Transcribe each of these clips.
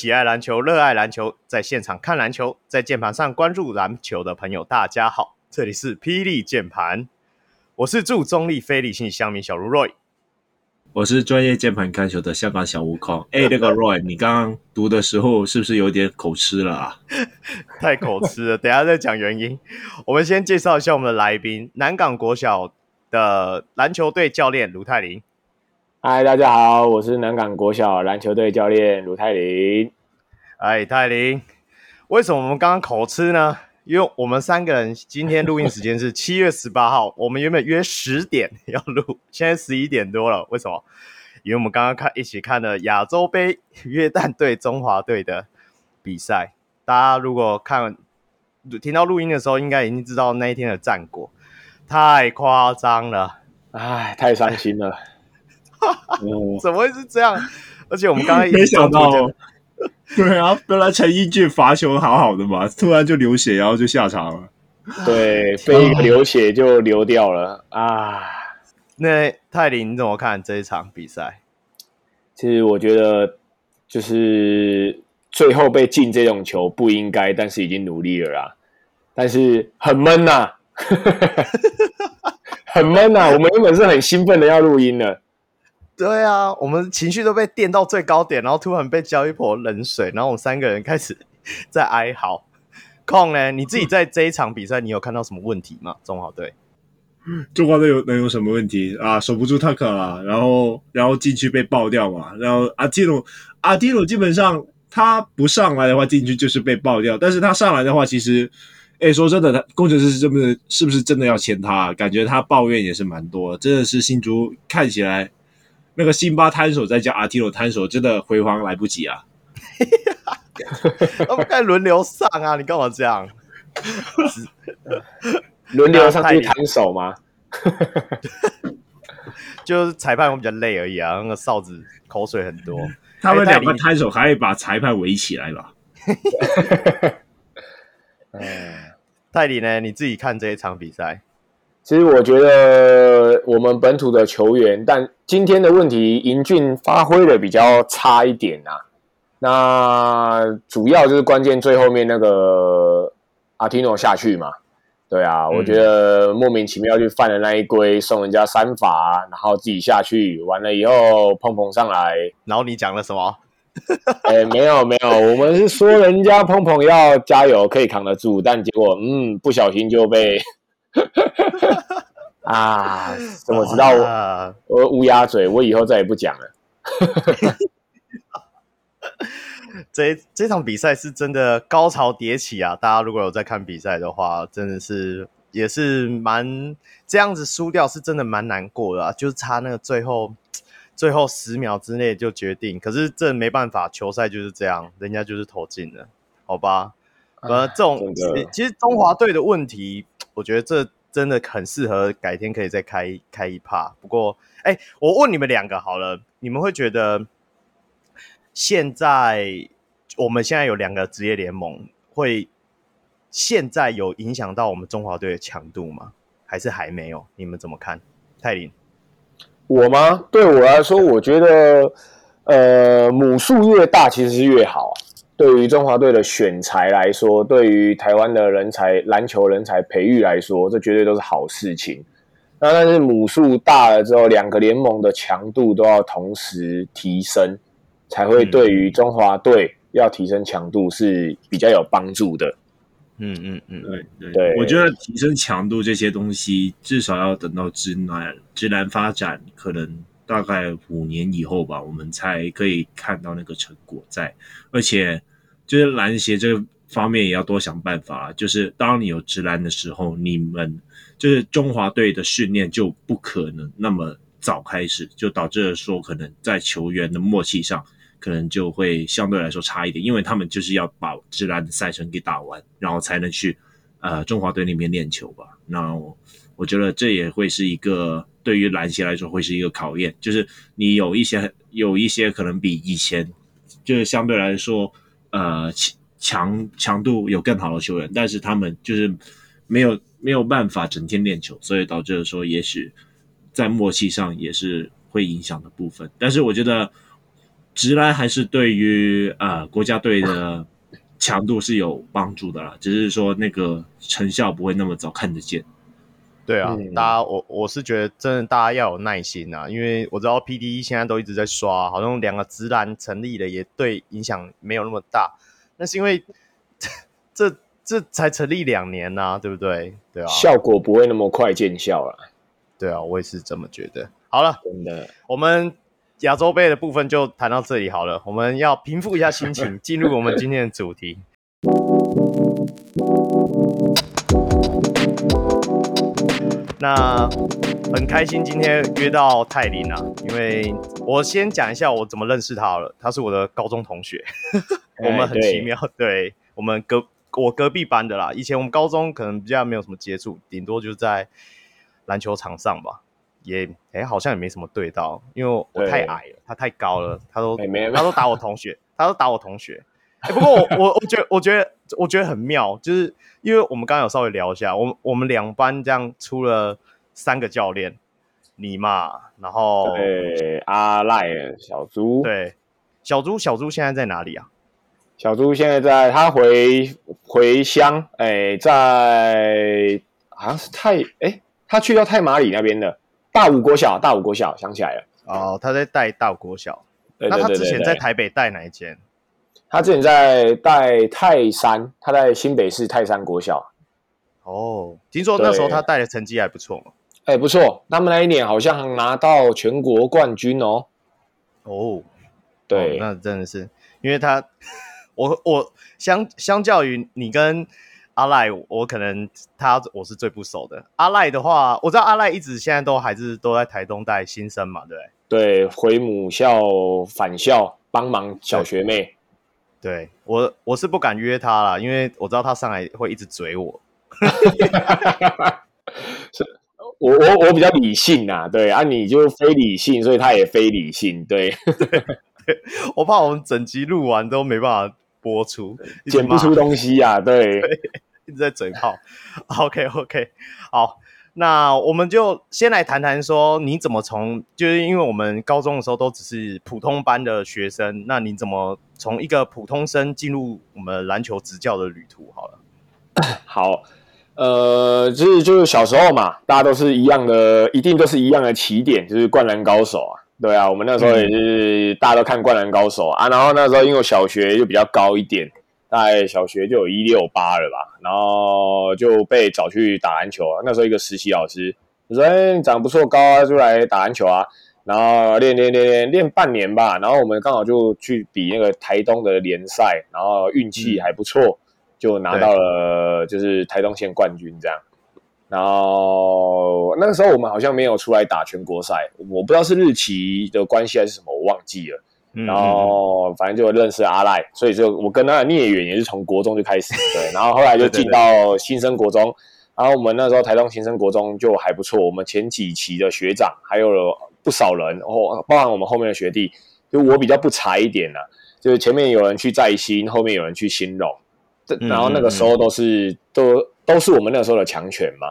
喜爱篮球、热爱篮球，在现场看篮球，在键盘上关注篮球的朋友，大家好，这里是霹雳键盘，我是驻中立非理性乡民小卢 Roy，我是专业键盘看球的香港小悟空。哎，那个 Roy，你刚刚读的时候是不是有点口吃了啊？太口吃了，等下再讲原因。我们先介绍一下我们的来宾，南港国小的篮球队教练卢泰麟。嗨，大家好，我是南港国小篮球队教练卢泰林。哎，泰林，为什么我们刚刚口吃呢？因为我们三个人今天录音时间是 七月十八号，我们原本约十点 要录，现在十一点多了。为什么？因为我们刚刚看一起看了亚洲杯约旦队中华队的比赛。大家如果看听到录音的时候，应该已经知道那一天的战果，太夸张了，哎，太伤心了。怎么会是这样？而且我们刚刚没想到，对啊，本来陈英俊罚球好好的嘛，突然就流血，然后就下场了。对，被一个流血就流掉了啊！那泰林你怎么看这一场比赛？其实我觉得，就是最后被进这种球不应该，但是已经努力了啦。但是很闷呐、啊，很闷呐、啊！我们原本是很兴奋的要录音的。对啊，我们情绪都被电到最高点，然后突然被浇一泼冷水，然后我们三个人开始在哀嚎。空呢？你自己在这一场比赛，你有看到什么问题吗？中华队，中华队有能有什么问题啊？守不住塔克啦，然后然后禁区被爆掉嘛，然后阿蒂鲁阿蒂鲁基本上他不上来的话，禁区就是被爆掉，但是他上来的话，其实，哎，说真的，他工程师是不是是不是真的要签他？感觉他抱怨也是蛮多，真的是新竹看起来。那个辛巴摊手再加阿提罗摊手，真的回防来不及啊！他们该轮流上啊！你干嘛这样？轮流上去摊手吗？就是裁判会比较累而已啊！那个哨子口水很多，他们两个摊手还会把裁判围起来吧？哎，泰迪呢？你自己看这一场比赛？其实我觉得我们本土的球员，但今天的问题，英俊发挥的比较差一点啊。那主要就是关键最后面那个阿提诺下去嘛。对啊，嗯、我觉得莫名其妙就犯了那一规，送人家三罚，然后自己下去完了以后碰碰上来，然后你讲了什么？哎、欸，没有没有，我们是说人家碰碰要加油，可以扛得住，但结果嗯，不小心就被。啊！怎么知道我、啊、我乌鸦嘴？我以后再也不讲了。这这场比赛是真的高潮迭起啊！大家如果有在看比赛的话，真的是也是蛮这样子输掉，是真的蛮难过的啊！就是差那个最后最后十秒之内就决定，可是这没办法，球赛就是这样，人家就是投进了，好吧？呃，这种其实中华队的问题。我觉得这真的很适合改天可以再开开一趴。不过，哎，我问你们两个好了，你们会觉得现在我们现在有两个职业联盟，会现在有影响到我们中华队的强度吗？还是还没有？你们怎么看？泰林，我吗？对我来说，我觉得呃，母数越大，其实是越好。对于中华队的选材来说，对于台湾的人才篮球人才培育来说，这绝对都是好事情。那但是母数大了之后，两个联盟的强度都要同时提升，才会对于中华队要提升强度是比较有帮助的。嗯嗯嗯，对对对，我觉得提升强度这些东西，至少要等到职篮职篮发展可能。大概五年以后吧，我们才可以看到那个成果在。而且，就是篮协这方面也要多想办法。就是当你有直篮的时候，你们就是中华队的训练就不可能那么早开始，就导致说可能在球员的默契上，可能就会相对来说差一点，因为他们就是要把直篮的赛程给打完，然后才能去呃中华队那边练球吧。那我，我觉得这也会是一个。对于篮协来说，会是一个考验，就是你有一些有一些可能比以前就是相对来说，呃强强度有更好的球员，但是他们就是没有没有办法整天练球，所以导致说，也许在默契上也是会影响的部分。但是我觉得直来还是对于呃国家队的强度是有帮助的啦，只是说那个成效不会那么早看得见。对啊，嗯、大家我我是觉得真的大家要有耐心啊，因为我知道 PDE 现在都一直在刷，好像两个直男成立了也对影响没有那么大，那是因为这这，这才成立两年呐、啊，对不对？对啊，效果不会那么快见效了。对啊，我也是这么觉得。好了，真的，我们亚洲杯的部分就谈到这里好了，我们要平复一下心情，进入我们今天的主题。那很开心今天约到泰林啊，因为我先讲一下我怎么认识他了。他是我的高中同学，我们很奇妙，欸、对，对我们隔我隔壁班的啦。以前我们高中可能比较没有什么接触，顶多就在篮球场上吧，也哎、欸、好像也没什么对到，因为我太矮了，他太高了，他都、欸、他都打我同学，他都打我同学。欸、不过我我我觉得我觉得我觉得很妙，就是因为我们刚刚有稍微聊一下，我们我们两班这样出了三个教练，你嘛，然后对阿赖小猪，对小猪小猪现在在哪里啊？小猪现在在他回回乡，哎、欸，在好像是太哎、欸，他去到太马里那边的大武国小，大武国小想起来了哦，他在带大武国小，那他之前在台北带哪一间？他之前在带泰山，他在新北市泰山国小。哦，听说那时候他带的成绩还不错嘛？哎、欸，不错，他们那一年好像拿到全国冠军哦。哦，对，哦、那真的是，因为他，我我相相较于你跟阿赖，我可能他我是最不熟的。阿赖的话，我知道阿赖一直现在都还是都在台东带新生嘛，对不对？对，回母校返校帮忙小学妹。对我，我是不敢约他啦，因为我知道他上来会一直嘴我。是，我我我比较理性啊，对啊，你就非理性，所以他也非理性，对。对对我怕我们整集录完都没办法播出，剪不出东西呀、啊，对，对，一直在嘴炮。OK OK，好。那我们就先来谈谈说，你怎么从就是因为我们高中的时候都只是普通班的学生，那你怎么从一个普通生进入我们篮球执教的旅途？好了，好，呃，就是就是小时候嘛，大家都是一样的，一定都是一样的起点，就是灌篮高手啊，对啊，我们那时候也是大家都看灌篮高手啊，然后那时候因为小学就比较高一点。在小学就有一六八了吧，然后就被找去打篮球啊。那时候一个实习老师就说：“哎、欸，你长得不错，高啊，就来打篮球啊。”然后练练练练练半年吧，然后我们刚好就去比那个台东的联赛，然后运气还不错，就拿到了就是台东县冠军这样。然后那个时候我们好像没有出来打全国赛，我不知道是日期的关系还是什么，我忘记了。然后反正就认识阿赖，所以就我跟他的孽缘也是从国中就开始，对。然后后来就进到新生国中，然后我们那时候台东新生国中就还不错，我们前几期的学长还有不少人，然后包含我们后面的学弟，就我比较不才一点啊，就是前面有人去在新，后面有人去新荣，然后那个时候都是都都是我们那个时候的强权嘛，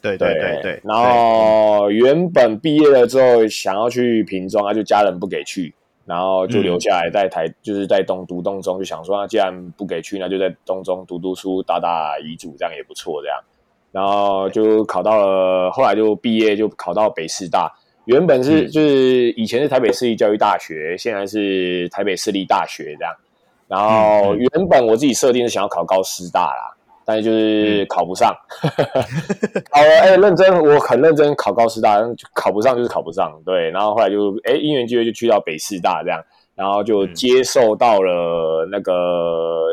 对对对对。然后原本毕业了之后想要去平庄啊，就家人不给去。然后就留下来在台，嗯、就是在东读东中，就想说，那既然不给去，那就在东中读读书，打打遗嘱，这样也不错。这样，然后就考到了，后来就毕业，就考到北师大。原本是、嗯、就是以前是台北市立教育大学，现在是台北市立大学这样。然后原本我自己设定是想要考高师大啦。但是就是考不上，嗯、好了，哎、欸，认真，我很认真考高师大，考不上就是考不上，对。然后后来就，哎、欸，因缘机会就去到北师大这样，然后就接受到了那个，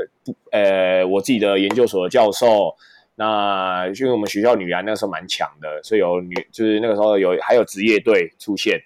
呃、欸，我自己的研究所的教授。那因为我们学校女篮那时候蛮强的，所以有女，就是那个时候有还有职业队出现。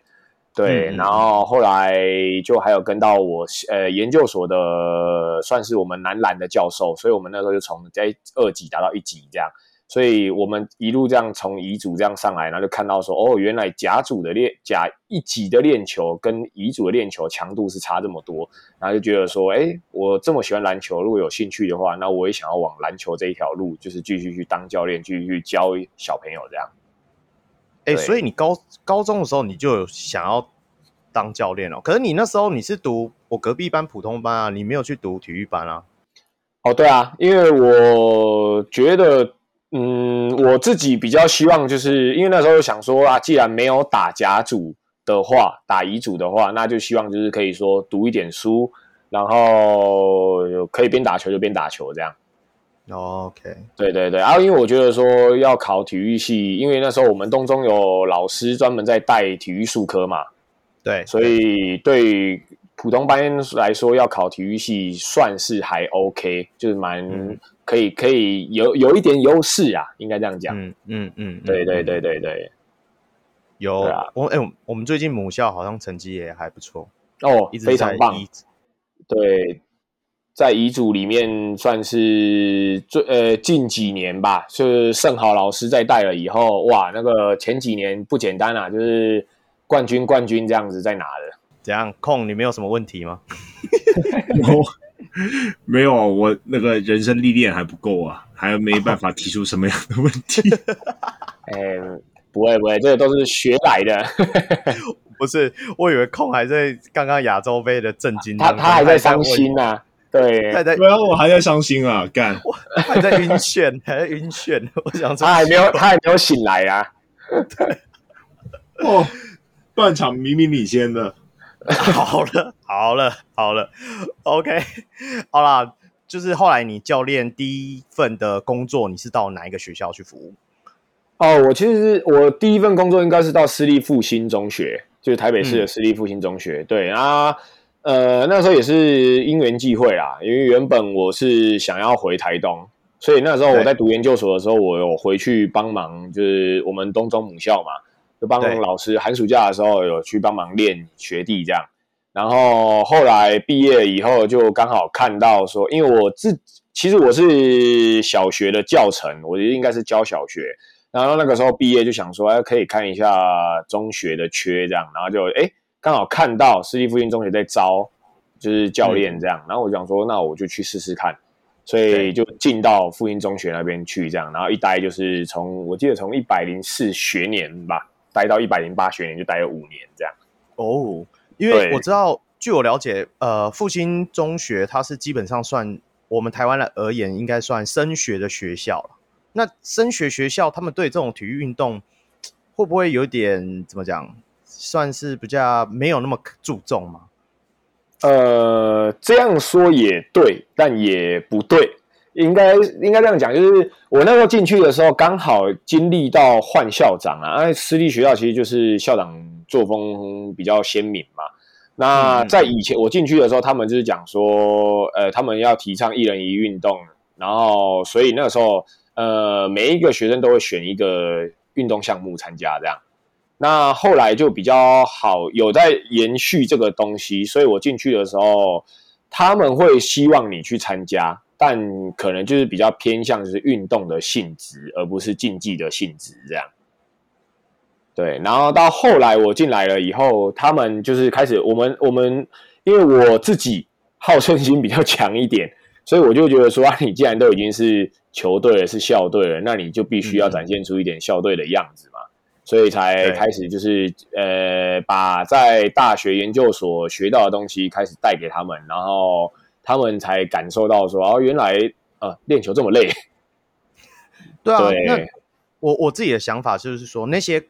对，嗯、然后后来就还有跟到我呃研究所的，算是我们男篮的教授，所以我们那时候就从在二级打到一级这样，所以我们一路这样从乙组这样上来，然后就看到说，哦，原来甲组的练甲一级的练球跟乙组的练球强度是差这么多，然后就觉得说，哎，我这么喜欢篮球，如果有兴趣的话，那我也想要往篮球这一条路，就是继续去当教练，继续去教小朋友这样。哎，所以你高高中的时候你就有想要当教练哦。可是你那时候你是读我隔壁班普通班啊，你没有去读体育班啊？哦，对啊，因为我觉得，嗯，我自己比较希望，就是因为那时候想说啊，既然没有打甲组的话，打乙组的话，那就希望就是可以说读一点书，然后可以边打球就边打球这样。OK，对对对，然后，啊，因为我觉得说要考体育系，因为那时候我们东中有老师专门在带体育术科嘛，对，所以对普通班来说要考体育系算是还 OK，就是蛮可以可以有有一点优势啊，应该这样讲。嗯嗯嗯，对对对对对，有啊，我哎，我们最近母校好像成绩也还不错哦，非常棒，对。在遗嘱里面算是最呃近几年吧，就是盛豪老师在带了以后，哇，那个前几年不简单啊，就是冠军冠军这样子在拿的。怎样？控你没有什么问题吗？没有，我那个人生历练还不够啊，还没办法提出什么样的问题。哎、欸，不会不会，这个都是学来的。不是，我以为控还在刚刚亚洲杯的震惊，他他还在伤心呢。对，还在，对啊，我还在伤心啊，干，还在晕眩，还在晕眩。我想说，他还没有，他还没有醒来啊。对，哦，断场明明领先的。好了，好了，好了，OK，好啦，就是后来你教练第一份的工作，你是到哪一个学校去服务？哦，我其实是我第一份工作应该是到私立复兴中学，就是台北市的私立复兴中学。嗯、对啊。呃，那时候也是因缘际会啦，因为原本我是想要回台东，所以那时候我在读研究所的时候，我有回去帮忙，就是我们东中母校嘛，就帮老师寒暑假的时候有去帮忙练学弟这样。然后后来毕业以后，就刚好看到说，因为我自其实我是小学的教程，我觉得应该是教小学，然后那个时候毕业就想说，哎，可以看一下中学的缺这样，然后就哎。诶刚好看到私立复兴中学在招，就是教练这样，嗯、然后我想说，那我就去试试看，所以就进到复兴中学那边去这样，然后一待就是从我记得从一百零四学年吧，待到一百零八学年，就待了五年这样。哦，因为我知道，据我了解，呃，复兴中学它是基本上算我们台湾的而言，应该算升学的学校了。那升学学校，他们对这种体育运动会不会有点怎么讲？算是比较没有那么注重吗？呃，这样说也对，但也不对。应该应该这样讲，就是我那时候进去的时候，刚好经历到换校长啊。因为私立学校其实就是校长作风比较鲜明嘛。那在以前我进去的时候，他们就是讲说，呃，他们要提倡一人一运动，然后所以那个时候，呃，每一个学生都会选一个运动项目参加，这样。那后来就比较好，有在延续这个东西，所以我进去的时候，他们会希望你去参加，但可能就是比较偏向就是运动的性质，而不是竞技的性质这样。对，然后到后来我进来了以后，他们就是开始我们我们，因为我自己好胜心比较强一点，所以我就觉得说啊，你既然都已经是球队了，是校队了，那你就必须要展现出一点校队的样子嘛。所以才开始就是呃，把在大学研究所学到的东西开始带给他们，然后他们才感受到说哦，原来呃练球这么累。对啊，对那我我自己的想法就是说，那些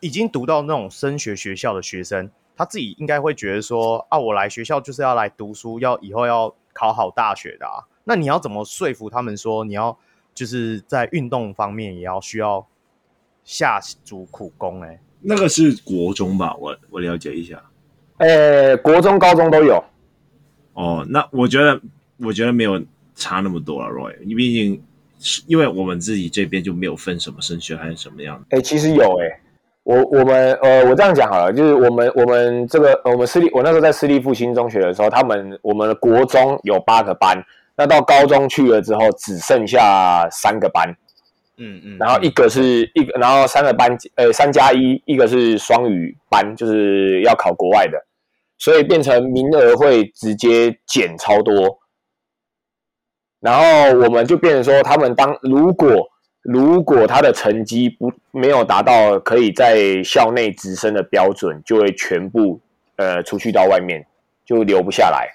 已经读到那种升学学校的学生，他自己应该会觉得说啊，我来学校就是要来读书，要以后要考好大学的啊。那你要怎么说服他们说，你要就是在运动方面也要需要？下足苦功哎、欸，那个是国中吧？我我了解一下，呃、欸，国中、高中都有。哦，那我觉得我觉得没有差那么多了，Roy。你毕竟因为我们自己这边就没有分什么升学还是什么样的。哎、欸，其实有哎、欸，我我们呃，我这样讲好了，就是我们我们这个我们私立，我那时候在私立复兴中学的时候，他们我们的国中有八个班，那到高中去了之后，只剩下三个班。嗯嗯，然后一个是一个，然后三个班，呃，三加一，一个是双语班，就是要考国外的，所以变成名额会直接减超多。然后我们就变成说，他们当如果如果他的成绩不没有达到可以在校内直升的标准，就会全部呃出去到外面就留不下来。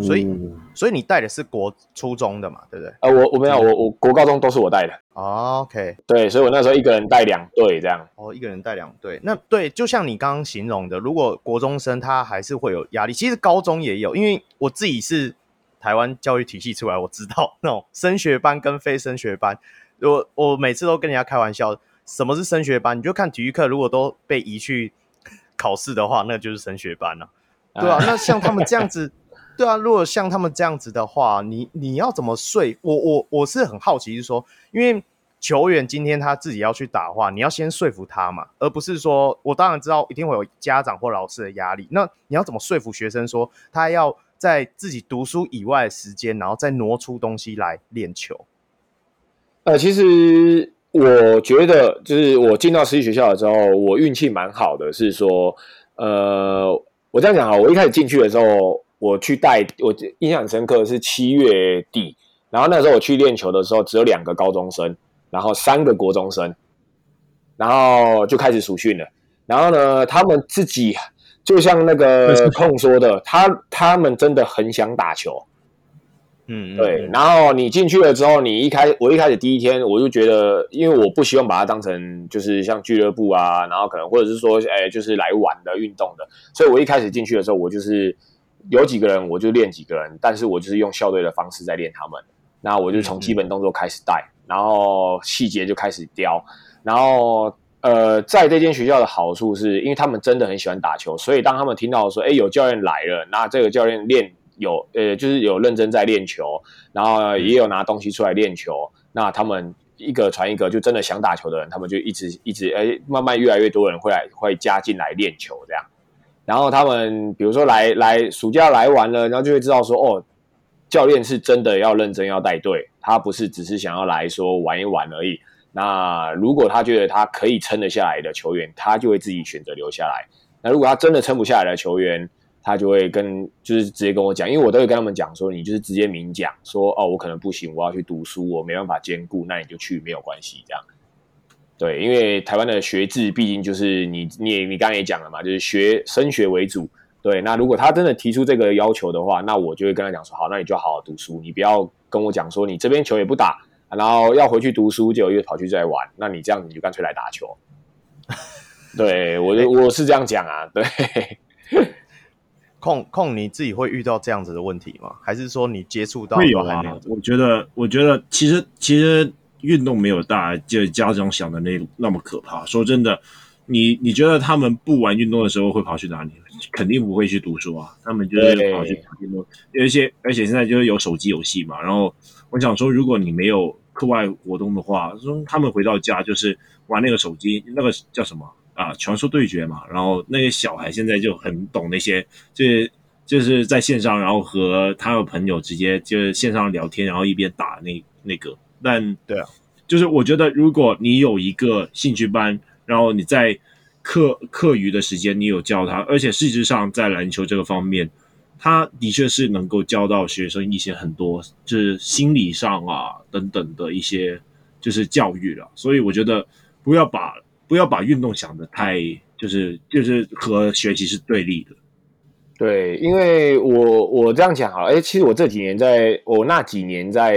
所以，嗯所以你带的是国初中的嘛，对不对？呃，我我没有，我我国高中都是我带的。哦，OK，对，所以我那时候一个人带两队这样。哦，一个人带两队，那对，就像你刚刚形容的，如果国中生他还是会有压力，其实高中也有，因为我自己是台湾教育体系出来，我知道那种升学班跟非升学班，我我每次都跟人家开玩笑，什么是升学班？你就看体育课，如果都被移去考试的话，那就是升学班了，对啊，那像他们这样子。对啊，如果像他们这样子的话，你你要怎么说？我我我是很好奇，是说，因为球员今天他自己要去打的话，你要先说服他嘛，而不是说我当然知道一定会有家长或老师的压力。那你要怎么说服学生说他要在自己读书以外的时间，然后再挪出东西来练球？呃，其实我觉得，就是我进到私立学校的时候，我运气蛮好的，是说，呃，我这样讲啊，我一开始进去的时候。我去带，我印象很深刻的是七月底，然后那时候我去练球的时候，只有两个高中生，然后三个国中生，然后就开始暑训了。然后呢，他们自己就像那个控说的，他他们真的很想打球。嗯，对。然后你进去了之后，你一开我一开始第一天我就觉得，因为我不希望把它当成就是像俱乐部啊，然后可能或者是说，哎，就是来玩的运动的，所以我一开始进去的时候，我就是。有几个人我就练几个人，但是我就是用校队的方式在练他们。那我就从基本动作开始带，然后细节就开始雕。然后呃，在这间学校的好处是，因为他们真的很喜欢打球，所以当他们听到说，哎，有教练来了，那这个教练练有呃，就是有认真在练球，然后也有拿东西出来练球，那他们一个传一个，就真的想打球的人，他们就一直一直哎，慢慢越来越多人会来会加进来练球这样。然后他们比如说来来暑假来玩了，然后就会知道说哦，教练是真的要认真要带队，他不是只是想要来说玩一玩而已。那如果他觉得他可以撑得下来的球员，他就会自己选择留下来。那如果他真的撑不下来的球员，他就会跟就是直接跟我讲，因为我都会跟他们讲说，你就是直接明讲说哦，我可能不行，我要去读书，我没办法兼顾，那你就去没有关系这样。对，因为台湾的学制毕竟就是你你也你刚才也讲了嘛，就是学升学为主。对，那如果他真的提出这个要求的话，那我就会跟他讲说，好，那你就好好读书，你不要跟我讲说你这边球也不打，然后要回去读书，就又跑去再玩。那你这样你就干脆来打球。对，我就 我是这样讲啊。对，控控你自己会遇到这样子的问题吗？还是说你接触到会有啊？我觉得，我觉得其实其实。运动没有大就家长想的那那么可怕。说真的，你你觉得他们不玩运动的时候会跑去哪里？肯定不会去读书啊，他们就是跑去打运动。有一些，而且现在就是有手机游戏嘛。然后我想说，如果你没有课外活动的话，说他们回到家就是玩那个手机，那个叫什么啊？传说对决嘛。然后那些小孩现在就很懂那些，就是就是在线上，然后和他的朋友直接就是线上聊天，然后一边打那那个。但对啊，就是我觉得，如果你有一个兴趣班，然后你在课课余的时间你有教他，而且事实上在篮球这个方面，他的确是能够教到学生一些很多，就是心理上啊等等的一些就是教育了。所以我觉得不要把不要把运动想得太就是就是和学习是对立的。对，因为我我这样讲好了，哎，其实我这几年在，我那几年在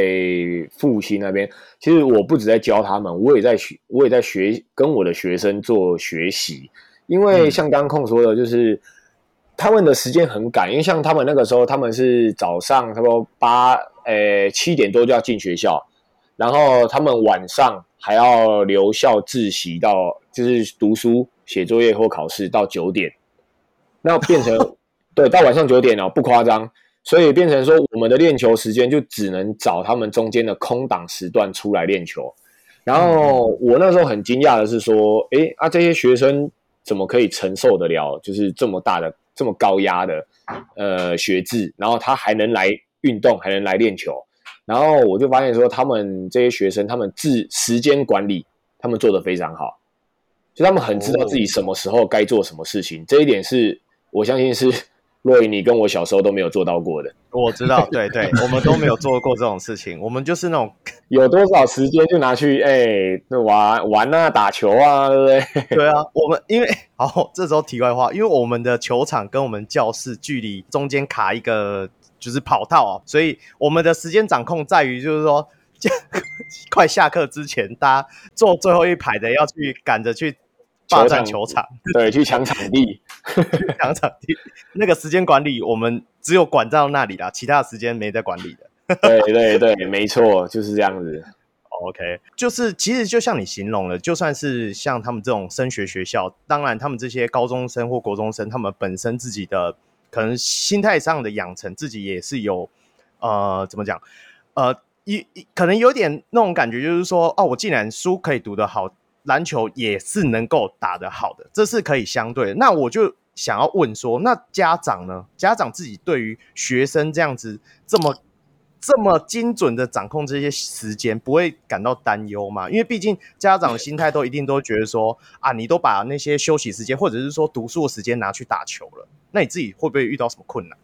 复兴那边，其实我不止在教他们，我也在学，我也在学跟我的学生做学习。因为像刚刚控说的，就是、嗯、他们的时间很赶，因为像他们那个时候，他们是早上差不多八，呃七点多就要进学校，然后他们晚上还要留校自习到，就是读书、写作业或考试到九点，那变成。对，到晚上九点哦，不夸张，所以变成说我们的练球时间就只能找他们中间的空档时段出来练球。然后我那时候很惊讶的是说，诶啊，这些学生怎么可以承受得了，就是这么大的、这么高压的呃学制，然后他还能来运动，还能来练球。然后我就发现说，他们这些学生，他们自时间管理，他们做得非常好，就他们很知道自己什么时候该做什么事情，这一点是我相信是。若隐，你跟我小时候都没有做到过的。我知道，对对，我们都没有做过这种事情。我们就是那种 有多少时间就拿去哎、欸，玩玩啊，打球啊，对不对？对啊，我们因为 好，这时候题外话，因为我们的球场跟我们教室距离中间卡一个就是跑道啊，所以我们的时间掌控在于就是说，快下课之前，大家坐最后一排的要去赶着去霸占球场，对，去抢场地，抢场地。那个时间管理，我们只有管到那里啦，其他的时间没在管理的。对对对，没错，就是这样子。OK，就是其实就像你形容了，就算是像他们这种升学学校，当然他们这些高中生或国中生，他们本身自己的可能心态上的养成，自己也是有呃，怎么讲，呃。一可能有点那种感觉，就是说，哦，我既然书可以读得好，篮球也是能够打得好的，这是可以相对的。那我就想要问说，那家长呢？家长自己对于学生这样子这么这么精准的掌控这些时间，不会感到担忧吗？因为毕竟家长的心态都一定都觉得说，啊，你都把那些休息时间或者是说读书的时间拿去打球了，那你自己会不会遇到什么困难？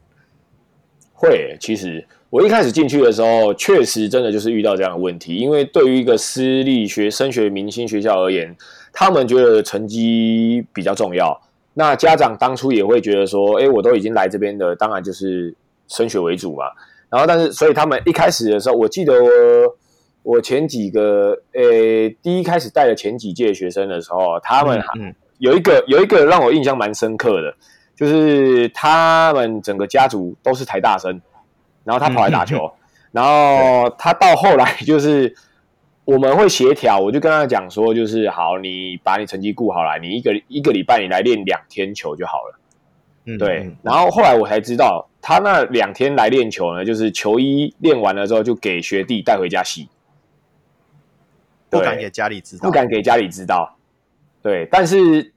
会，其实。我一开始进去的时候，确实真的就是遇到这样的问题。因为对于一个私立学升学明星学校而言，他们觉得成绩比较重要。那家长当初也会觉得说：“哎，我都已经来这边的，当然就是升学为主嘛。”然后，但是所以他们一开始的时候，我记得我，我前几个，诶，第一开始带的前几届学生的时候，他们有一个有一个让我印象蛮深刻的，就是他们整个家族都是台大生。然后他跑来打球，嗯、然后他到后来 就是我们会协调，我就跟他讲说，就是好，你把你成绩顾好来，你一个一个礼拜你来练两天球就好了。嗯，对。然后后来我才知道，他那两天来练球呢，就是球衣练完了之后就给学弟带回家洗，不敢给家里知道，不敢给家里知道。对，但是。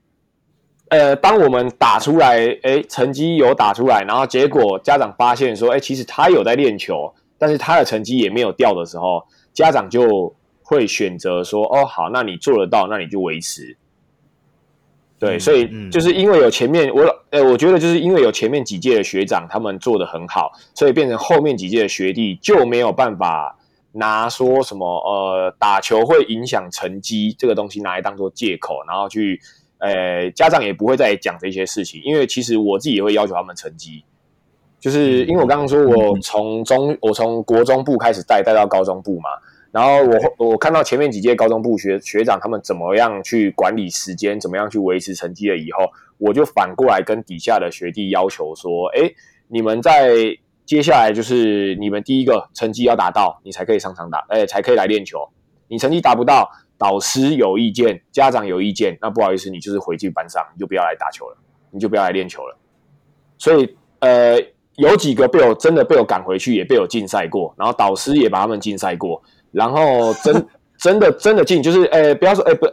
呃，当我们打出来，哎，成绩有打出来，然后结果家长发现说，哎，其实他有在练球，但是他的成绩也没有掉的时候，家长就会选择说，哦，好，那你做得到，那你就维持。对，嗯、所以就是因为有前面我，呃，我觉得就是因为有前面几届的学长他们做得很好，所以变成后面几届的学弟就没有办法拿说什么，呃，打球会影响成绩这个东西拿来当做借口，然后去。呃，家长也不会再讲这些事情，因为其实我自己也会要求他们成绩，就是因为我刚刚说我从中，我从国中部开始带带到高中部嘛，然后我我看到前面几届高中部学学长他们怎么样去管理时间，怎么样去维持成绩了以后，我就反过来跟底下的学弟要求说，哎，你们在接下来就是你们第一个成绩要达到，你才可以上场打，哎，才可以来练球，你成绩达不到。老师有意见，家长有意见，那不好意思，你就是回去班上，你就不要来打球了，你就不要来练球了。所以，呃，有几个被我真的被我赶回去，也被我禁赛过，然后导师也把他们禁赛过，然后真 真的真的禁，就是，哎、不要说，哎、不，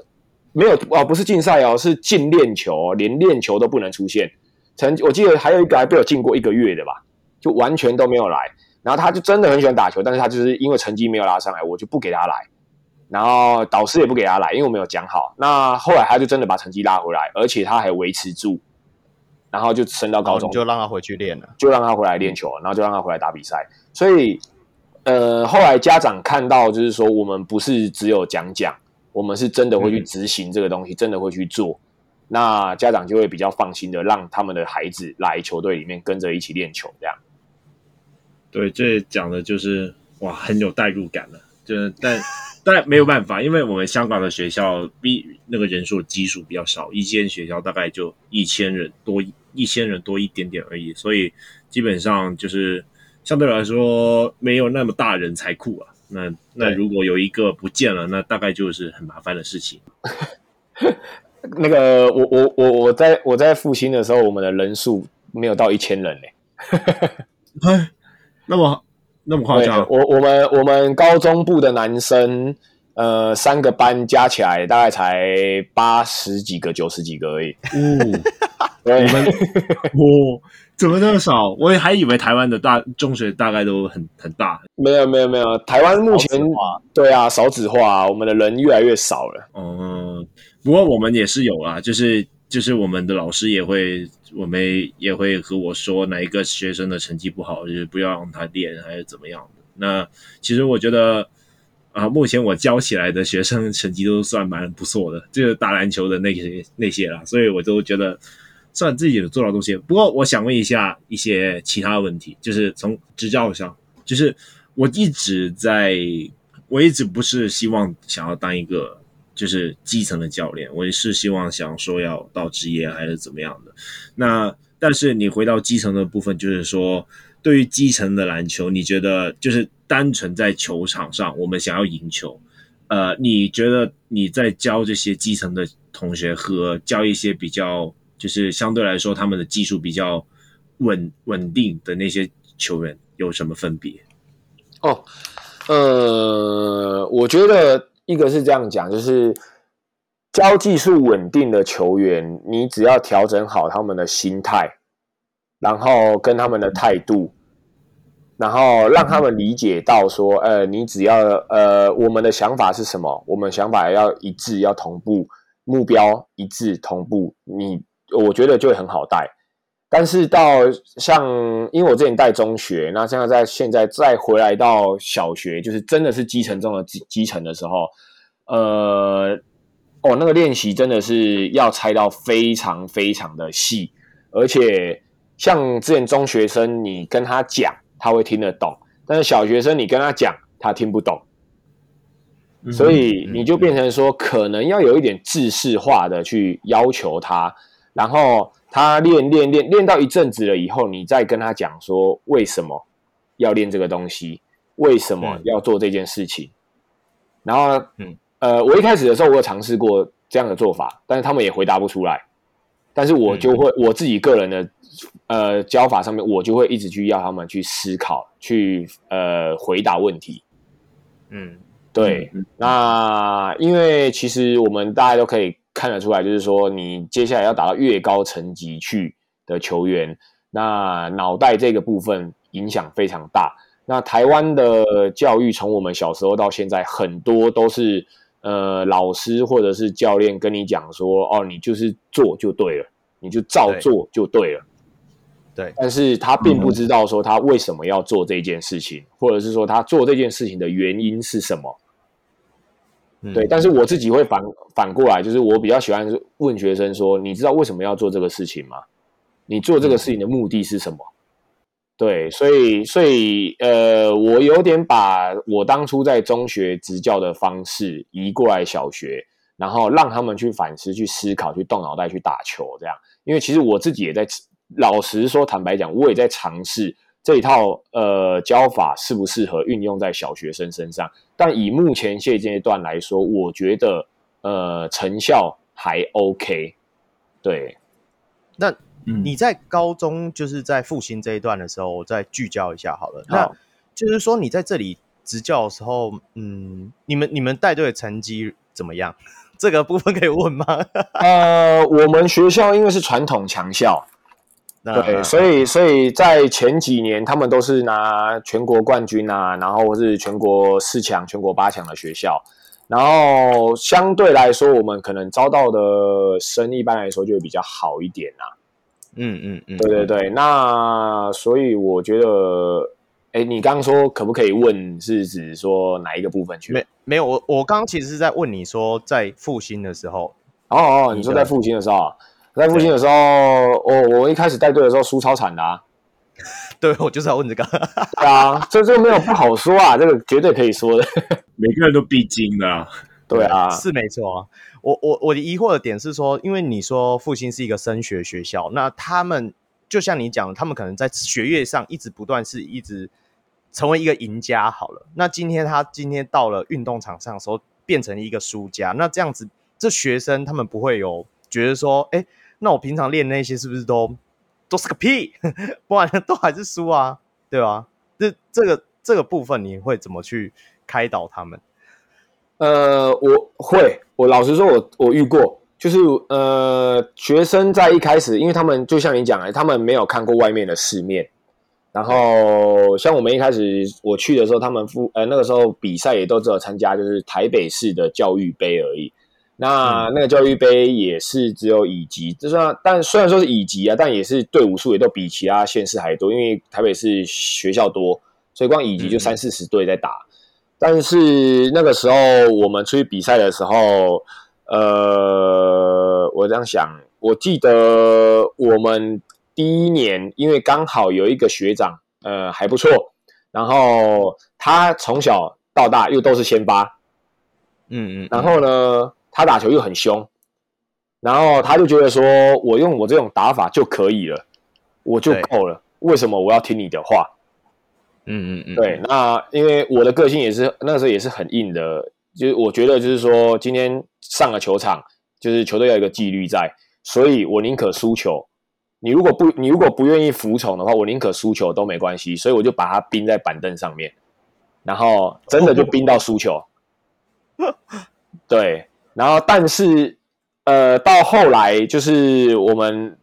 没有哦，不是禁赛哦，是禁练球，连练球都不能出现。曾我记得还有一个还被我禁过一个月的吧，就完全都没有来。然后他就真的很喜欢打球，但是他就是因为成绩没有拉上来，我就不给他来。然后导师也不给他来，因为我没有讲好。那后来他就真的把成绩拉回来，而且他还维持住，然后就升到高中，就让他回去练了，就让他回来练球，然后就让他回来打比赛。所以，呃，后来家长看到就是说，我们不是只有讲讲，我们是真的会去执行这个东西，嗯、真的会去做。那家长就会比较放心的让他们的孩子来球队里面跟着一起练球，这样。对，这讲的就是哇，很有代入感了，就是但。但没有办法，因为我们香港的学校比那个人数基数比较少，一间学校大概就一千人多，一千人多一点点而已，所以基本上就是相对来说没有那么大人才库啊。那那如果有一个不见了，那大概就是很麻烦的事情。那个我我我我在我在复兴的时候，我们的人数没有到一千人呢。哎，那么。那么夸张？我我们我们高中部的男生，呃，三个班加起来大概才八十几个、九十几个而已。哦，我们 哦，怎么那么少？我也还以为台湾的大中学大概都很很大。没有没有没有，台湾目前对啊，少子化，我们的人越来越少了。嗯，不过我们也是有啊，就是就是我们的老师也会，我们也会和我说哪一个学生的成绩不好，就是不要让他练，还是怎么样的。那其实我觉得啊，目前我教起来的学生成绩都算蛮不错的，就是打篮球的那些那些啦，所以我都觉得算自己有做到东西。不过我想问一下一些其他问题，就是从执教上，就是我一直在，我一直不是希望想要当一个。就是基层的教练，我也是希望想说要到职业还是怎么样的。那但是你回到基层的部分，就是说对于基层的篮球，你觉得就是单纯在球场上，我们想要赢球，呃，你觉得你在教这些基层的同学和教一些比较就是相对来说他们的技术比较稳稳定的那些球员有什么分别？哦，呃，我觉得。一个是这样讲，就是教技术稳定的球员，你只要调整好他们的心态，然后跟他们的态度，然后让他们理解到说，呃，你只要呃，我们的想法是什么？我们想法要一致，要同步，目标一致同步，你我觉得就会很好带。但是到像，因为我之前带中学，那现在在现在再回来到小学，就是真的是基层中的基基层的时候，呃，哦，那个练习真的是要拆到非常非常的细，而且像之前中学生，你跟他讲他会听得懂，但是小学生你跟他讲他听不懂，所以你就变成说，可能要有一点制式化的去要求他，然后。他练练练练到一阵子了以后，你再跟他讲说为什么要练这个东西，为什么要做这件事情。嗯、然后，嗯，呃，我一开始的时候我有尝试过这样的做法，但是他们也回答不出来。但是我就会、嗯、我自己个人的呃教法上面，我就会一直去要他们去思考，去呃回答问题。嗯，对。嗯、那因为其实我们大家都可以。看得出来，就是说你接下来要打到越高层级去的球员，那脑袋这个部分影响非常大。那台湾的教育从我们小时候到现在，很多都是呃老师或者是教练跟你讲说，哦，你就是做就对了，你就照做就对了。对，但是他并不知道说他为什么要做这件事情，或者是说他做这件事情的原因是什么。对，但是我自己会反反过来，就是我比较喜欢问学生说：“你知道为什么要做这个事情吗？你做这个事情的目的是什么？”对，所以所以呃，我有点把我当初在中学执教的方式移过来小学，然后让他们去反思、去思考、去动脑袋、去打球，这样。因为其实我自己也在，老实说，坦白讲，我也在尝试。这一套呃教法适不适合运用在小学生身上？但以目前现阶段来说，我觉得呃成效还 OK。对，那你在高中就是在复兴这一段的时候，我再聚焦一下好了。好，那就是说你在这里执教的时候，嗯，你们你们带队的成绩怎么样？这个部分可以问吗？呃，我们学校因为是传统强校。对，所以所以在前几年，他们都是拿全国冠军啊，然后是全国四强、全国八强的学校，然后相对来说，我们可能招到的生一般来说就会比较好一点啊。嗯嗯嗯，对对对。那所以我觉得，哎，你刚刚说可不可以问，是指说哪一个部分去？没没有，我我刚刚其实是在问你说，在复兴的时候。哦哦，你说在复兴的时候。在复兴的时候，我我一开始带队的时候输超惨的啊！对，我就是要问这个。对啊，这这没有不好说啊，这个绝对可以说的。每个人都必经的啊。对啊，是没错啊。我我我的疑惑的点是说，因为你说复兴是一个升学学校，那他们就像你讲，他们可能在学业上一直不断是一直成为一个赢家好了。那今天他今天到了运动场上的时候，变成一个输家，那这样子，这学生他们不会有觉得说，哎。那我平常练那些是不是都都是个屁？不然都还是输啊，对吧？这这个这个部分你会怎么去开导他们？呃，我会，我老实说我，我遇过，就是呃，学生在一开始，因为他们就像你讲的，他们没有看过外面的世面。然后像我们一开始我去的时候，他们复呃那个时候比赛也都只有参加，就是台北市的教育杯而已。那那个教育杯也是只有乙级，就算但虽然说是乙级啊，但也是队伍数也都比其他县市还多，因为台北市学校多，所以光乙级就三四十队在打。嗯、但是那个时候我们出去比赛的时候，呃，我这样想，我记得我们第一年，因为刚好有一个学长，呃，还不错，然后他从小到大又都是先发，嗯嗯，然后呢？他打球又很凶，然后他就觉得说，我用我这种打法就可以了，我就够了。为什么我要听你的话？嗯嗯嗯，对。那因为我的个性也是那时候也是很硬的，就是我觉得就是说，今天上了球场，就是球队要有一个纪律在，所以我宁可输球。你如果不你如果不愿意服从的话，我宁可输球都没关系。所以我就把他冰在板凳上面，然后真的就 冰到输球。对。然后，但是，呃，到后来就是我们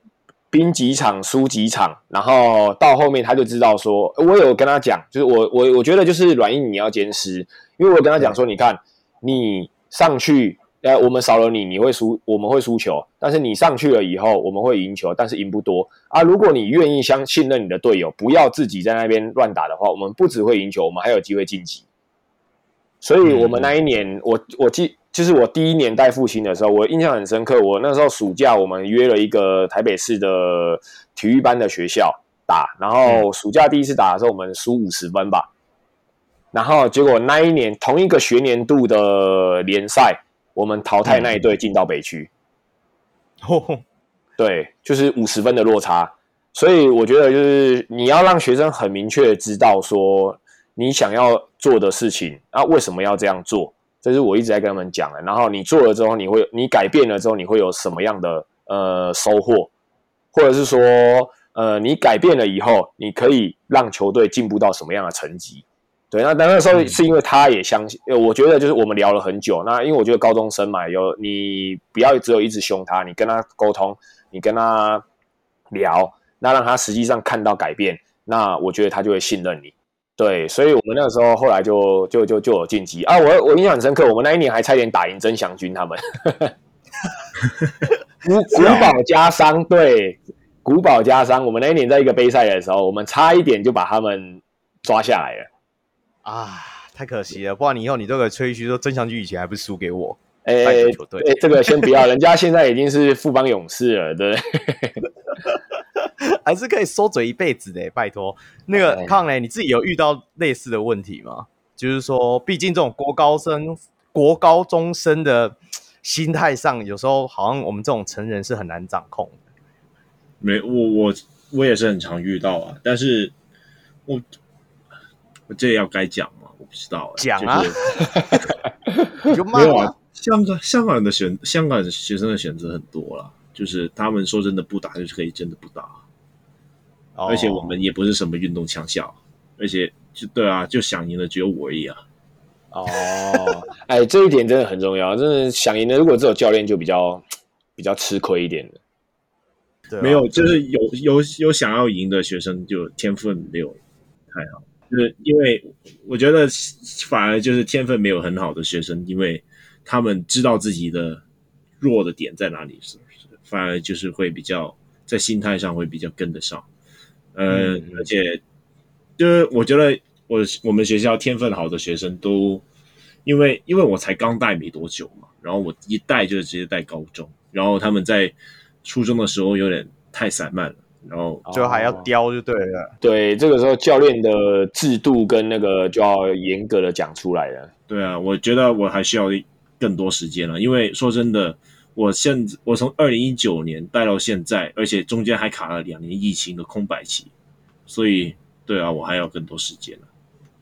兵几场输几场，然后到后面他就知道说，我有跟他讲，就是我我我觉得就是软硬你要兼施，因为我跟他讲说，你看你上去，呃，我们少了你，你会输，我们会输球，但是你上去了以后，我们会赢球，但是赢不多啊。如果你愿意相信任你的队友，不要自己在那边乱打的话，我们不只会赢球，我们还有机会晋级。所以，我们那一年，嗯、我我记。就是我第一年带复兴的时候，我印象很深刻。我那时候暑假，我们约了一个台北市的体育班的学校打，然后暑假第一次打的时候，我们输五十分吧。然后结果那一年同一个学年度的联赛，我们淘汰那一队进到北区。哦，对，就是五十分的落差。所以我觉得，就是你要让学生很明确的知道说，你想要做的事情啊，为什么要这样做。这是我一直在跟他们讲的。然后你做了之后，你会你改变了之后，你会有什么样的呃收获？或者是说，呃，你改变了以后，你可以让球队进步到什么样的层级？对，那那那时候是因为他也相信，我觉得就是我们聊了很久。那因为我觉得高中生嘛，有你不要只有一直凶他，你跟他沟通，你跟他聊，那让他实际上看到改变，那我觉得他就会信任你。对，所以我们那个时候后来就就就就有晋级啊！我我印象很深刻，我们那一年还差点打赢曾祥军他们，古 古堡加商，对，古堡加商，我们那一年在一个杯赛的时候，我们差一点就把他们抓下来了啊！太可惜了，不然你以后你都可以吹嘘说曾祥军以前还不是输给我？哎哎，这个先不要，人家现在已经是富邦勇士了，对。还是可以收嘴一辈子的，拜托。那个康雷，你自己有遇到类似的问题吗？就是说，毕竟这种国高生、国高中生的心态上，有时候好像我们这种成人是很难掌控的。没，我我我也是很常遇到啊。但是我我这要该讲吗？我不知道。讲啊，就没有啊。香港香港的选香港的学生的选择很多了。就是他们说真的不打，就是可以真的不打，oh. 而且我们也不是什么运动强校，而且就对啊，就想赢的只有我而已啊。哦，哎，这一点真的很重要，真的想赢的，如果只有教练就比较比较吃亏一点的。对啊，没有，就是有有有想要赢的学生，就天分没有太好，就是因为我觉得反而就是天分没有很好的学生，因为他们知道自己的弱的点在哪里是。反而就是会比较在心态上会比较跟得上，呃，嗯、而且就是我觉得我我们学校天分好的学生都，因为因为我才刚带没多久嘛，然后我一带就直接带高中，然后他们在初中的时候有点太散漫了，然后就还要雕就对了，哦、对，这个时候教练的制度跟那个就要严格的讲出来了。对啊，我觉得我还需要更多时间了，因为说真的。我现我从二零一九年带到现在，而且中间还卡了两年疫情的空白期，所以对啊，我还要更多时间。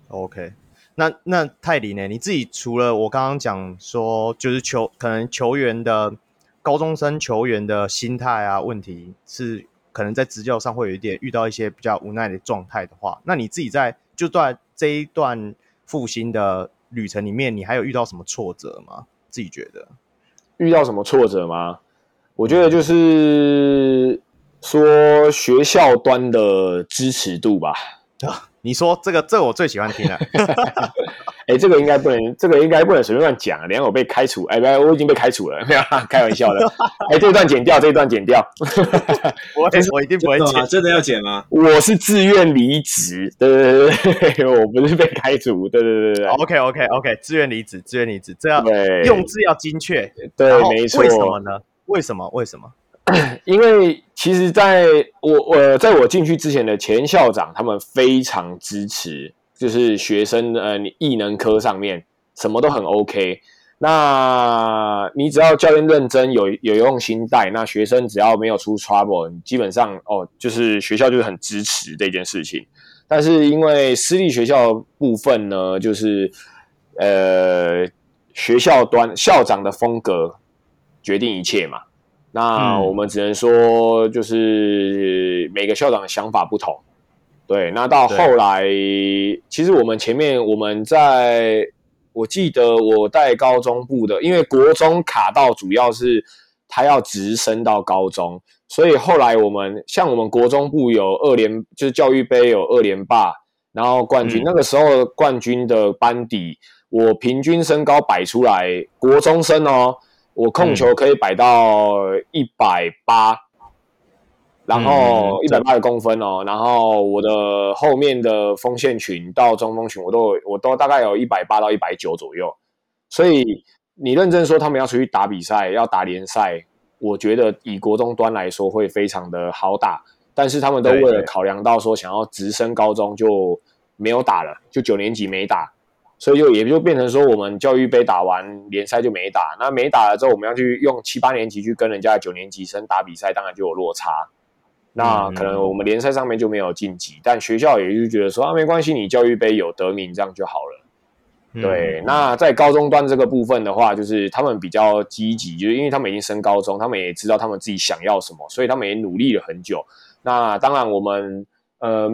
OK，那那泰迪呢？你自己除了我刚刚讲说，就是球可能球员的高中生球员的心态啊问题，是可能在执教上会有一点遇到一些比较无奈的状态的话，那你自己在就在这一段复兴的旅程里面，你还有遇到什么挫折吗？自己觉得？遇到什么挫折吗？我觉得就是说学校端的支持度吧。你说这个，这个我最喜欢听了。哎，这个应该不能，这个应该不能随便乱讲啊！等下我被开除，哎，不，我已经被开除了，没有，开玩笑的。哎，这一段剪掉，这一段剪掉。我我一定不会剪，真的要剪吗？我是自愿离职，对对对，我不是被开除，对对对对。OK OK OK，自愿离职，自愿离职，这样用字要精确，对，没错。为什么呢？为什么？为什么？因为其实在我我在我进去之前的前校长，他们非常支持。就是学生呃，你艺能科上面什么都很 OK，那你只要教练认真有有用心带，那学生只要没有出 trouble，你基本上哦，就是学校就是很支持这件事情。但是因为私立学校部分呢，就是呃学校端校长的风格决定一切嘛，那我们只能说就是每个校长的想法不同。对，那到后来，其实我们前面我们在，我记得我带高中部的，因为国中卡到主要是他要直升到高中，所以后来我们像我们国中部有二连，就是教育杯有二连霸，然后冠军，嗯、那个时候冠军的班底，我平均身高摆出来，国中生哦，我控球可以摆到一百八。然后一百八十公分哦，然后我的后面的锋线群到中锋群，我都我都大概有一百八到一百九左右。所以你认真说，他们要出去打比赛，要打联赛，我觉得以国中端来说会非常的好打。但是他们都为了考量到说想要直升高中，就没有打了，就九年级没打，所以就也就变成说我们教育杯打完联赛就没打。那没打了之后，我们要去用七八年级去跟人家九年级生打比赛，当然就有落差。那可能我们联赛上面就没有晋级，但学校也就觉得说啊，没关系，你教育杯有得名这样就好了。对，那在高中端这个部分的话，就是他们比较积极，就是因为他们已经升高中，他们也知道他们自己想要什么，所以他们也努力了很久。那当然，我们呃，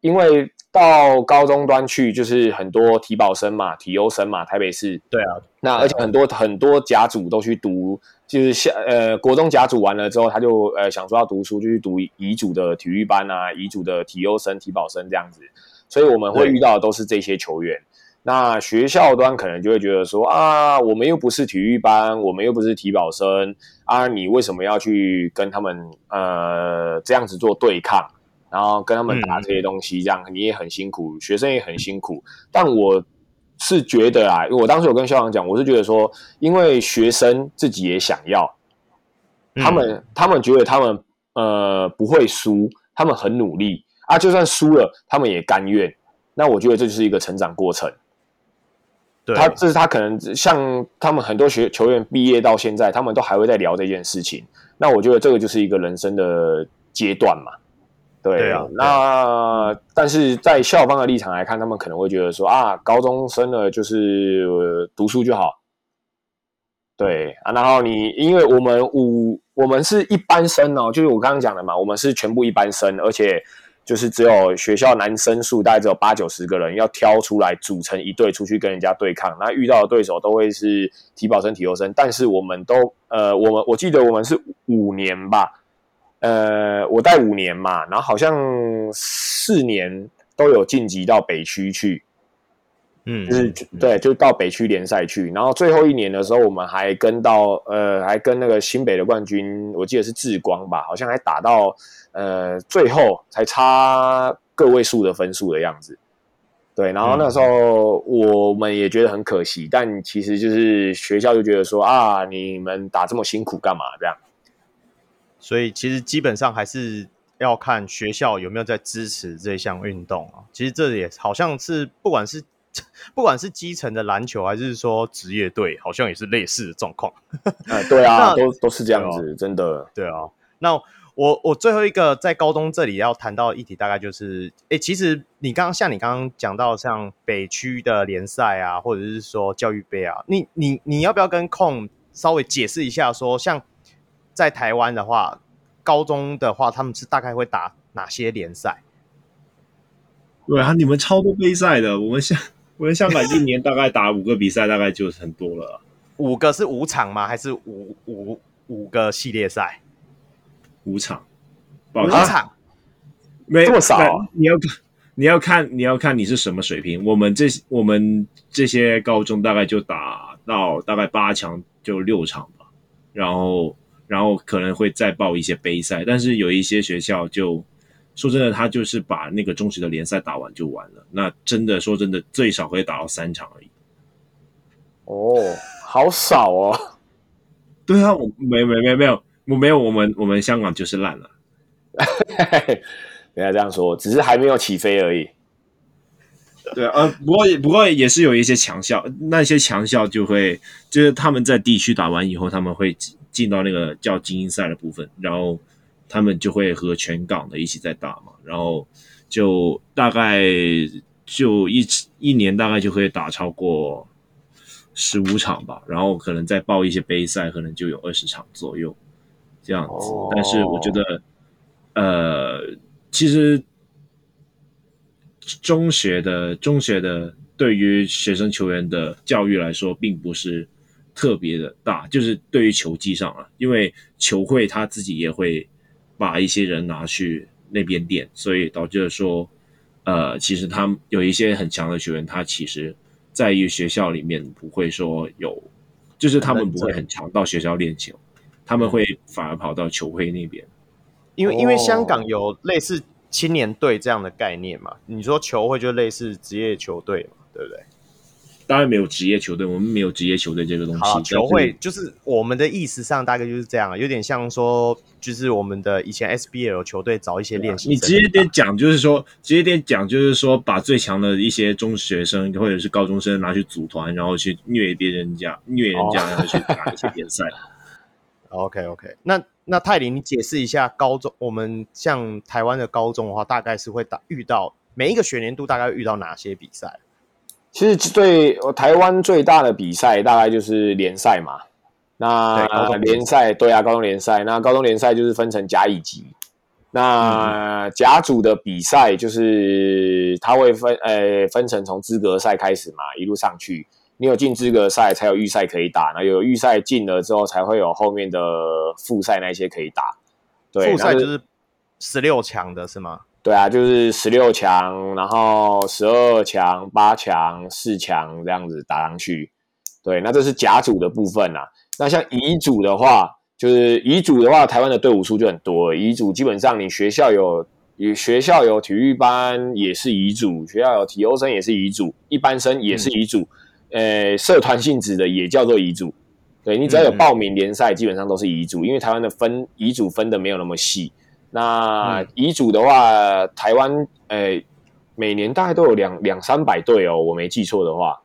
因为到高中端去，就是很多体保生嘛、体优生嘛，台北市。对啊。那而且很多很多甲组都去读。就是下呃国中甲组完了之后，他就呃想说要读书，就去读乙组的体育班啊，乙组的体优生、体保生这样子。所以我们会遇到的都是这些球员。那学校端可能就会觉得说啊，我们又不是体育班，我们又不是体保生啊，你为什么要去跟他们呃这样子做对抗，然后跟他们打这些东西，这样你也很辛苦，学生也很辛苦。但我。是觉得啊，我当时有跟校长讲，我是觉得说，因为学生自己也想要，他们、嗯、他们觉得他们呃不会输，他们很努力啊，就算输了，他们也甘愿。那我觉得这就是一个成长过程。对，他这是他可能像他们很多学球员毕业到现在，他们都还会在聊这件事情。那我觉得这个就是一个人生的阶段嘛。对，对啊，那但是在校方的立场来看，他们可能会觉得说啊，高中生呢就是、呃、读书就好。对啊，然后你因为我们五我们是一般生哦，就是我刚刚讲的嘛，我们是全部一般生，而且就是只有学校男生数大概只有八九十个人，要挑出来组成一队出去跟人家对抗，那遇到的对手都会是体保生、体优生，但是我们都呃，我们我记得我们是五年吧。呃，我带五年嘛，然后好像四年都有晋级到北区去，嗯，就是对，就到北区联赛去。然后最后一年的时候，我们还跟到呃，还跟那个新北的冠军，我记得是志光吧，好像还打到呃最后才差个位数的分数的样子。对，然后那时候我们也觉得很可惜，但其实就是学校就觉得说啊，你们打这么辛苦干嘛这样？所以其实基本上还是要看学校有没有在支持这项运动啊。其实这也好像是不管是 不管是基层的篮球，还是说职业队，好像也是类似的状况。哎，对啊，都都是这样子，真的。对啊。那我我最后一个在高中这里要谈到的议题，大概就是，哎，其实你刚刚像你刚刚讲到像北区的联赛啊，或者是说教育杯啊，你你你要不要跟控稍微解释一下，说像。在台湾的话，高中的话，他们是大概会打哪些联赛？对啊，你们超多杯赛的。我们香 我们香港一年大概打五个比赛，大概就很多了。五个是五场吗？还是五五五个系列赛？五场，五场，没这么少？你要你要看你要看你是什么水平。我们这我们这些高中大概就打到大概八强就六场吧，然后然后可能会再报一些杯赛，但是有一些学校就说真的，他就是把那个中学的联赛打完就完了。那真的说真的，最少可以打到三场而已。哦，好少哦。对啊，我没没没没有，我没有，我们我们香港就是烂了。不要这样说，只是还没有起飞而已。对啊，不过不过也是有一些强校，那些强校就会就是他们在地区打完以后，他们会进到那个叫精英赛的部分，然后他们就会和全港的一起在打嘛，然后就大概就一一年大概就会打超过十五场吧，然后可能再报一些杯赛，可能就有二十场左右这样子。但是我觉得，呃，其实中学的中学的对于学生球员的教育来说，并不是特别的大，就是对于球技上啊，因为球会他自己也会把一些人拿去那边练，所以导致了说，呃，其实他们有一些很强的球员，他其实。在于学校里面不会说有，就是他们不会很强到学校练球，他们会反而跑到球会那边，因为因为香港有类似青年队这样的概念嘛，你说球会就类似职业球队嘛，对不对？当然没有职业球队，我们没有职业球队这个东西。球会就是我们的意思上大概就是这样，有点像说，就是我们的以前 SBL 球队找一些练习生。你直接点讲，就是说，直接点讲，就是说，把最强的一些中学生或者是高中生拿去组团，然后去虐别人家，虐人家，然后去打一些联赛。OK OK，那那泰林，你解释一下高中，我们像台湾的高中的话，大概是会打遇到每一个学年度大概遇到哪些比赛？其实对台湾最大的比赛大概就是联赛嘛。那联赛对啊，高中联赛。那高中联赛就是分成甲乙级。那甲组的比赛就是它会分呃分成从资格赛开始嘛，一路上去。你有进资格赛才有预赛可以打，那有预赛进了之后才会有后面的复赛那些可以打。对，复赛就是十六强的是吗？对啊，就是十六强，然后十二强、八强、四强这样子打上去。对，那这是甲组的部分啊。那像乙组的话，就是乙组的话，台湾的队伍数就很多。乙组基本上你学校有，学校有体育班也是乙组，学校有体优生也是乙组，一般生也是乙组。呃、嗯，社团性质的也叫做遗嘱。对，你只要有报名联赛，基本上都是遗嘱，因为台湾的分遗嘱分的没有那么细。那遗嘱的话，台湾诶、欸，每年大概都有两两三百队哦，我没记错的话。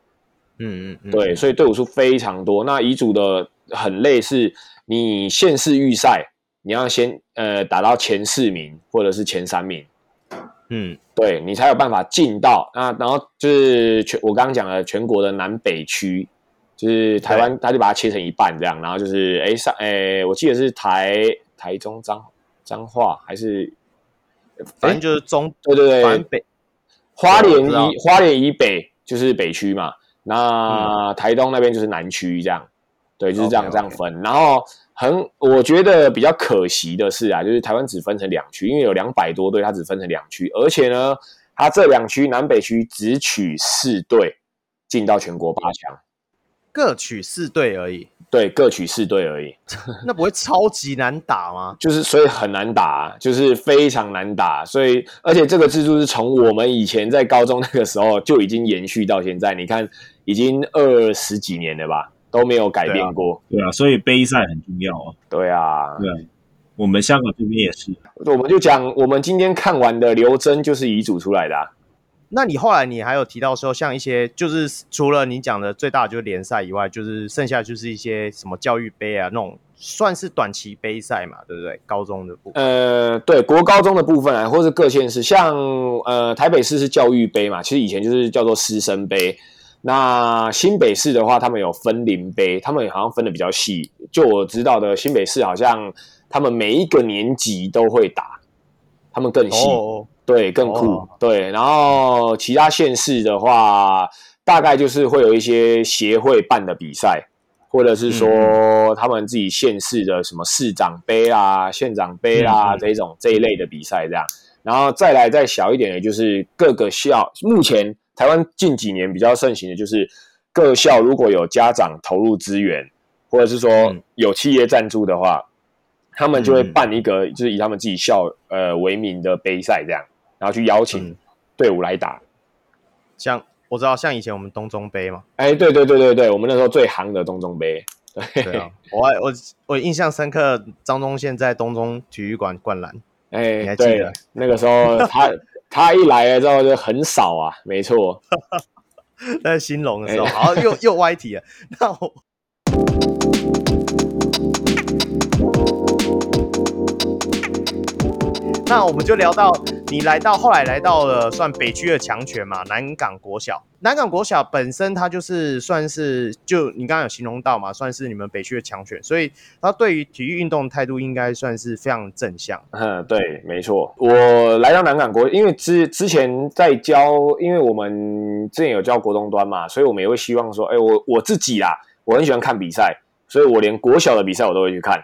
嗯嗯，嗯对，所以队伍数非常多。那乙组的很累，是你县市预赛，你要先呃打到前四名或者是前三名。嗯，对你才有办法进到啊，然后就是全我刚刚讲了全国的南北区，就是台湾，他就把它切成一半这样，然后就是哎上哎，我记得是台台中彰。彰化还是，反正就是中，对对对，反北花莲以花莲以北就是北区嘛，那台东那边就是南区这样，对，就是这样.这样分。然后很，我觉得比较可惜的是啊，就是台湾只分成两区，因为有两百多队，它只分成两区，而且呢，它这两区南北区只取四队进到全国八强，各取四队而已。对，各取四队而已，那不会超级难打吗？就是所以很难打，就是非常难打，所以而且这个制度是从我们以前在高中那个时候就已经延续到现在，你看已经二十几年了吧，都没有改变过。对啊，所以杯赛很重要啊。对啊，对啊，我们香港这边也是。我们就讲，我们今天看完的刘铮就是遗嘱出来的啊。那你后来你还有提到说，像一些就是除了你讲的最大的就是联赛以外，就是剩下就是一些什么教育杯啊那种，算是短期杯赛嘛，对不对？高中的部分，呃，对，国高中的部分啊，或是各县市，像呃台北市是教育杯嘛，其实以前就是叫做师生杯。那新北市的话，他们有分林杯，他们好像分的比较细。就我知道的，新北市好像他们每一个年级都会打，他们更细。哦对，更酷。Oh. 对，然后其他县市的话，大概就是会有一些协会办的比赛，或者是说他们自己县市的什么市长杯啊、县长杯啊、嗯、这种这一类的比赛这样。然后再来再小一点的，就是各个校。目前台湾近几年比较盛行的就是各校如果有家长投入资源，或者是说有企业赞助的话，嗯、他们就会办一个就是以他们自己校呃为名的杯赛这样，然后去邀请队伍来打。像我知道，像以前我们东中杯嘛，哎，对对对对对，我们那时候最行的东中杯。对，对啊，我我我印象深刻，张忠宪在东中体育馆灌篮。哎，你还记得那个时候他他一来了之后就很少啊，没错。在兴隆的时候，好又又歪题了。那我。那我们就聊到你来到后来来到了算北区的强权嘛，南港国小。南港国小本身它就是算是就你刚刚有形容到嘛，算是你们北区的强权，所以它对于体育运动的态度应该算是非常正向。嗯，对，没错。我来到南港国，因为之之前在教，因为我们之前有教国中端嘛，所以我们也会希望说，哎，我我自己啦，我很喜欢看比赛，所以我连国小的比赛我都会去看。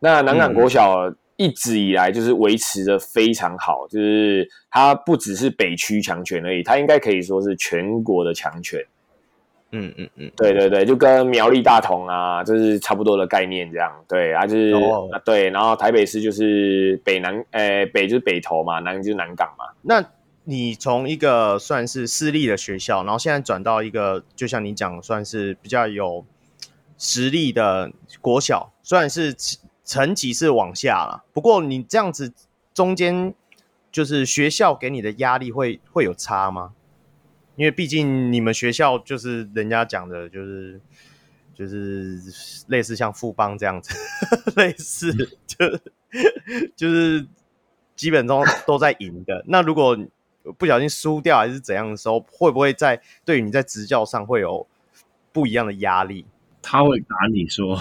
那南港国小。一直以来就是维持的非常好，就是它不只是北区强权而已，它应该可以说是全国的强权。嗯嗯嗯，对对对，就跟苗栗大同啊，就是差不多的概念这样。对啊，就是、哦、对，然后台北市就是北南，呃，北就是北投嘛，南就是南港嘛。那你从一个算是私立的学校，然后现在转到一个，就像你讲，算是比较有实力的国小，虽然是。成绩是往下了，不过你这样子中间就是学校给你的压力会会有差吗？因为毕竟你们学校就是人家讲的，就是就是类似像富邦这样子，类似就就是基本上都在赢的。那如果不小心输掉还是怎样的时候，会不会在对于你在执教上会有不一样的压力？他会打你说。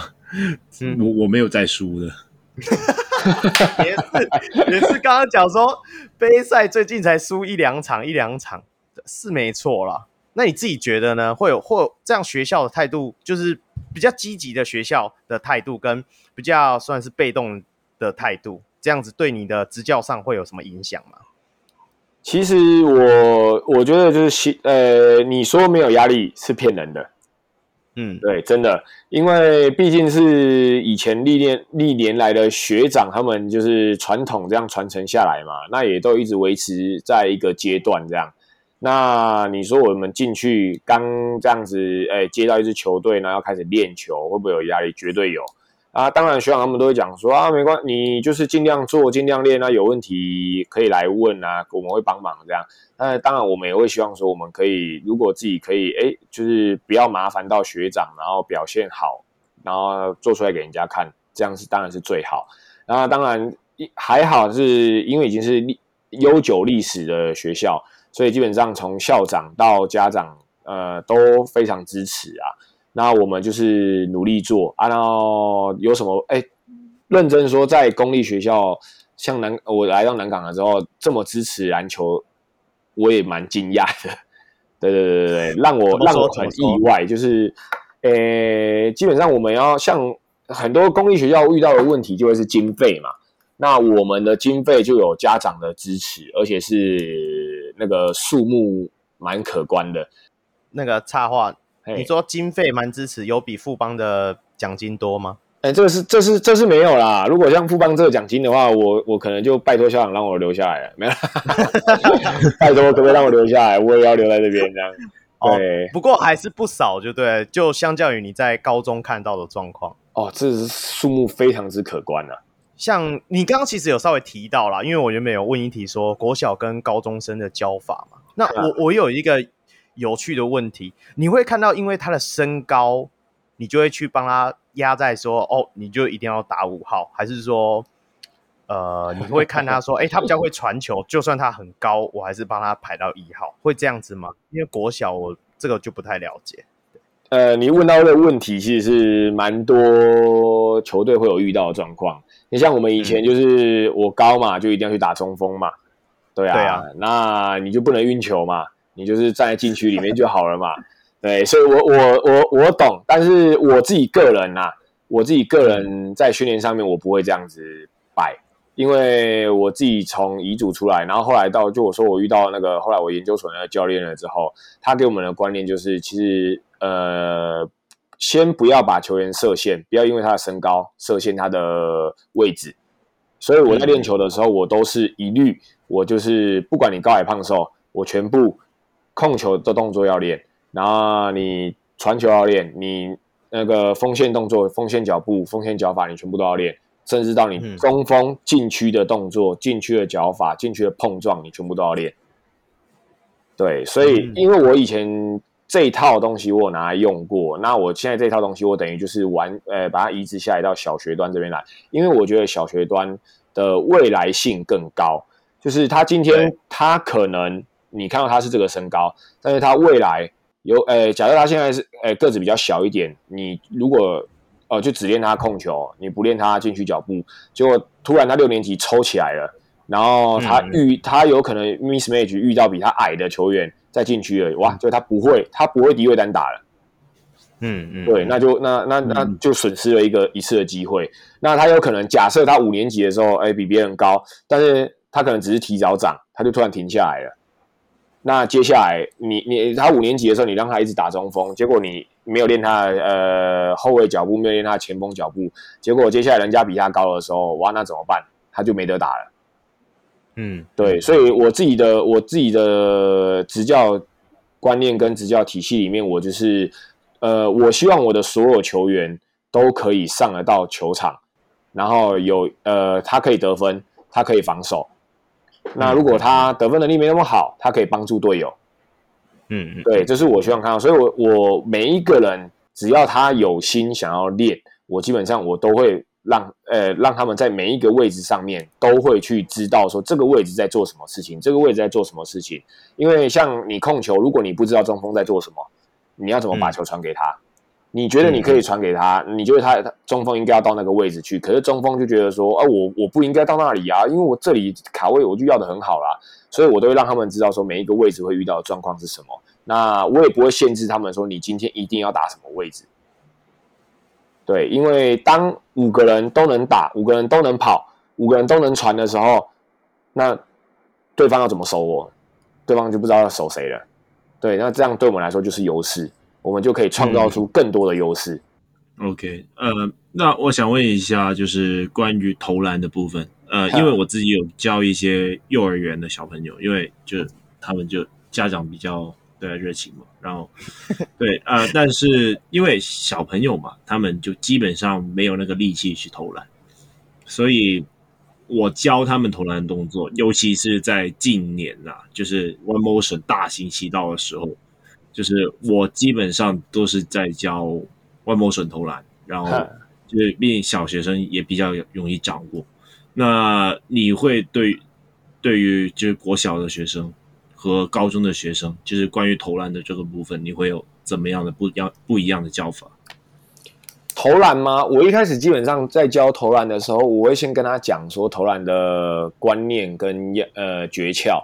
嗯，我我没有再输的，也是也是刚刚讲说杯赛最近才输一两场一两场是没错啦。那你自己觉得呢？会有或这样学校的态度，就是比较积极的学校的态度，跟比较算是被动的态度，这样子对你的执教上会有什么影响吗？其实我我觉得就是呃，你说没有压力是骗人的。嗯，对，真的，因为毕竟是以前历练历年来的学长，他们就是传统这样传承下来嘛，那也都一直维持在一个阶段这样。那你说我们进去刚这样子，哎，接到一支球队，然后要开始练球，会不会有压力？绝对有。啊，当然学长他们都会讲说啊，没关系，你就是尽量做，尽量练啊，有问题可以来问啊，我们会帮忙这样。那当然我们也会希望说，我们可以如果自己可以，哎，就是不要麻烦到学长，然后表现好，然后做出来给人家看，这样是当然是最好。那当然还好是因为已经是悠久历史的学校，所以基本上从校长到家长，呃，都非常支持啊。那我们就是努力做啊，然后有什么哎，认真说，在公立学校，像南我来到南港的时候，这么支持篮球，我也蛮惊讶的。对对对对对，让我让我很意外，就是，诶，基本上我们要像很多公立学校遇到的问题，就会是经费嘛。那我们的经费就有家长的支持，而且是那个数目蛮可观的。那个插话。你说经费蛮支持，有比富邦的奖金多吗？哎、欸，这个是这是这是没有啦。如果像富邦这个奖金的话，我我可能就拜托校长让我留下来了。没有，拜托可不可以让我留下来？我也要留在这边这样。对、哦，不过还是不少，就对，就相较于你在高中看到的状况哦，这是数目非常之可观啊。像你刚刚其实有稍微提到啦，因为我原本有问一题说国小跟高中生的教法嘛，那我我有一个。有趣的问题，你会看到，因为他的身高，你就会去帮他压在说，哦，你就一定要打五号，还是说，呃，你会看他说，哎，他比较会传球，就算他很高，我还是帮他排到一号，会这样子吗？因为国小我这个就不太了解。呃，你问到的问题其实是蛮多球队会有遇到的状况。你像我们以前就是我高嘛，就一定要去打中锋嘛，对啊，对啊，那你就不能运球嘛。你就是站在禁区里面就好了嘛，对，所以我我我我懂，但是我自己个人呐、我自己个人在训练上面我不会这样子摆，因为我自己从乙组出来，然后后来到就我说我遇到那个后来我研究所那个教练了之后，他给我们的观念就是，其实呃，先不要把球员设限，不要因为他的身高设限他的位置。所以我在练球的时候，我都是一律，我就是不管你高矮胖瘦，我全部控球的动作要练，然后你传球要练，你那个锋线动作、锋线脚步、锋线脚法，你全部都要练。甚至到你中锋禁区的动作、禁区的脚法、禁区的碰撞，你全部都要练。对，所以因为我以前这一套东西我有拿来用过，那我现在这套东西我等于就是玩，呃，把它移植下来到小学端这边来，因为我觉得小学端的未来性更高。就是他今天他可能你看到他是这个身高，但是他未来有，呃，假设他现在是，呃，个子比较小一点，你如果呃，就只练他控球，你不练他禁区脚步，结果突然他六年级抽起来了，然后他遇、嗯、他有可能 mismatch 遇到比他矮的球员在禁区了，哇，就他不会他不会低位单打了，嗯嗯，对，那就那那那就损失了一个一次的机会。那他有可能假设他五年级的时候，哎，比别人高，但是他可能只是提早长，他就突然停下来了。那接下来你你他五年级的时候，你让他一直打中锋，结果你。没有练他的呃后卫脚步，没有练他的前锋脚步，结果接下来人家比他高的时候，哇，那怎么办？他就没得打了。嗯，对，所以我自己的我自己的执教观念跟执教体系里面，我就是呃，我希望我的所有球员都可以上得到球场，然后有呃，他可以得分，他可以防守。那如果他得分能力没那么好，他可以帮助队友。嗯，对，这是我希望看到，所以我，我我每一个人只要他有心想要练，我基本上我都会让呃让他们在每一个位置上面都会去知道说这个位置在做什么事情，这个位置在做什么事情。因为像你控球，如果你不知道中锋在做什么，你要怎么把球传给他？嗯、你觉得你可以传给他？你觉得他中锋应该要到那个位置去？可是中锋就觉得说，啊，我我不应该到那里啊，因为我这里卡位我就要的很好啦。所以我都会让他们知道说每一个位置会遇到的状况是什么。那我也不会限制他们说你今天一定要打什么位置。对，因为当五个人都能打，五个人都能跑，五个人都能传的时候，那对方要怎么守我？对方就不知道要守谁了。对，那这样对我们来说就是优势，我们就可以创造出更多的优势。嗯、OK，呃，那我想问一下，就是关于投篮的部分。呃，因为我自己有教一些幼儿园的小朋友，因为就他们就家长比较对热情嘛，然后 对呃，但是因为小朋友嘛，他们就基本上没有那个力气去投篮，所以我教他们投篮动作，尤其是在近年呐、啊，就是 One Motion 大行其道的时候，就是我基本上都是在教 One Motion 投篮，然后就是毕竟小学生也比较容易掌握。那你会对对于就是国小的学生和高中的学生，就是关于投篮的这个部分，你会有怎么样的不一样不一样的教法？投篮吗？我一开始基本上在教投篮的时候，我会先跟他讲说投篮的观念跟呃诀窍，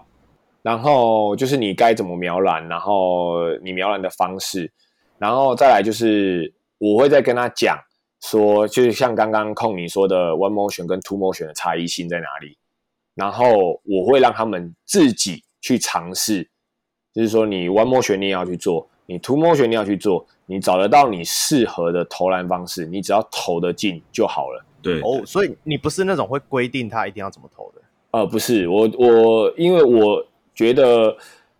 然后就是你该怎么瞄篮，然后你瞄篮的方式，然后再来就是我会再跟他讲。说，就是像刚刚控你说的，one motion 跟 two motion 的差异性在哪里？然后我会让他们自己去尝试，就是说你 one motion 你也要去做，你 two motion 你要去做，你找得到你适合的投篮方式，你只要投得进就好了。对哦，所以你不是那种会规定他一定要怎么投的？呃，不是，我我因为我觉得。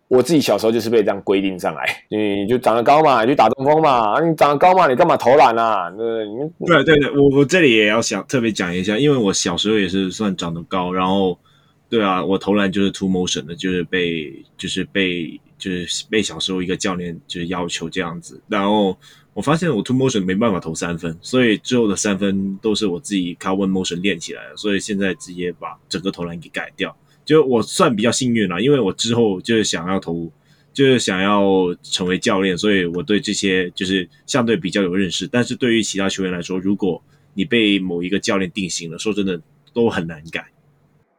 我自己小时候就是被这样规定上来，你就长得高嘛，你就打中锋嘛。啊，你长得高嘛，你干嘛投篮啊？对对对对，我我这里也要想特别讲一下，因为我小时候也是算长得高，然后对啊，我投篮就是 two motion 的，就是被就是被就是被小时候一个教练就是要求这样子，然后我发现我 two motion 没办法投三分，所以之后的三分都是我自己靠 one motion 练起来的，所以现在直接把整个投篮给改掉。就我算比较幸运了，因为我之后就是想要投，就是想要成为教练，所以我对这些就是相对比较有认识。但是对于其他球员来说，如果你被某一个教练定型了，说真的都很难改。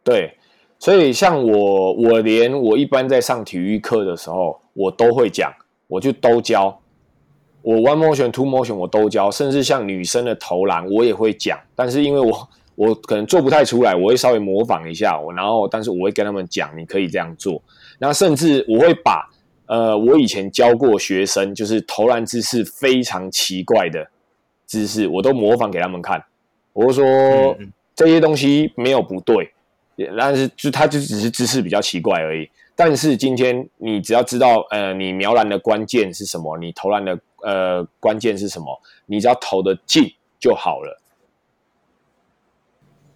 对，所以像我，我连我一般在上体育课的时候，我都会讲，我就都教。我 one motion two motion 我都教，甚至像女生的投篮我也会讲。但是因为我我可能做不太出来，我会稍微模仿一下，我然后但是我会跟他们讲，你可以这样做。那甚至我会把呃我以前教过学生，就是投篮姿势非常奇怪的姿势，我都模仿给他们看。我就说、嗯、这些东西没有不对，但是就他就只是姿势比较奇怪而已。但是今天你只要知道，呃，你瞄篮的关键是什么，你投篮的呃关键是什么，你只要投的进就好了。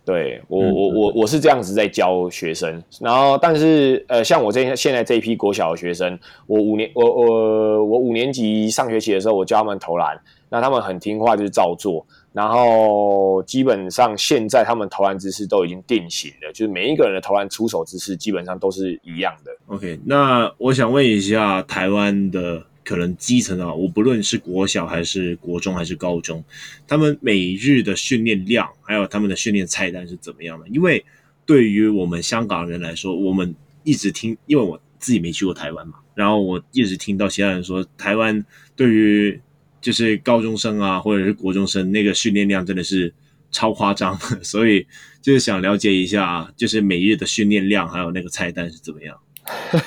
对我，我我我是这样子在教学生，然后但是呃，像我这现在这一批国小的学生，我五年我我我五年级上学期的时候，我教他们投篮，那他们很听话，就是照做，然后基本上现在他们投篮姿势都已经定型了，就是每一个人的投篮出手姿势基本上都是一样的。OK，那我想问一下台湾的。可能基层啊，我不论是国小还是国中还是高中，他们每日的训练量，还有他们的训练菜单是怎么样的？因为对于我们香港人来说，我们一直听，因为我自己没去过台湾嘛，然后我一直听到其他人说，台湾对于就是高中生啊，或者是国中生那个训练量真的是超夸张，所以就是想了解一下，就是每日的训练量还有那个菜单是怎么样。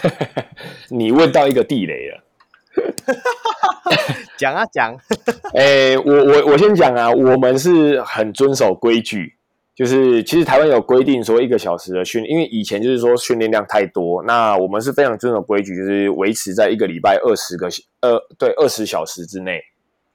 你问到一个地雷了。讲啊讲，哎、欸，我我我先讲啊，我们是很遵守规矩，就是其实台湾有规定说一个小时的训，因为以前就是说训练量太多，那我们是非常遵守规矩，就是维持在一个礼拜二十个呃对二十小时之内，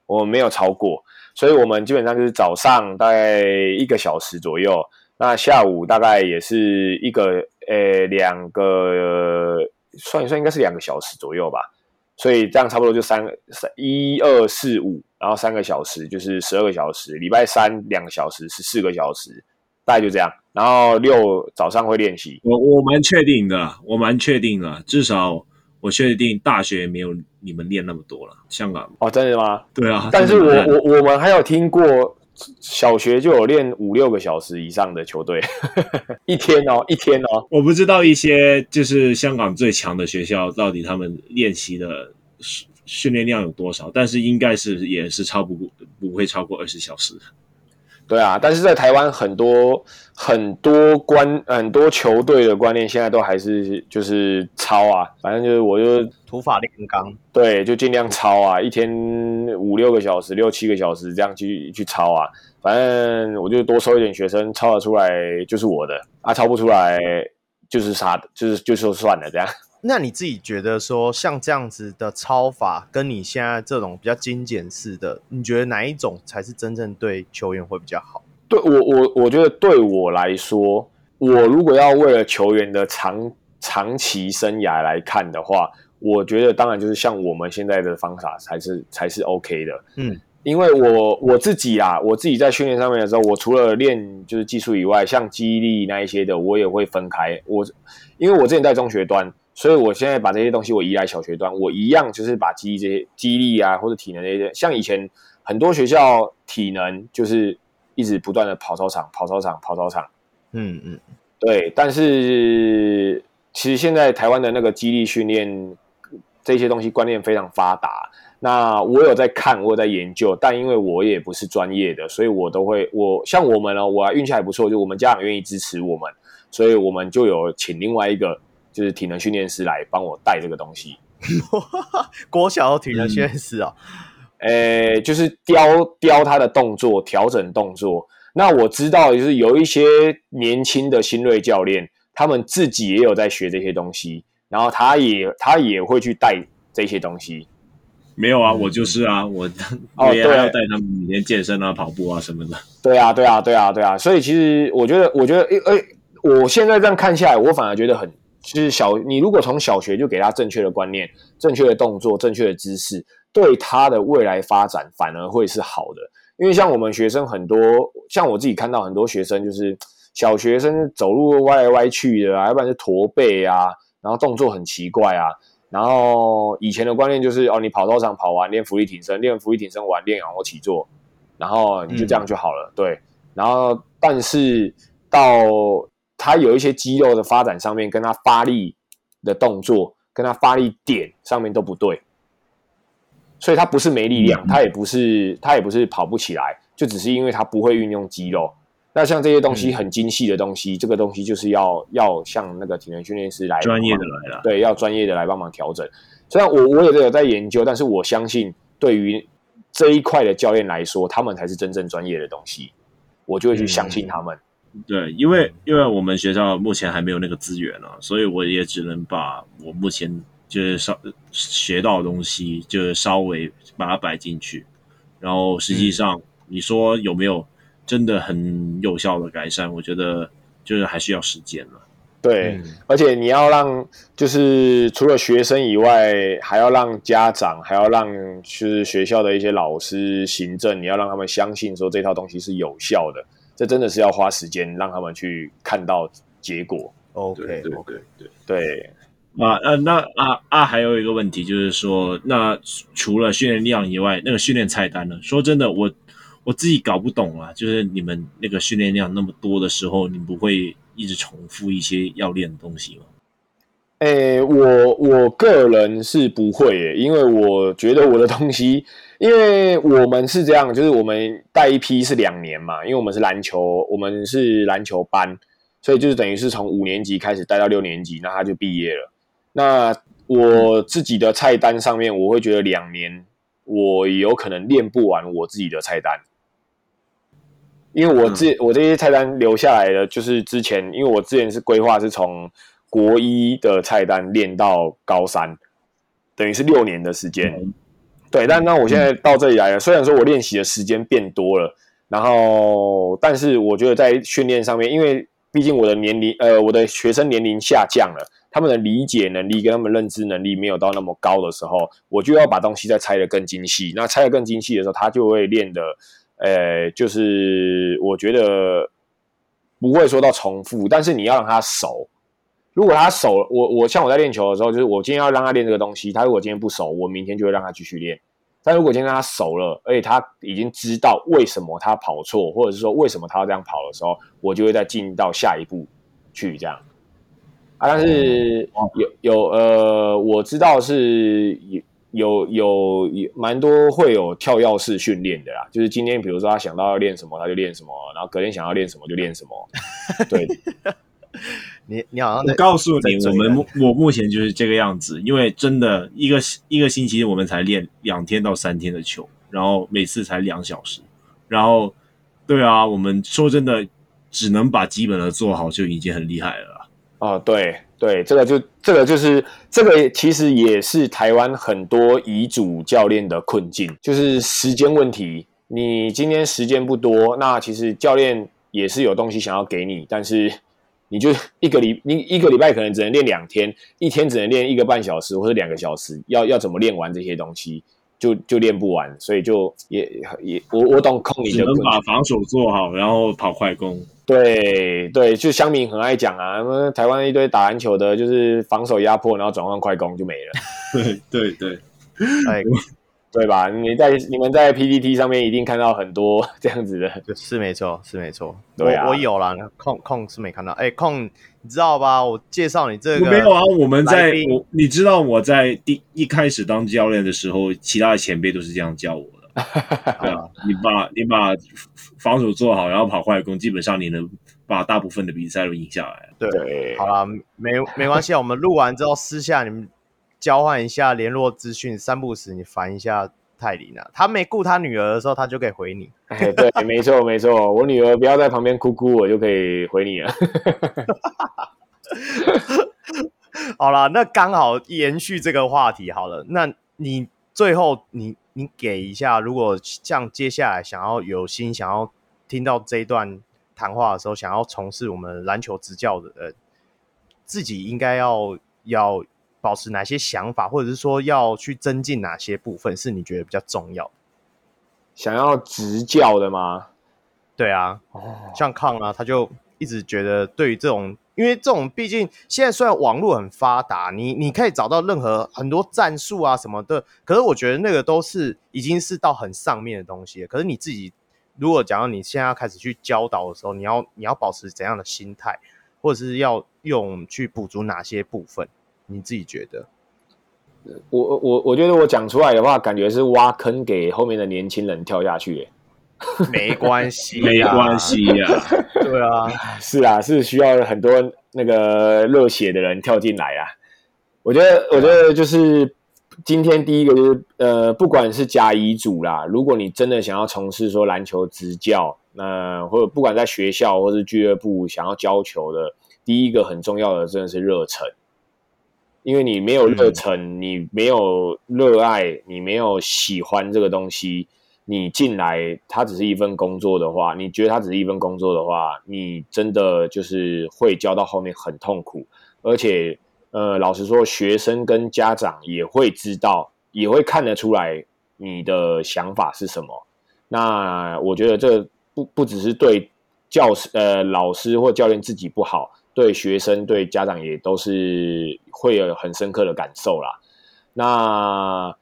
我们没有超过，所以我们基本上就是早上大概一个小时左右，那下午大概也是一个呃两个、算一算应该是两个小时左右吧。所以这样差不多就三三一二四五，然后三个小时就是十二个小时。礼拜三两个小时，十四个小时，大概就这样。然后六早上会练习。我我蛮确定的，我蛮确定的，至少我确定大学没有你们练那么多了。香港哦，真的吗？对啊。但是我我我们还有听过。小学就有练五六个小时以上的球队，一天哦，一天哦。我不知道一些就是香港最强的学校到底他们练习的训练量有多少，但是应该是也是超不过不会超过二十小时。对啊，但是在台湾很多很多观很多球队的观念现在都还是就是抄啊，反正就是我就土法炼钢，对，就尽量抄啊，一天五六个小时、六七个小时这样去去抄啊，反正我就多收一点学生，抄得出来就是我的，啊，抄不出来就是啥的，就是就说算了这样。那你自己觉得说，像这样子的操法，跟你现在这种比较精简式的，你觉得哪一种才是真正对球员会比较好？对我，我我觉得对我来说，我如果要为了球员的长长期生涯来看的话，我觉得当然就是像我们现在的方法才是才是 OK 的。嗯，因为我我自己啊，我自己在训练上面的时候，我除了练就是技术以外，像记忆力那一些的，我也会分开。我因为我之前在中学端。所以，我现在把这些东西我移来小学端，我一样就是把肌力这些肌力啊，或者体能这些，像以前很多学校体能就是一直不断的跑操场、跑操场、跑操场，嗯嗯，对。但是其实现在台湾的那个激励训练这些东西观念非常发达，那我有在看，我有在研究，但因为我也不是专业的，所以我都会我像我们呢，我运气还不错，就我们家长愿意支持我们，所以我们就有请另外一个。就是体能训练师来帮我带这个东西，国小的体能训练师啊，诶、嗯欸，就是雕雕他的动作，调整动作。那我知道，就是有一些年轻的新锐教练，他们自己也有在学这些东西，然后他也他也会去带这些东西。没有啊，我就是啊，我哦，对，要带他们每天健身啊、跑步啊什么的。对啊，对啊，对啊，对啊。所以其实我觉得，我觉得，诶、欸，诶、欸，我现在这样看下来，我反而觉得很。就是小，你如果从小学就给他正确的观念、正确的动作、正确的姿势，对他的未来发展反而会是好的。因为像我们学生很多，像我自己看到很多学生，就是小学生走路歪来歪去的啊，要不然就驼背啊，然后动作很奇怪啊。然后以前的观念就是哦，你跑操场跑完练浮力挺身，练完伏地挺身完练仰卧起坐，然后你就这样就好了。嗯、对，然后但是到。他有一些肌肉的发展上面，跟他发力的动作，跟他发力点上面都不对，所以他不是没力量，他也不是他也不是跑不起来，就只是因为他不会运用肌肉，那像这些东西很精细的东西，嗯、这个东西就是要要像那个体能训练师来专业的来了，对，要专业的来帮忙调整。虽然我我也有在研究，但是我相信对于这一块的教练来说，他们才是真正专业的东西，我就会去相信他们。嗯、对，因为因为我们学校目前还没有那个资源啊，所以我也只能把我目前就是稍学到的东西，就是稍微把它摆进去，然后实际上你说有没有？真的很有效的改善，我觉得就是还需要时间了。对，嗯、而且你要让，就是除了学生以外，还要让家长，还要让就是学校的一些老师、行政，你要让他们相信说这套东西是有效的。这真的是要花时间让他们去看到结果。OK，对对对对对。啊呃，那啊啊，还有一个问题就是说，那除了训练量以外，那个训练菜单呢？说真的，我。我自己搞不懂啊，就是你们那个训练量那么多的时候，你不会一直重复一些要练的东西吗？诶、欸，我我个人是不会耶，因为我觉得我的东西，因为我们是这样，就是我们带一批是两年嘛，因为我们是篮球，我们是篮球班，所以就是等于是从五年级开始带到六年级，那他就毕业了。那我自己的菜单上面，我会觉得两年我有可能练不完我自己的菜单。因为我这我这些菜单留下来的，就是之前，因为我之前是规划是从国一的菜单练到高三，等于是六年的时间。嗯、对，但那我现在到这里来了，虽然说我练习的时间变多了，然后，但是我觉得在训练上面，因为毕竟我的年龄，呃，我的学生年龄下降了，他们的理解能力跟他们认知能力没有到那么高的时候，我就要把东西再拆得更精细。那拆得更精细的时候，他就会练的。呃，就是我觉得不会说到重复，但是你要让他熟。如果他熟，我我像我在练球的时候，就是我今天要让他练这个东西，他如果今天不熟，我明天就会让他继续练。但如果今天他熟了，而且他已经知道为什么他跑错，或者是说为什么他要这样跑的时候，我就会再进到下一步去这样。啊，但是有有呃，我知道是有。有有有蛮多会有跳跃式训练的啦，就是今天比如说他想到要练什么，他就练什么，然后隔天想要练什么就练什么。对，你你好像我告诉你，我们我目前就是这个样子，因为真的一个一个星期我们才练两天到三天的球，然后每次才两小时，然后对啊，我们说真的只能把基本的做好就已经很厉害了啦。哦，对。对，这个就这个就是这个，其实也是台湾很多遗嘱教练的困境，就是时间问题。你今天时间不多，那其实教练也是有东西想要给你，但是你就 一个礼你一个礼拜可能只能练两天，一天只能练一个半小时或者两个小时，要要怎么练完这些东西？就就练不完，所以就也也我我懂控你的，只能把防守做好，然后跑快攻。对对，就乡民很爱讲啊，台湾一堆打篮球的，就是防守压迫，然后转换快攻就没了。对对对，哎，对吧？你在你们在 PPT 上面一定看到很多 这样子的，是没错，是没错。对啊，我，我有啦，空空是没看到。哎，空，你知道吧？我介绍你这个没有啊？我们在我，你知道我在第一开始当教练的时候，其他的前辈都是这样教我的。对啊，你把你把防守做好，然后跑快攻，基本上你能把大部分的比赛都赢下来。对，好了，没没关系啊，我们录完之后私下你们交换一下联络资讯，三不时你烦一下泰林啊，他没顾他女儿的时候，他就可以回你。哎，对，没错没错，我女儿不要在旁边哭哭，我就可以回你了。好了，那刚好延续这个话题好了，那你最后你。你给一下，如果像接下来想要有心想要听到这一段谈话的时候，想要从事我们篮球执教的人，自己应该要要保持哪些想法，或者是说要去增进哪些部分，是你觉得比较重要？想要执教的吗？对啊，哦像康啊，他就一直觉得对于这种。因为这种毕竟现在虽然网络很发达，你你可以找到任何很多战术啊什么的，可是我觉得那个都是已经是到很上面的东西。可是你自己如果讲到你现在要开始去教导的时候，你要你要保持怎样的心态，或者是要用去补足哪些部分？你自己觉得？我我我觉得我讲出来的话，感觉是挖坑给后面的年轻人跳下去。没关系，没关系呀、啊。对啊，是啊，是需要很多那个热血的人跳进来啊。我觉得，我觉得就是今天第一个就是呃，不管是甲乙组啦，如果你真的想要从事说篮球执教，那、呃、或者不管在学校或是俱乐部想要教球的，第一个很重要的真的是热忱。因为你没有热忱，嗯、你没有热爱，你没有喜欢这个东西，你进来，它只是一份工作的话，你觉得它只是一份工作的话，你真的就是会教到后面很痛苦。而且，呃，老实说，学生跟家长也会知道，也会看得出来你的想法是什么。那我觉得这不不只是对教师、呃老师或教练自己不好。对学生、对家长也都是会有很深刻的感受啦。那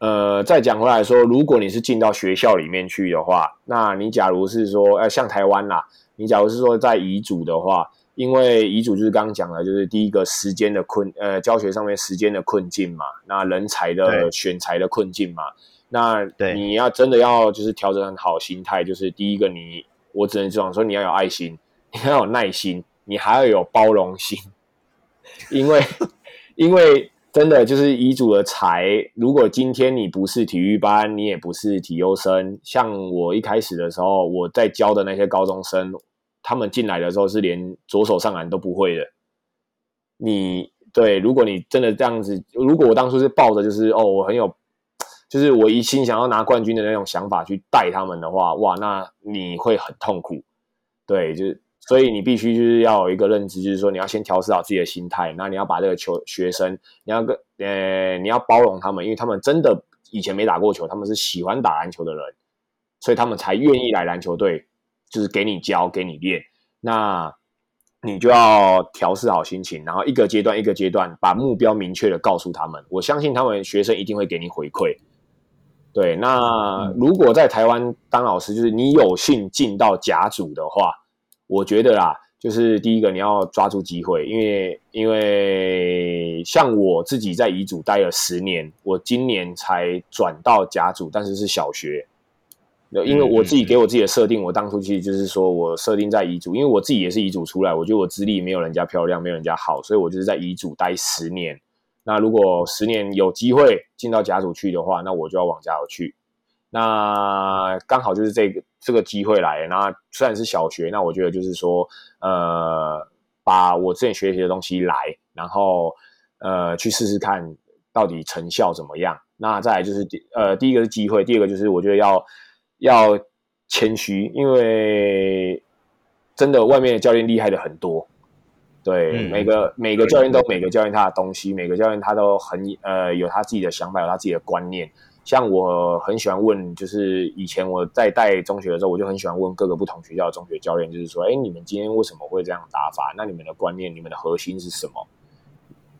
呃，再讲回来说，如果你是进到学校里面去的话，那你假如是说，呃，像台湾啦，你假如是说在遗嘱的话，因为遗嘱就是刚刚讲的，就是第一个时间的困，呃，教学上面时间的困境嘛，那人才的选材的困境嘛，那你要真的要就是调整很好心态，就是第一个你，我只能这样说，你要有爱心，你要有耐心。你还要有包容心，因为因为真的就是乙组的才，如果今天你不是体育班，你也不是体优生，像我一开始的时候，我在教的那些高中生，他们进来的时候是连左手上篮都不会的。你对，如果你真的这样子，如果我当初是抱着就是哦，我很有，就是我一心想要拿冠军的那种想法去带他们的话，哇，那你会很痛苦。对，就是。所以你必须就是要有一个认知，就是说你要先调试好自己的心态，那你要把这个球学生，你要跟呃你要包容他们，因为他们真的以前没打过球，他们是喜欢打篮球的人，所以他们才愿意来篮球队，就是给你教给你练。那你就要调试好心情，然后一个阶段一个阶段把目标明确的告诉他们。我相信他们学生一定会给你回馈。对，那如果在台湾当老师，就是你有幸进到甲组的话。我觉得啦，就是第一个你要抓住机会，因为因为像我自己在乙组待了十年，我今年才转到甲组，但是是小学。因为我自己给我自己的设定，我当初其实就是说我设定在乙组，因为我自己也是乙组出来，我觉得我资历没有人家漂亮，没有人家好，所以我就是在乙组待十年。那如果十年有机会进到甲组去的话，那我就要往甲组去。那刚好就是这个这个机会来，那虽然是小学，那我觉得就是说，呃，把我之前学习的东西来，然后呃去试试看到底成效怎么样。那再来就是第呃第一个是机会，第二个就是我觉得要要谦虚，因为真的外面的教练厉害的很多，对，嗯、每个每个教练都每个教练他的东西，每个教练他都很呃有他自己的想法，有他自己的观念。像我很喜欢问，就是以前我在带中学的时候，我就很喜欢问各个不同学校的中学教练，就是说，哎，你们今天为什么会这样打法？那你们的观念、你们的核心是什么？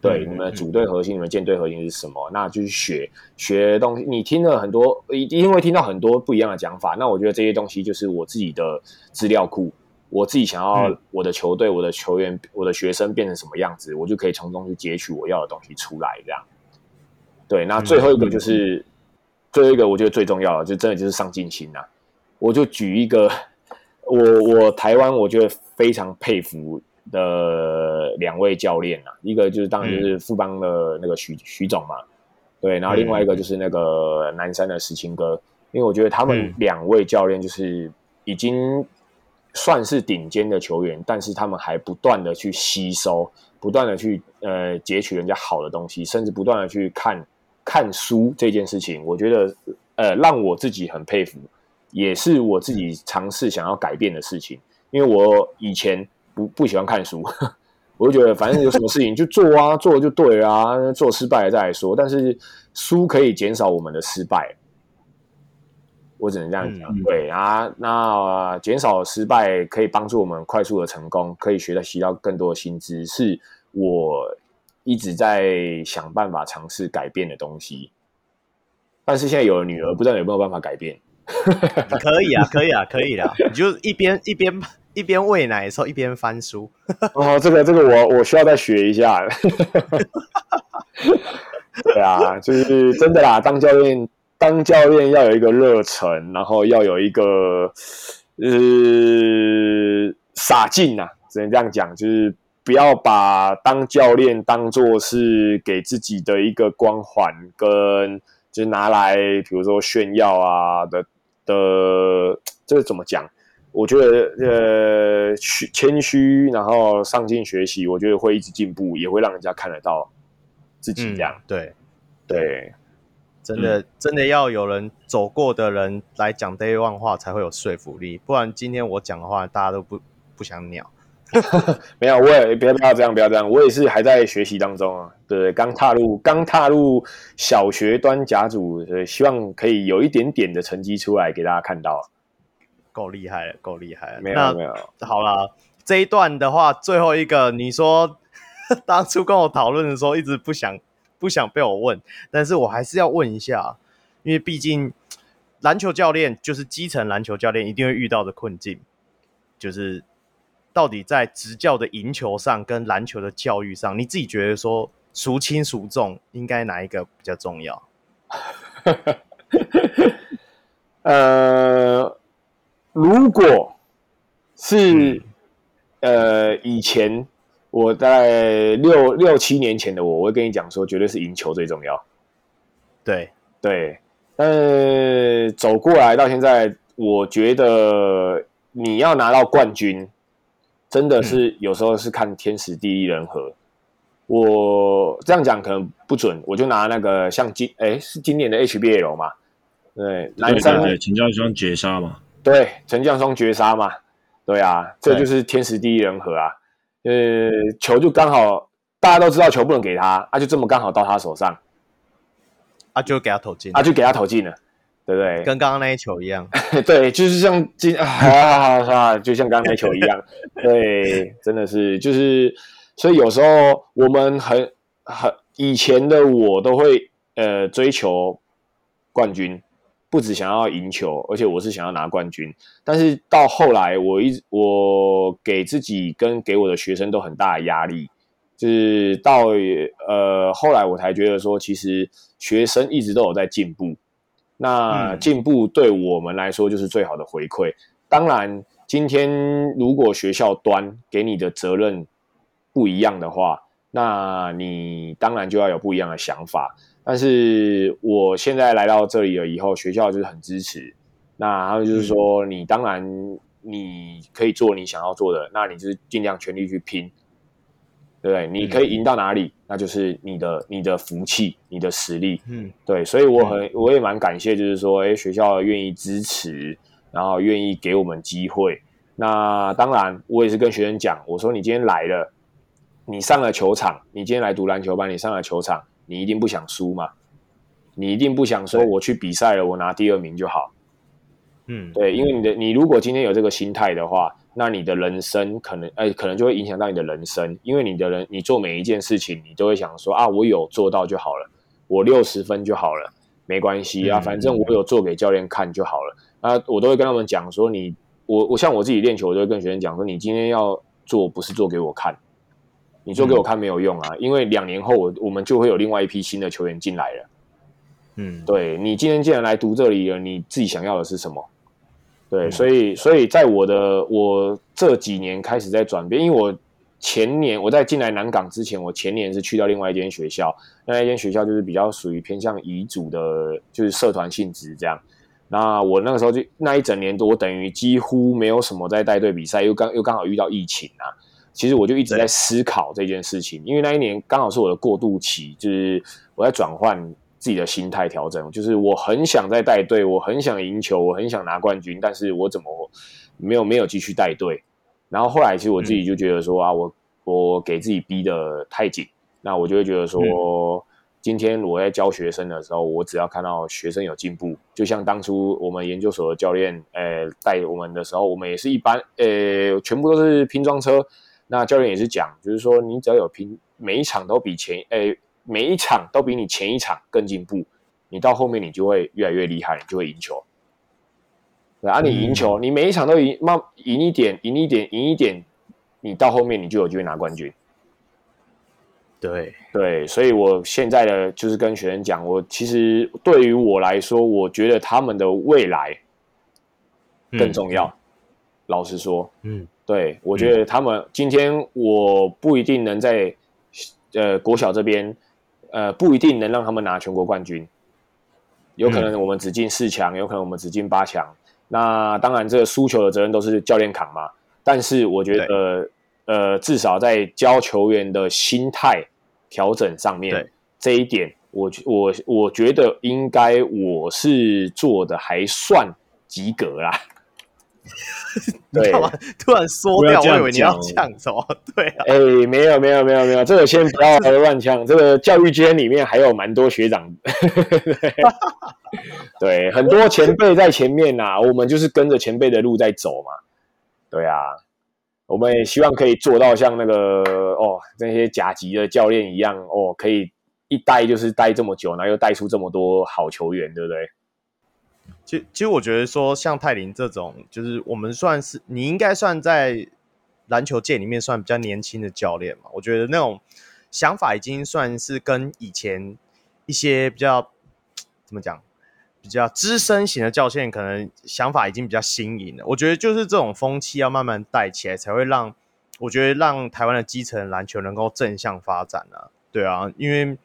对，你们的组队核心、你们舰队核心是什么？那就是学学东西。你听了很多，一定会听到很多不一样的讲法。那我觉得这些东西就是我自己的资料库，我自己想要我的球队、我的球员、我的学生变成什么样子，我就可以从中去截取我要的东西出来。这样。对，那最后一个就是。最后一个我觉得最重要的，就真的就是上进心呐、我就举一个，我我台湾我觉得非常佩服的两位教练啊，一个就是当然就是富邦的那个徐徐总嘛，对，然后另外一个就是那个南山的石青哥，因为我觉得他们两位教练就是已经算是顶尖的球员，但是他们还不断的去吸收，不断的去呃截取人家好的东西，甚至不断的去看。看书这件事情，我觉得呃，让我自己很佩服，也是我自己尝试想要改变的事情。因为我以前不不喜欢看书，我就觉得反正有什么事情 就做啊，做就对啊，做失败了再来说。但是书可以减少我们的失败，我只能这样讲。嗯、对啊，那减少失败可以帮助我们快速的成功，可以学到习到更多的新知。是我。一直在想办法尝试改变的东西，但是现在有了女儿，不知道有没有办法改变。可以啊，可以啊，可以的。你就一边一边一边喂奶的时候一边翻书。哦，这个这个我我需要再学一下。对啊，就是真的啦。当教练当教练要有一个热忱，然后要有一个呃洒劲呐，只能这样讲，就是不要把当教练当做是给自己的一个光环，跟就是拿来比如说炫耀啊的的，这个怎么讲？我觉得呃谦虚，然后上进学习，我觉得会一直进步，也会让人家看得到自己这样。嗯、对对。真的，真的要有人走过的人来讲 Day One 话才会有说服力，不然今天我讲的话，大家都不不想鸟。没有，我也不要不要这样，不要这样，我也是还在学习当中啊。对，刚踏入刚踏入小学端甲组，所以希望可以有一点点的成绩出来给大家看到。够厉害了，够厉害了。没有没有，好了，这一段的话，最后一个，你说 当初跟我讨论的时候，一直不想。不想被我问，但是我还是要问一下，因为毕竟篮球教练就是基层篮球教练一定会遇到的困境，就是到底在执教的赢球上跟篮球的教育上，你自己觉得说孰轻孰重，应该哪一个比较重要？呃，如果是呃以前。我在六六七年前的我，我会跟你讲说，绝对是赢球最重要。对对，但是走过来到现在，我觉得你要拿到冠军，真的是有时候是看天时地利人和。嗯、我这样讲可能不准，我就拿那个像今哎是今年的 HBL 嘛，对，男生陈教双绝杀嘛，对，陈教双绝杀嘛，对啊，这就是天时地利人和啊。呃，球就刚好，大家都知道球不能给他，啊，就这么刚好到他手上，啊，就给他投进，啊，就给他投进了，对不对？跟刚刚那一球一样，对，就是像今啊，好好好，就像刚刚那球一样，对，真的是，就是，所以有时候我们很很以前的我都会呃追求冠军。不只想要赢球，而且我是想要拿冠军。但是到后来，我一直我给自己跟给我的学生都很大的压力，就是到呃后来我才觉得说，其实学生一直都有在进步。那进步对我们来说就是最好的回馈。当然，今天如果学校端给你的责任不一样的话，那你当然就要有不一样的想法。但是我现在来到这里了以后，学校就是很支持。那还有就是说，你当然你可以做你想要做的，那你就是尽量全力去拼，对不对？你可以赢到哪里，那就是你的你的福气，你的实力。嗯，对。所以我很我也蛮感谢，就是说，哎，学校愿意支持，然后愿意给我们机会。那当然，我也是跟学生讲，我说你今天来了，你上了球场，你今天来读篮球班，你上了球场。你一定不想输嘛？你一定不想说我去比赛了，我拿第二名就好。嗯，对，因为你的你如果今天有这个心态的话，那你的人生可能哎，可能就会影响到你的人生。因为你的人，你做每一件事情，你都会想说啊，我有做到就好了，我六十分就好了，没关系啊，反正我有做给教练看就好了。啊，我都会跟他们讲说你，你我我像我自己练球，我都会跟学生讲说，你今天要做，不是做给我看。你做给我看没有用啊，嗯、因为两年后我我们就会有另外一批新的球员进来了。嗯，对，你今天既然来读这里了，你自己想要的是什么？对，嗯、所以所以在我的我这几年开始在转变，因为我前年我在进来南港之前，我前年是去到另外一间学校，那一间学校就是比较属于偏向乙组的，就是社团性质这样。那我那个时候就那一整年多，我等于几乎没有什么在带队比赛，又刚又刚好遇到疫情啊。其实我就一直在思考这件事情，因为那一年刚好是我的过渡期，就是我在转换自己的心态调整，就是我很想在带队，我很想赢球，我很想拿冠军，但是我怎么没有没有继续带队？然后后来其实我自己就觉得说啊，我我给自己逼得太紧，那我就会觉得说，今天我在教学生的时候，我只要看到学生有进步，就像当初我们研究所的教练，呃，带我们的时候，我们也是一般，呃，全部都是拼装车。那教练也是讲，就是说你只要有拼，每一场都比前，诶，每一场都比你前一场更进步，你到后面你就会越来越厉害，你就会赢球。对啊，你赢球，你每一场都赢，慢赢一点，赢一点，赢一点，你到后面你就有机会拿冠军。对对，所以我现在的就是跟学生讲，我其实对于我来说，我觉得他们的未来更重要。嗯、老实说，嗯，对，我觉得他们今天我不一定能在呃国小这边，呃不一定能让他们拿全国冠军，有可能我们只进四强，有可能我们只进八强。那当然，这个输球的责任都是教练扛嘛。但是我觉得。呃，至少在教球员的心态调整上面，这一点我，我我我觉得应该我是做的还算及格啦。对，突然缩掉，我以为你要呛什么？对啊，哎、欸，没有没有没有没有，这个先不要乱呛。这个教育圈里面还有蛮多学长，对，对，很多前辈在前面呐、啊，我们就是跟着前辈的路在走嘛。对啊。我们也希望可以做到像那个哦，那些甲级的教练一样哦，可以一待就是待这么久，然后又带出这么多好球员，对不对？其，其实我觉得说像泰林这种，就是我们算是你应该算在篮球界里面算比较年轻的教练嘛。我觉得那种想法已经算是跟以前一些比较怎么讲？比较资深型的教练，可能想法已经比较新颖了。我觉得就是这种风气要慢慢带起来，才会让我觉得让台湾的基层篮球能够正向发展啊。对啊，因为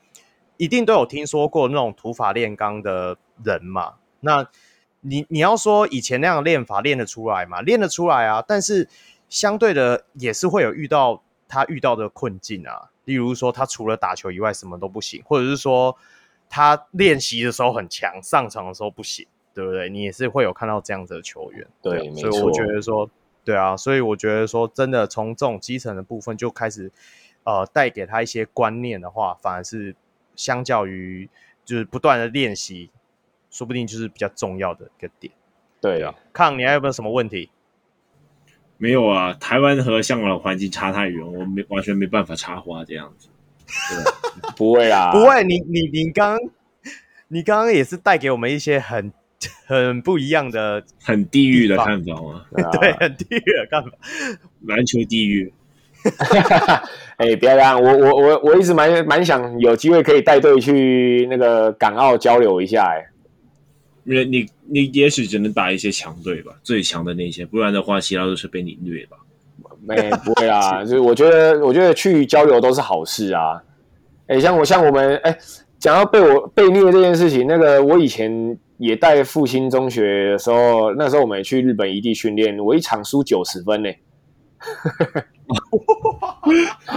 一定都有听说过那种土法炼钢的人嘛。那你你要说以前那样练法练得出来吗？练得出来啊，但是相对的也是会有遇到他遇到的困境啊。例如说，他除了打球以外什么都不行，或者是说。他练习的时候很强，上场的时候不行，对不对？你也是会有看到这样子的球员，对，对，所以我觉得说，对啊，所以我觉得说，真的从这种基层的部分就开始，呃，带给他一些观念的话，反而是相较于就是不断的练习，说不定就是比较重要的一个点。对啊，康，你还有没有什么问题？没有啊，台湾和香港的环境差太远，我没完全没办法插花这样子。对，不会啊，不会。你你你刚，你刚刚也是带给我们一些很很不一样的、很地狱的看法吗？对，很地狱的看法。篮球地狱。哎、欸，不要这样，我我我我一直蛮蛮想有机会可以带队去那个港澳交流一下、欸。哎，因为你你也许只能打一些强队吧，最强的那些，不然的话，其他都是被你虐吧。没不会啦，就是我觉得，我觉得去交流都是好事啊。哎，像我像我们哎，讲到被我被虐这件事情，那个我以前也带复兴中学的时候，那时候我们也去日本一地训练，我一场输九十分呢。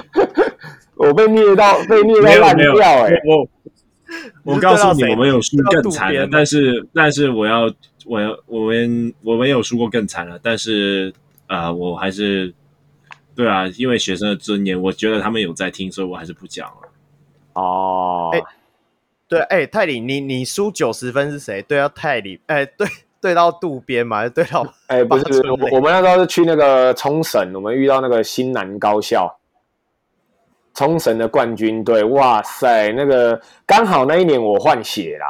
我被虐到被虐到烂掉哎！我 我告诉你，我们有输更惨的，但是但是我要我要我们我们有输过更惨的，但是啊、呃，我还是。对啊，因为学生的尊严，我觉得他们有在听，所以我还是不讲了。哦，哎，对，哎，泰里，你你输九十分是谁？对到泰里，哎，对，对到渡边嘛，对到，哎，不是，我我们那时候是去那个冲绳，我们遇到那个新南高校，冲绳的冠军队，哇塞，那个刚好那一年我换血啦，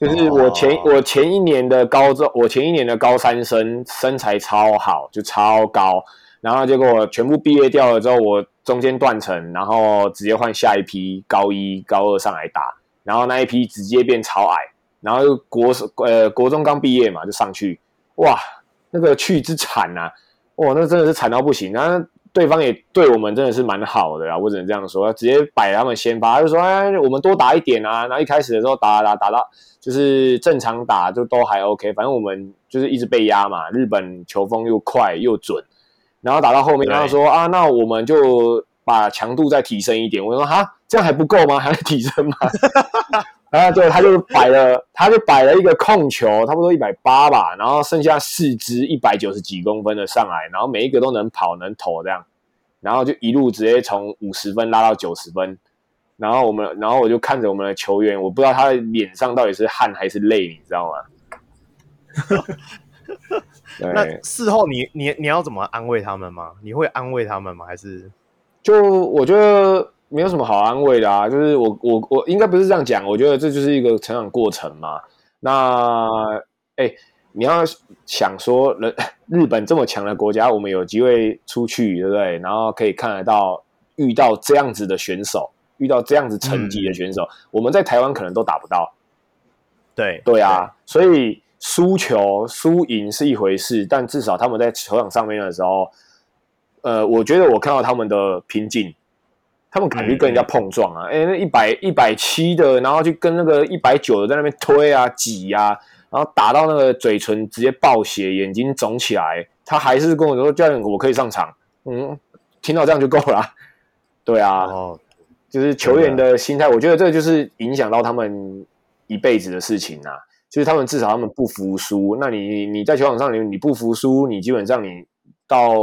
就是我前、哦、我前一年的高中，我前一年的高三生身材超好，就超高。然后结果全部毕业掉了之后，我中间断层，然后直接换下一批高一、高二上来打，然后那一批直接变超矮，然后国呃国中刚毕业嘛就上去，哇，那个去之惨啊，哇，那真的是惨到不行。然后对方也对我们真的是蛮好的啊，我只能这样说，直接摆他们先发，他就说哎，我们多打一点啊。然后一开始的时候打打打到就是正常打就都还 OK，反正我们就是一直被压嘛，日本球风又快又准。然后打到后面，他说啊，那我们就把强度再提升一点。我说哈，这样还不够吗？还要提升吗？然后对，他就摆了，他就摆了一个控球，差不多一百八吧，然后剩下四支一百九十几公分的上来，然后每一个都能跑能投这样，然后就一路直接从五十分拉到九十分。然后我们，然后我就看着我们的球员，我不知道他的脸上到底是汗还是泪，你知道吗？那事后你你你要怎么安慰他们吗？你会安慰他们吗？还是就我觉得没有什么好安慰的啊。就是我我我应该不是这样讲。我觉得这就是一个成长过程嘛。那哎、欸，你要想说，人日本这么强的国家，我们有机会出去，对不对？然后可以看得到遇到这样子的选手，遇到这样子成绩的选手，嗯、我们在台湾可能都打不到。对对啊，对所以输球输赢是一回事，但至少他们在球场上面的时候，呃，我觉得我看到他们的拼劲，他们敢去跟人家碰撞啊！哎、嗯，那一百一百七的，然后就跟那个一百九的在那边推啊挤啊，然后打到那个嘴唇直接爆血，眼睛肿起来，他还是跟我说：“教练，我可以上场。”嗯，听到这样就够了。对啊，哦、就是球员的心态，我觉得这就是影响到他们。一辈子的事情啊，就是他们至少他们不服输。那你你在球场上你你不服输，你基本上你到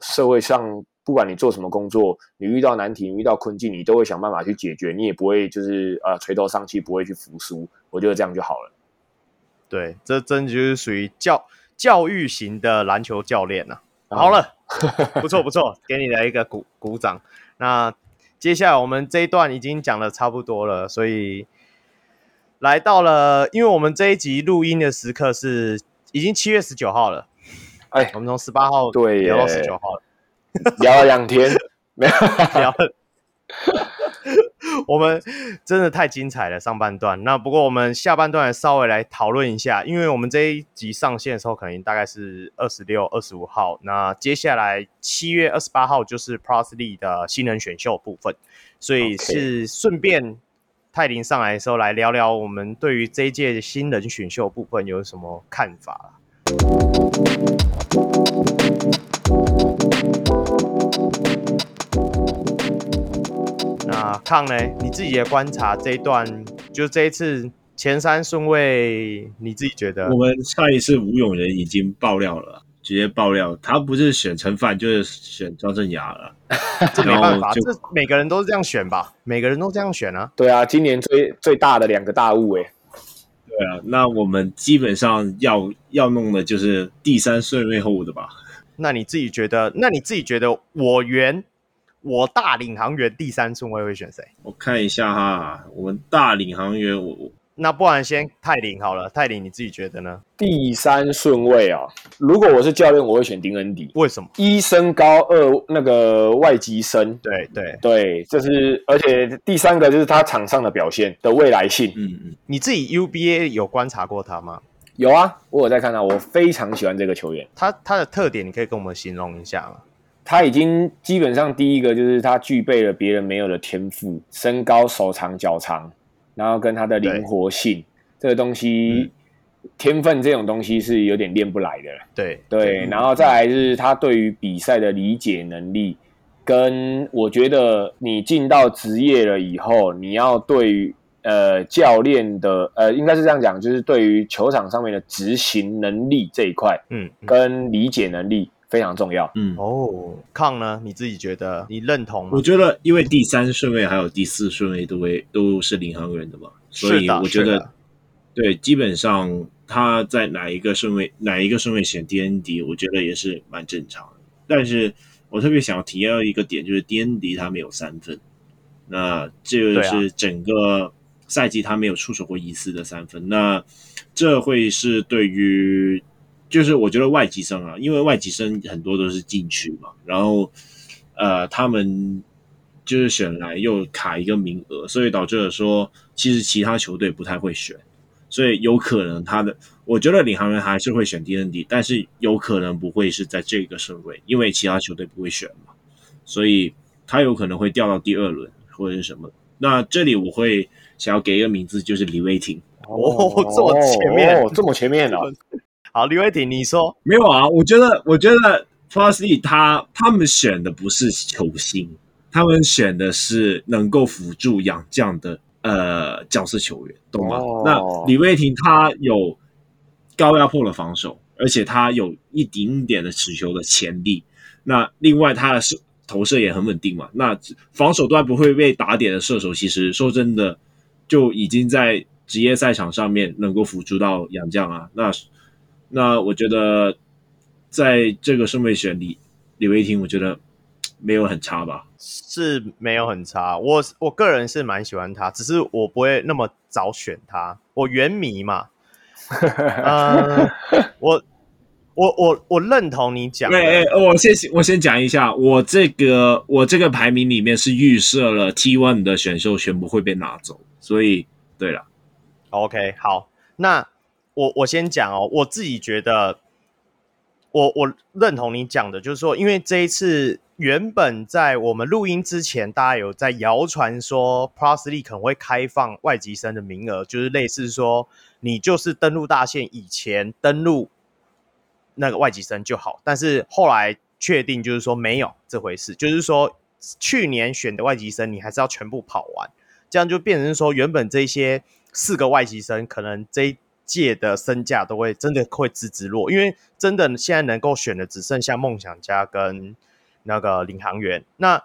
社会上，不管你做什么工作，你遇到难题、你遇到困境，你都会想办法去解决。你也不会就是呃垂头丧气，不会去服输。我觉得这样就好了。对，这真就是属于教教育型的篮球教练啊。好了，不错不错，给你来一个鼓鼓掌。那接下来我们这一段已经讲的差不多了，所以。来到了，因为我们这一集录音的时刻是已经七月十九号了，哎，我们从十八号对聊到十九号了，聊了两天，没有 聊，我们真的太精彩了上半段。那不过我们下半段稍微来讨论一下，因为我们这一集上线的时候可能大概是二十六、二十五号，那接下来七月二十八号就是 Plus League 的新人选秀部分，所以是顺便。泰林上来的时候，来聊聊我们对于这一届新人选秀部分有什么看法。那康呢？你自己的观察这一段，就这一次前三顺位，你自己觉得？我们上一次吴永仁已经爆料了。直接爆料，他不是选陈范就是选张振雅了，这没办法，这每个人都是这样选吧？每个人都这样选啊？对啊，今年最最大的两个大物哎、欸。对啊，那我们基本上要要弄的就是第三顺位后的吧？那你自己觉得？那你自己觉得我原我大领航员第三顺位会选谁？我看一下哈，我们大领航员我。那不然先泰林好了，泰林你自己觉得呢？第三顺位啊，如果我是教练，我会选丁恩迪。为什么？一身高，二那个外籍生。对对对，这是而且第三个就是他场上的表现的未来性。嗯嗯，你自己 UBA 有观察过他吗？有啊，我有在看啊，我非常喜欢这个球员。他他的特点，你可以跟我们形容一下吗？他已经基本上第一个就是他具备了别人没有的天赋，身高、手长、脚长。然后跟他的灵活性，这个东西，嗯、天分这种东西是有点练不来的。对对，对然后再来是他对于比赛的理解能力，跟我觉得你进到职业了以后，你要对于呃教练的呃应该是这样讲，就是对于球场上面的执行能力这一块，嗯，跟理解能力。非常重要，嗯哦，康呢？你自己觉得你认同吗？我觉得，因为第三顺位还有第四顺位都会都是领航员的嘛，所以我觉得，对，基本上他在哪一个顺位哪一个顺位选 DND，我觉得也是蛮正常的。但是我特别想要提到一个点，就是 DND 他没有三分，那这个是整个赛季他没有出手过一次的三分，那这会是对于。就是我觉得外籍生啊，因为外籍生很多都是禁区嘛，然后呃，他们就是选来又卡一个名额，所以导致了说，其实其他球队不太会选，所以有可能他的，我觉得领航员还是会选 DND，但是有可能不会是在这个顺位，因为其他球队不会选嘛，所以他有可能会掉到第二轮或者是什么。那这里我会想要给一个名字，就是李威霆。哦，这么前面，哦、这么前面啊。好，李威霆，你说没有啊？我觉得，我觉得 Plus League 他他们选的不是球星，他们选的是能够辅助洋将的呃角色球员，懂吗？哦、那李威霆他有高压迫的防守，而且他有一丁点的持球的潜力。那另外他的射投射也很稳定嘛。那防守端不会被打点的射手，其实说真的就已经在职业赛场上面能够辅助到杨绛啊。那那我觉得，在这个顺位选李李威霆，我觉得没有很差吧？是没有很差，我我个人是蛮喜欢他，只是我不会那么早选他。我原迷嘛，呃，我我我我认同你讲的。哎哎，我先我先讲一下，我这个我这个排名里面是预设了 T one 的选秀全部会被拿走，所以对了。OK，好，那我我先讲哦，我自己觉得，我我认同你讲的，就是说，因为这一次原本在我们录音之前，大家有在谣传说 League 可能会开放外籍生的名额，就是类似说，你就是登录大限以前登录。那个外籍生就好，但是后来确定就是说没有这回事，就是说去年选的外籍生你还是要全部跑完，这样就变成说原本这些四个外籍生可能这一届的身价都会真的会直直落，因为真的现在能够选的只剩下梦想家跟那个领航员。那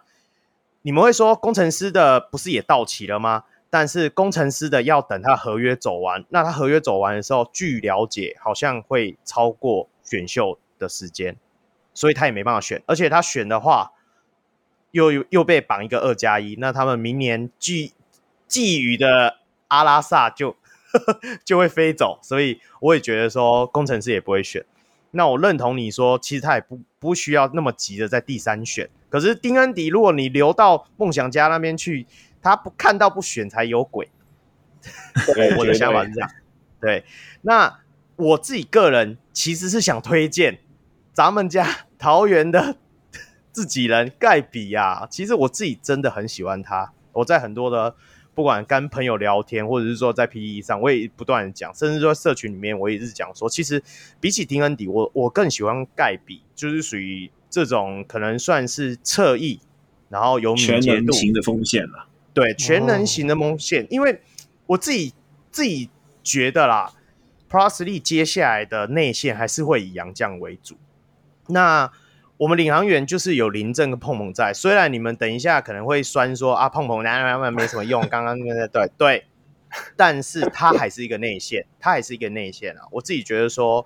你们会说工程师的不是也到期了吗？但是工程师的要等他合约走完，那他合约走完的时候，据了解好像会超过。选秀的时间，所以他也没办法选，而且他选的话，又又被绑一个二加一，那他们明年寄寄予的阿拉萨就呵 呵就会飞走，所以我也觉得说工程师也不会选。那我认同你说，其实他也不不需要那么急的在第三选。可是丁恩迪，如果你留到梦想家那边去，他不看到不选才有鬼。我的想法是这样，对，那。我自己个人其实是想推荐 咱们家 桃园的 自己人盖比啊，其实我自己真的很喜欢他。我在很多的不管跟朋友聊天，或者是说在 PTT 上，我也不断的讲，甚至说社群里面，我也是讲说，其实比起丁恩迪，我我更喜欢盖比，就是属于这种可能算是侧翼，然后有敏捷度全能型的风线了。对，全能型的锋线，因为我自己自己觉得啦。Plus League 接下来的内线还是会以洋将为主。那我们领航员就是有林政跟碰碰在，虽然你们等一下可能会酸说啊碰碰那那没什么用，刚刚那个对对，但是他还是一个内线，他还是一个内线啊。我自己觉得说，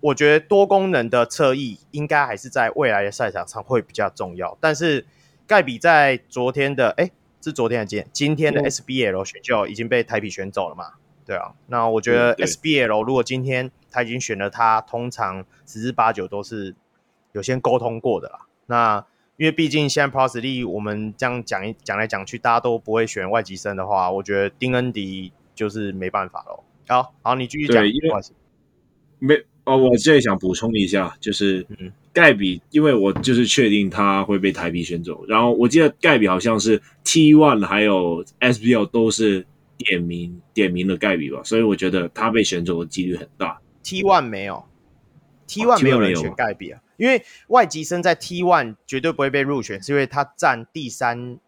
我觉得多功能的侧翼应该还是在未来的赛场上会比较重要。但是盖比在昨天的哎，是昨天的今今天的 SBL 选秀已经被台比选走了嘛？对啊，那我觉得 SBL 如果今天他已经选了他，通常十之八九都是有先沟通过的啦。那因为毕竟现在 Plus League 我们这样讲一讲来讲去，大家都不会选外籍生的话，我觉得丁恩迪就是没办法喽。好，好，你继续讲。对，因为没哦，我这里想补充一下，就是盖比，因为我就是确定他会被台啤选走，然后我记得盖比好像是 T One 还有 SBL 都是。点名点名了盖比吧，所以我觉得他被选走的几率很大。T one 没有，T one 没有人选盖比啊，因为外籍生在 T one 绝对不会被入选，是因为他占第三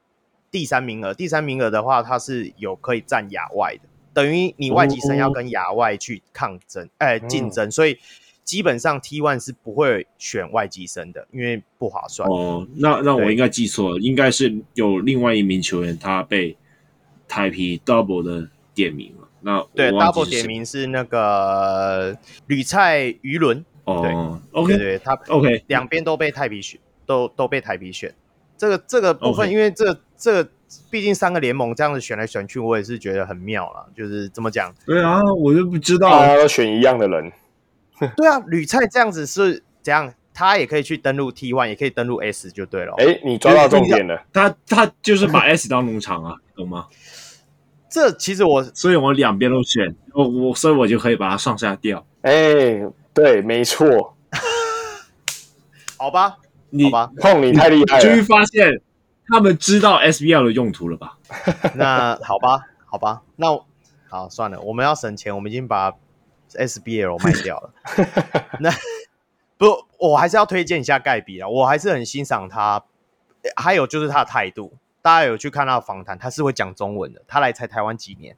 第三名额。第三名额的话，他是有可以占亚外的，等于你外籍生要跟亚外去抗争，哎、哦，竞、呃、争，所以基本上 T one 是不会选外籍生的，因为不划算。哦，那那我应该记错了，应该是有另外一名球员他被。台啤 double 的点名了，那对 double 点名是那个吕菜鱼轮哦，OK 对，他 OK 两边都被台啤选，都都被台啤选。这个这个部分，因为这、这个毕竟三个联盟这样子选来选去，我也是觉得很妙了。就是怎么讲？对啊，我就不知道他要选一样的人。对啊，吕菜这样子是怎样？他也可以去登录 T one，也可以登录 S 就对了。哎，你抓到重点了，他他就是把 S 当农场啊，懂吗？这其实我，所以我两边都选，我我所以我就可以把它上下调。哎，对，没错。好吧，你吧，碰你太厉害了。终于发现他们知道 SBL 的用途了吧？那好吧，好吧，那好算了，我们要省钱，我们已经把 SBL 卖掉了。那不，我还是要推荐一下盖比啊，我还是很欣赏他，还有就是他的态度。大家有去看他的访谈，他是会讲中文的。他来才台湾几年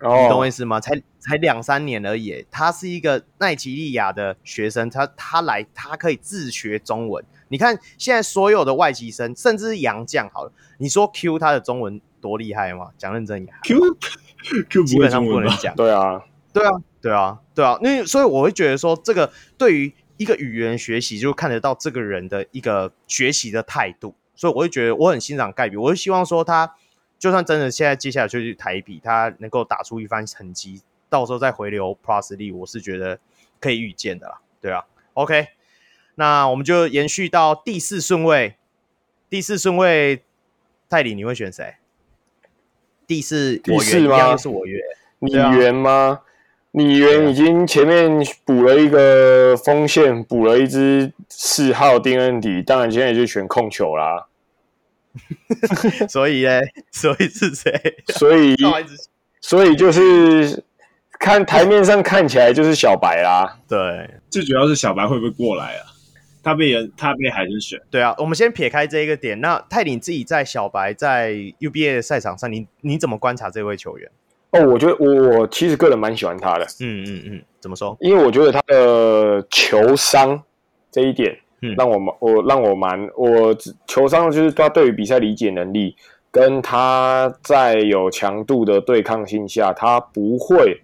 ，oh. 你懂我意思吗？才才两三年而已。他是一个奈及利亚的学生，他他来他可以自学中文。你看现在所有的外籍生，甚至是洋将，好了，你说 Q 他的中文多厉害吗？讲认真一点，Q Q 基本上不能讲。对啊，对啊，对啊，对啊。那所以我会觉得说，这个对于一个语言学习，就看得到这个人的一个学习的态度。所以我会觉得我很欣赏盖比，我就希望说他就算真的现在接下来就去台比，他能够打出一番成绩，到时候再回流 Plus League，我是觉得可以预见的啦。对啊，OK，那我们就延续到第四顺位，第四顺位，泰里你会选谁？第四，第四吗？又是我约，你圆吗？你原已经前面补了一个锋线，补了一支四号丁恩迪，当然现在就选控球啦。所以呢，所以是谁？所以，所以就是看台面上看起来就是小白啦。对，最主要是小白会不会过来啊？他被人，他被海神选。对啊，我们先撇开这一个点。那泰林自己在小白在 UBA 的赛场上，你你怎么观察这位球员？哦，我觉得我我其实个人蛮喜欢他的。嗯嗯嗯，怎么说？因为我觉得他的球商这一点，嗯，让我蛮我让我蛮我球商就是他对于比赛理解能力，跟他在有强度的对抗性下，他不会。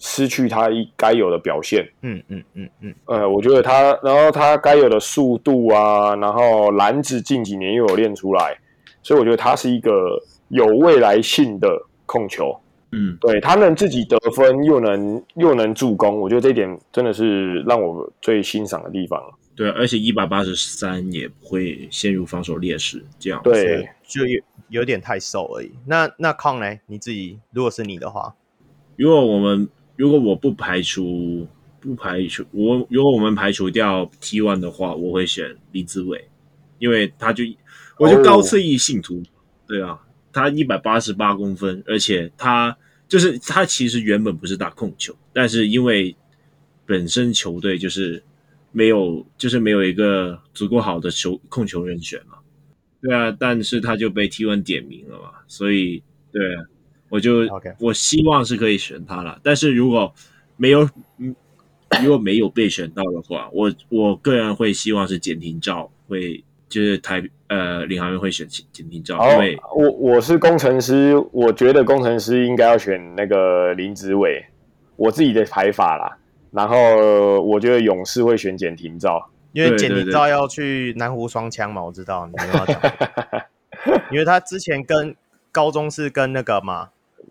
失去他一该有的表现，嗯嗯嗯嗯，呃，我觉得他，然后他该有的速度啊，然后篮子近几年又有练出来，所以我觉得他是一个有未来性的控球，嗯，对，他能自己得分，又能又能助攻，我觉得这一点真的是让我最欣赏的地方。对，而且一百八十三也不会陷入防守劣势，这样对，就有有点太瘦而已。那那康呢？你自己如果是你的话，如果我们。如果我不排除不排除我，如果我们排除掉 T one 的话，我会选林志伟，因为他就我就高次翼信徒，oh. 对啊，他一百八十八公分，而且他就是他其实原本不是打控球，但是因为本身球队就是没有就是没有一个足够好的球控球人选嘛，对啊，但是他就被 T1 点名了嘛，所以对啊。我就.我希望是可以选他了，但是如果没有，如果没有被选到的话，我我个人会希望是简廷照会，就是台呃领航员会选简廷照，因为我我是工程师，我觉得工程师应该要选那个林子伟，我自己的排法啦，然后我觉得勇士会选简廷照，因为简廷照要去南湖双枪嘛，我知道你没有讲，因为他之前跟高中是跟那个嘛。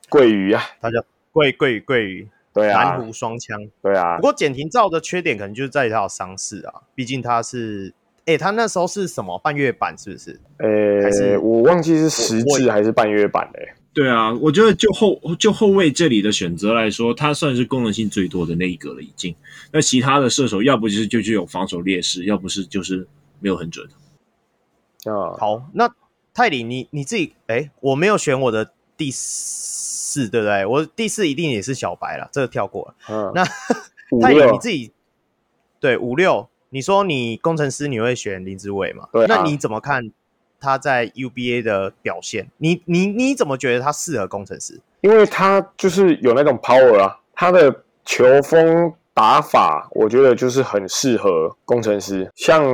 桂鱼啊，他叫桂桂桂鱼，对啊，南湖双枪，对啊。不过简廷照的缺点可能就是在于他有伤势啊，毕竟他是，哎、欸，他那时候是什么半月板是不是？呃、欸，还是我忘记是实质还是半月板嘞、欸。对啊，我觉得就后就后卫这里的选择来说，他算是功能性最多的那一个了，已经。那其他的射手，要不就是就具有防守劣势，要不是就是没有很准。啊，好，那泰里，你你自己，哎、欸，我没有选我的第四。对不对？我第四一定也是小白了，这个跳过了。嗯，那泰里你自己对五六，你说你工程师你会选林志伟嘛？对、啊，那你怎么看他在 UBA 的表现？你你你怎么觉得他适合工程师？因为他就是有那种 power 啊，他的球风打法，我觉得就是很适合工程师，像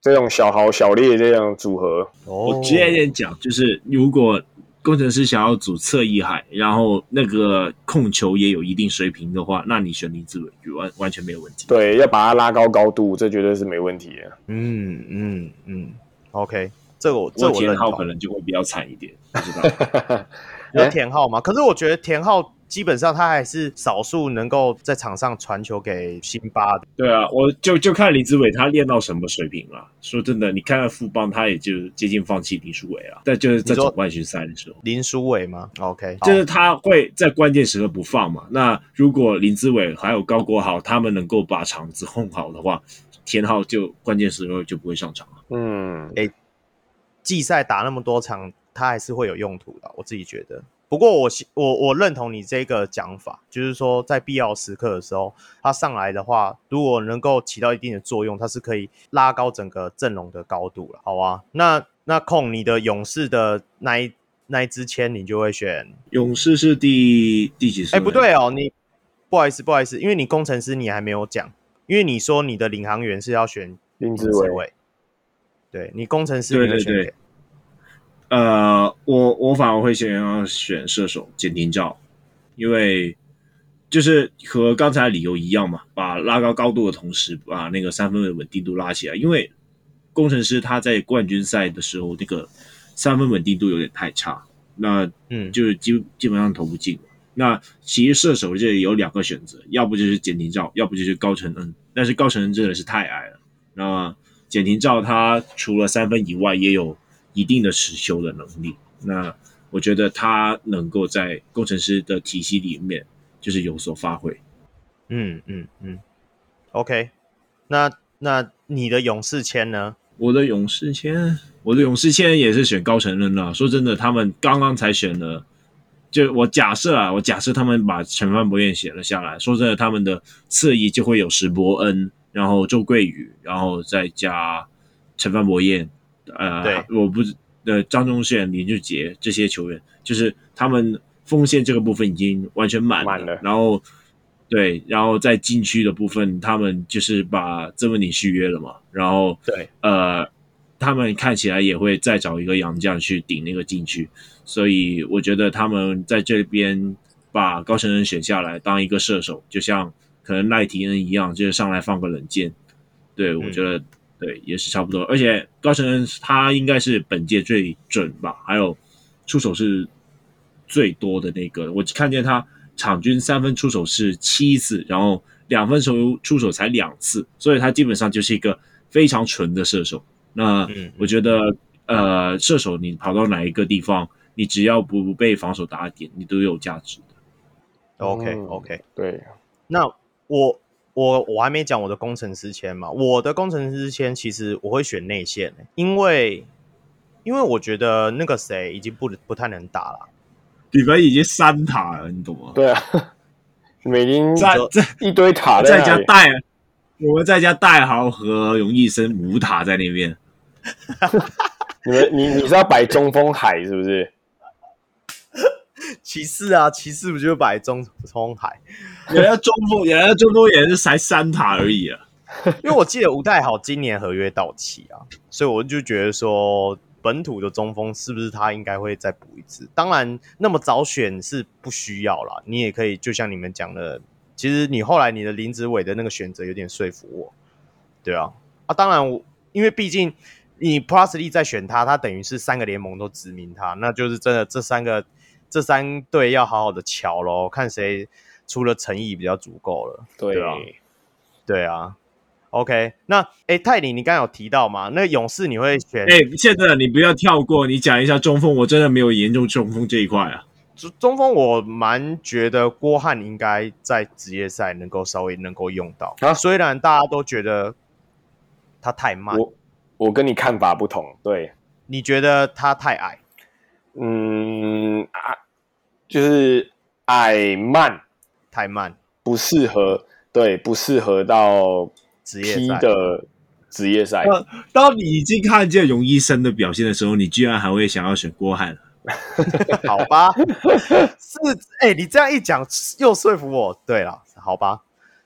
这种小豪小烈这样组合。我直接点讲，就是如果。工程师想要组侧翼海，然后那个控球也有一定水平的话，那你选林志伟完完全没有问题。对，要把它拉高高度，这绝对是没问题的。嗯嗯嗯，OK，这个我这我田浩可能就会比较惨一点，不知道 有田浩吗？可是我觉得田浩。基本上他还是少数能够在场上传球给辛巴的。对啊，我就就看林志伟他练到什么水平了。说真的，你看看富邦，他也就接近放弃林书伟了。但就是在总冠军赛的时候，林书伟吗？OK，就是他会在关键时刻不放嘛。那如果林志伟还有高国豪他们能够把场子控好的话，田浩就关键时候就不会上场了。嗯，诶，季赛打那么多场，他还是会有用途的，我自己觉得。不过我我我认同你这个讲法，就是说在必要时刻的时候，他上来的话，如果能够起到一定的作用，他是可以拉高整个阵容的高度了，好吧。那那控你的勇士的那一那一支签，你就会选勇士是第第几顺？哎，不对哦，你不好意思不好意思，因为你工程师你还没有讲，因为你说你的领航员是要选林志伟，对你工程师你会选谁？对对对呃，我我反而会想要选射手简廷照，因为就是和刚才理由一样嘛，把拉高高度的同时，把那个三分的稳定度拉起来。因为工程师他在冠军赛的时候，那个三分稳定度有点太差，那嗯，就是基基本上投不进。那其实射手这里有两个选择，要不就是简廷照，要不就是高承恩。但是高承恩真的是太矮了。那简廷照他除了三分以外，也有一定的持修的能力。那我觉得他能够在工程师的体系里面就是有所发挥。嗯嗯嗯，OK，那那你的勇士签呢？我的勇士签，我的勇士签也是选高承恩了。说真的，他们刚刚才选了，就我假设啊，我假设他们把陈范博彦写了下来。说真的，他们的侧翼就会有石伯恩，然后周桂宇，然后再加陈范博彦，呃，对，我不呃张宗宪、林俊杰这些球员，就是他们锋线这个部分已经完全满了，满了，然后。对，然后在禁区的部分，他们就是把曾文鼎续约了嘛，然后对，呃，他们看起来也会再找一个洋将去顶那个禁区，所以我觉得他们在这边把高承恩选下来当一个射手，就像可能赖廷恩一样，就是上来放个冷箭。对，我觉得、嗯、对也是差不多，而且高承恩他应该是本届最准吧，还有出手是最多的那个，我看见他。场均三分出手是七次，然后两分球出手才两次，所以他基本上就是一个非常纯的射手。那我觉得，嗯、呃，射手你跑到哪一个地方，你只要不被防守打点，你都有价值的。OK OK，对。那我我我还没讲我的工程师签嘛，我的工程师签其实我会选内线，因为因为我觉得那个谁已经不不太能打了。你们已经三塔了，你懂吗？对啊，每天在在一堆塔在家带，我们在家带豪和容易生五塔在那边。你们你你是要摆中锋海是不是？骑士啊，骑士不就摆中锋海？人家中锋，人家中锋也是才三塔而已啊。因为我记得吴岱豪今年合约到期啊，所以我就觉得说。本土的中锋是不是他应该会再补一次？当然，那么早选是不需要啦。你也可以，就像你们讲的，其实你后来你的林子伟的那个选择有点说服我。对啊，啊，当然我，因为毕竟你 Plus Lee 在选他，他等于是三个联盟都指名他，那就是真的这三个这三队要好好的瞧咯，看谁出了诚意比较足够了。对，对啊，对啊。OK，那哎，泰林，你刚刚有提到吗？那勇士你会选？哎，现在你不要跳过，你讲一下中锋。我真的没有研究中锋这一块啊。中中锋，我蛮觉得郭汉应该在职业赛能够稍微能够用到。啊，虽然大家都觉得他太慢，我我跟你看法不同。对，你觉得他太矮？嗯啊，就是矮慢，太慢，不适合。对，不适合到。职业赛的职业赛，当你已经看见荣医生的表现的时候，你居然还会想要选郭汉？好吧，是哎、欸，你这样一讲又说服我。对了，好吧，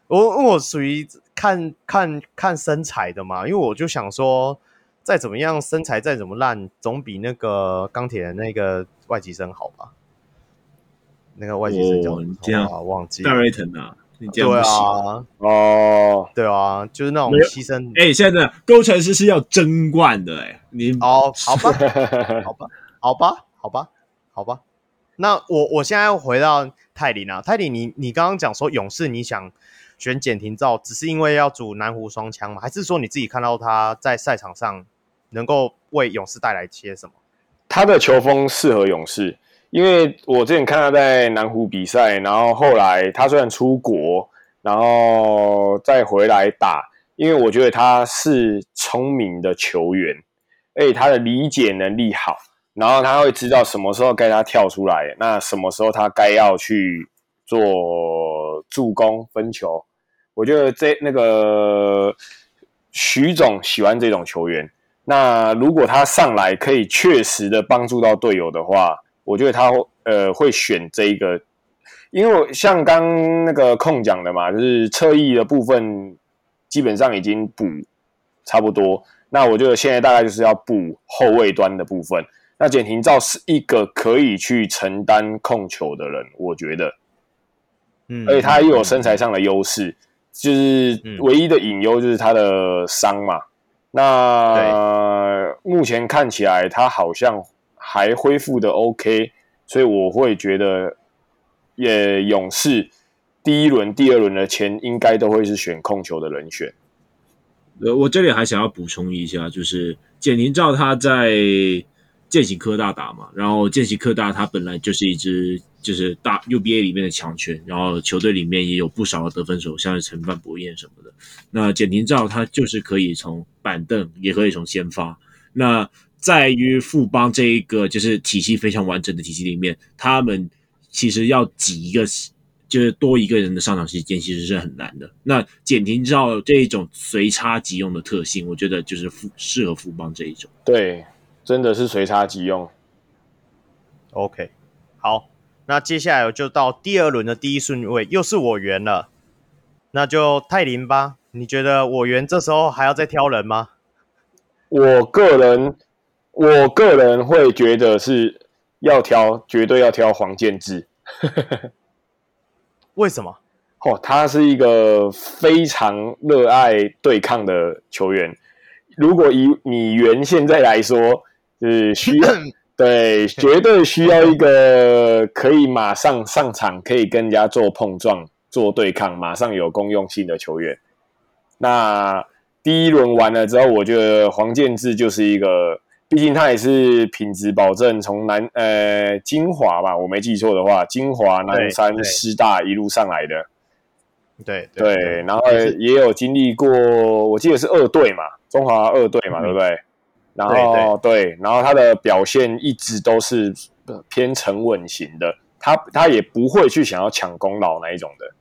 我我属于看看看身材的嘛，因为我就想说，再怎么样身材再怎么烂，总比那个钢铁的那个外籍生好吧？那个外籍生叫什么？啊，忘记了。戴瑞腾啊。对啊，哦，对啊，就是那种牺牲。哎、欸，现在工程师是要争冠的、欸，哎，你哦，好吧，好吧，好吧，好吧，好吧。那我我现在要回到泰林啊，泰林，你你刚刚讲说勇士你想选简廷照，只是因为要组南湖双枪吗？还是说你自己看到他在赛场上能够为勇士带来些什么？他的球风适合勇士。因为我之前看他在南湖比赛，然后后来他虽然出国，然后再回来打，因为我觉得他是聪明的球员，而且他的理解能力好，然后他会知道什么时候该他跳出来，那什么时候他该要去做助攻分球。我觉得这那个徐总喜欢这种球员，那如果他上来可以确实的帮助到队友的话。我觉得他呃会选这一个，因为像刚那个控讲的嘛，就是侧翼的部分基本上已经补差不多。那我觉得现在大概就是要补后卫端的部分。那简廷照是一个可以去承担控球的人，我觉得，嗯，而且他又有身材上的优势，就是唯一的隐忧就是他的伤嘛。那目前看起来他好像。还恢复的 OK，所以我会觉得，也勇士第一轮、第二轮的签应该都会是选控球的人选。呃，我这里还想要补充一下，就是简廷照他在剑行科大打嘛，然后剑行科大他本来就是一支就是大 UBA 里面的强权，然后球队里面也有不少的得分手，像是陈范博彦什么的。那简廷照他就是可以从板凳，也可以从先发。那在于富邦这一个就是体系非常完整的体系里面，他们其实要挤一个。就是多一个人的上场时间其实是很难的。那简廷照这一种随插即用的特性，我觉得就是富适合富邦这一种。对，真的是随插即用。OK，好，那接下来就到第二轮的第一顺位，又是我圆了。那就泰林吧。你觉得我圆这时候还要再挑人吗？我个人，我个人会觉得是要挑，绝对要挑黄建志。为什么？哦，他是一个非常热爱对抗的球员。如果以米原现在来说，就是需要 对，绝对需要一个可以马上上场，可以跟人家做碰撞、做对抗，马上有公用性的球员。那第一轮完了之后，我觉得黄建志就是一个。毕竟他也是品质保证，从南呃金华吧，我没记错的话，金华南山师大一路上来的，对对，对，然后也有经历过，我记得是二队嘛，中华二队嘛，嗯、对不对？然后对，对，对，然后他的表现一直都是偏沉稳型的，他他也不会去想要抢功劳那一种的。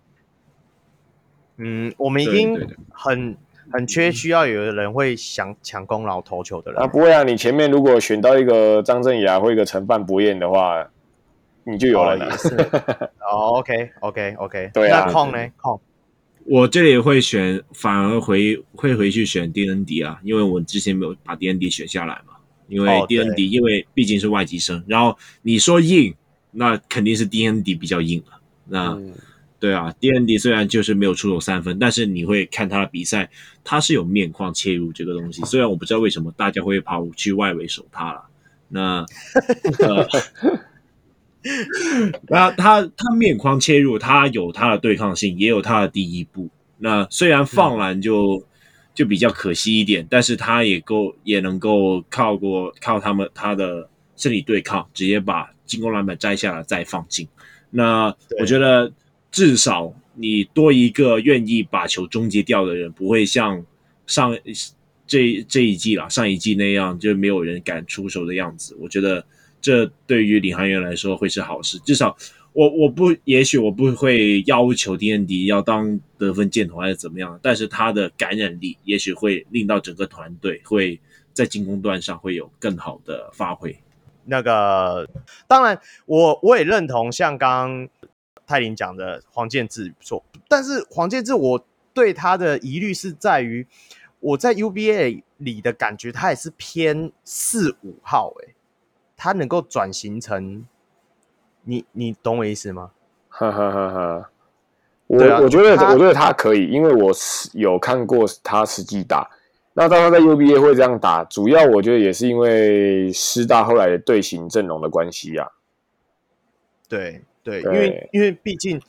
嗯，我们已经很。很缺需要有的人会想抢功劳投球的人啊，不会啊！你前面如果选到一个张镇雅或一个陈范博彦的话，你就有了。哦，也是。哦，OK，OK，OK。对啊。那控呢？控。我这里会选，反而回会回去选 DND 啊，因为我之前没有把 DND 选下来嘛。因为 DND，因为毕竟是外籍生，然后你说硬，那肯定是 DND 比较硬啊。那。嗯对啊，DND 虽然就是没有出手三分，但是你会看他的比赛，他是有面框切入这个东西。虽然我不知道为什么大家会跑去外围守他了，那呃，那他他面框切入，他有他的对抗性，也有他的第一步。那虽然放篮就、就比较可惜一点，但是他也够也能够靠过靠他们他的身体对抗，直接把进攻篮板摘下来再放进。那我觉得。至少你多一个愿意把球终结掉的人，不会像上这这一季啦，上一季那样就没有人敢出手的样子。我觉得这对于领航员来说会是好事。至少我我不也许我不会要求 DND 要当得分箭头还是怎么样，但是他的感染力也许会令到整个团队会在进攻端上会有更好的发挥。那个当然我，我也认同像刚。泰林讲的黄建志不错，但是黄建志我对他的疑虑是在于，我在 UBA 里的感觉他也是偏四五号，诶，他能够转型成，你你懂我意思吗？哈哈哈哈，我、啊、我觉得我觉得他可以，因为我有看过他实际打，那当他在 UBA 会这样打，主要我觉得也是因为师大后来的队形阵容的关系呀、啊，对。对，因为因为毕竟，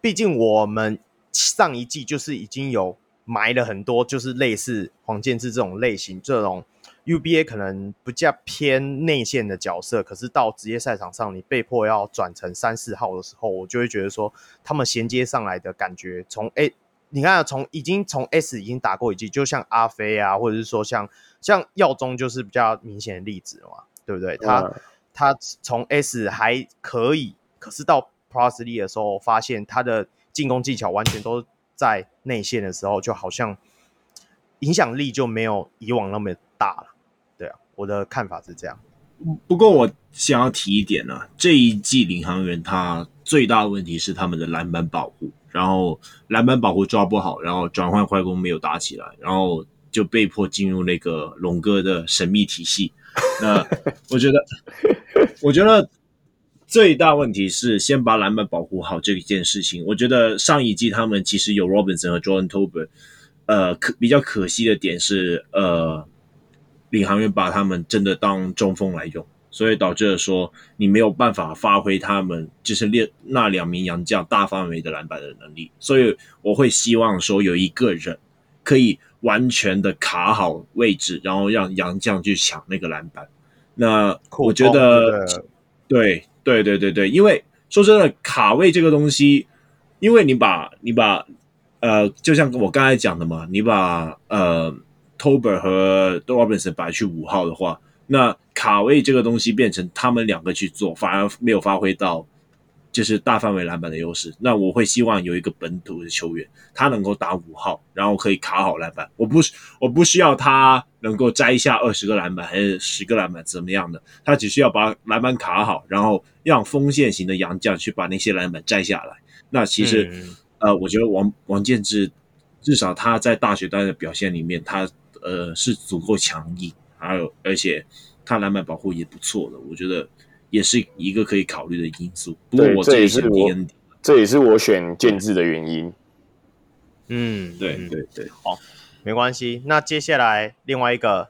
毕竟我们上一季就是已经有埋了很多，就是类似黄建志这种类型，这种 UBA 可能比较偏内线的角色，可是到职业赛场上，你被迫要转成三四号的时候，我就会觉得说，他们衔接上来的感觉，从 A，你看从已经从 S 已经打过一季，就像阿飞啊，或者是说像像耀宗就是比较明显的例子嘛，对不对？他、嗯、他从 S 还可以。可是到 Plus League 的时候，发现他的进攻技巧完全都在内线的时候，就好像影响力就没有以往那么大了。对啊，我的看法是这样。不过我想要提一点呢、这一季领航员他最大的问题是他们的篮板保护，然后篮板保护抓不好，然后转换快攻没有打起来，然后就被迫进入那个龙哥的神秘体系。那我觉得，我觉得。最大问题是先把篮板保护好这一件事情。我觉得上一季他们其实有 Robinson 和 Jordan Tolbert，呃，可比较可惜的点是，呃，领航员把他们真的当中锋来用，所以导致了说你没有办法发挥他们就是练那两名洋将大范围的篮板的能力。所以我会希望说有一个人可以完全的卡好位置，然后让洋将去抢那个篮板。那我觉得，对对对对对，因为说真的，卡位这个东西，因为你把你把呃，就像我刚才讲的嘛，你把呃。，Tober 和 Robinson 摆去五号的话，那卡位这个东西变成他们两个去做，反而没有发挥到就是大范围篮板的优势。那我会希望有一个本土的球员，他能够打五号，然后可以卡好篮板。我不我不需要他能够摘下二十个篮板还是十个篮板怎么样的，他只需要把篮板卡好，然后让锋线型的洋将去把那些篮板摘下来。那其实、嗯、呃，我觉得王王建志至少他在大学端的表现里面，他。呃，是足够强硬，还有而且他篮板保护也不错的，我觉得也是一个可以考虑的因素。不过我这也是我，这也是我选建制的原因。嗯，对对对，好，没关系。那接下来另外一个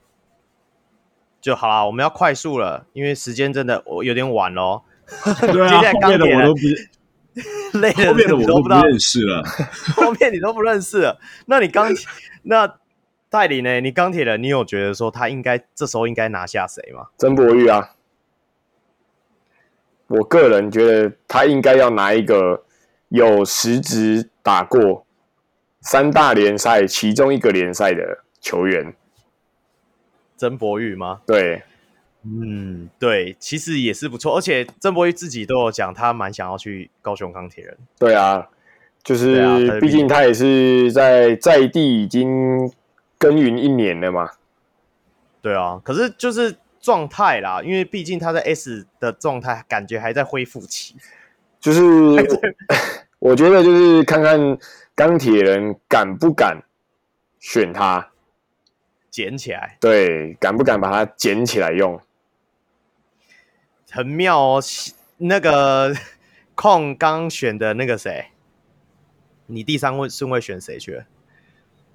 就好了，我们要快速了，因为时间真的我有点晚喽。对啊，接下来钢铁我都不 累了，后面的我都不认识了，后面你都不认识了，那你钢铁那。代理呢？你钢铁人，你有觉得说他应该这时候应该拿下谁吗？曾博玉啊，我个人觉得他应该要拿一个有实质打过三大联赛其中一个联赛的球员。曾博玉吗？对，嗯，对，其实也是不错，而且曾博玉自己都有讲，他蛮想要去高雄钢铁人。对啊，就是毕竟他也是在在地已经。耕耘一年了嘛？对啊，可是就是状态啦，因为毕竟他在 S 的状态，感觉还在恢复期。就是 我觉得，就是看看钢铁人敢不敢选他，捡起来。对，敢不敢把它捡起来用？很妙哦，那个 控刚选的那个谁，你第三位顺位选谁去了？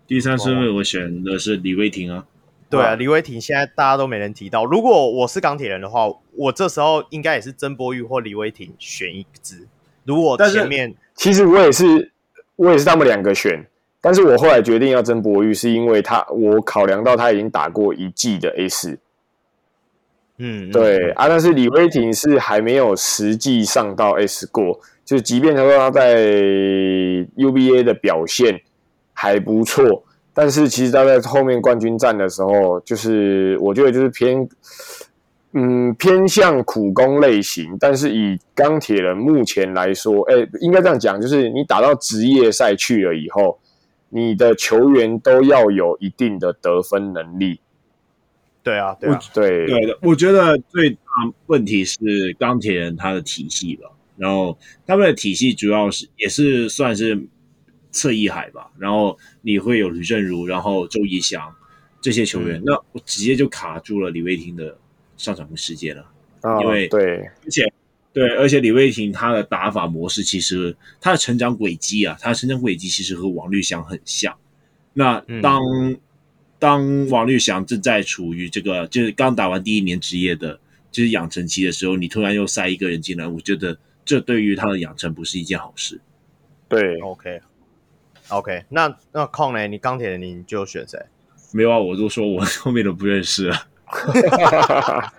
第三顺位我选的是李威霆啊，对啊，李威霆现在大家都没人提到。如果我是钢铁人的话，我这时候应该也是曾波玉或李威霆选一支。如果前面其实我也是，我也是他们两个选，但是我后来决定要曾博玉，是因为他我考量到他已经打过一季的 S。嗯，对啊，但是李威霆是还没有实际上到 S 过，就即便他说他在 UBA 的表现。还不错，但是其实他在后面冠军战的时候，就是我觉得就是偏，嗯，偏向苦攻类型。但是以钢铁人目前来说，哎，应该这样讲，就是你打到职业赛去了以后，你的球员都要有一定的得分能力。对啊，对啊，对对的。我觉得最大问题是钢铁人他的体系吧，然后他们的体系主要是也是算是。侧翼海吧，然后你会有吕正如，然后周怡翔这些球员，嗯、那我直接就卡住了李威霆的上场的时间了，哦、因为对，而且对，而且李威霆他的打法模式其实他的成长轨迹啊，他的成长轨迹其实和王绿翔很像。那当、嗯、当王绿翔正在处于这个就是刚打完第一年职业的就是养成期的时候，你突然又塞一个人进来，我觉得这对于他的养成不是一件好事。对，OK。OK，那那空呢？你钢铁的你就选谁？没有啊，我都说我 后面都不认识了，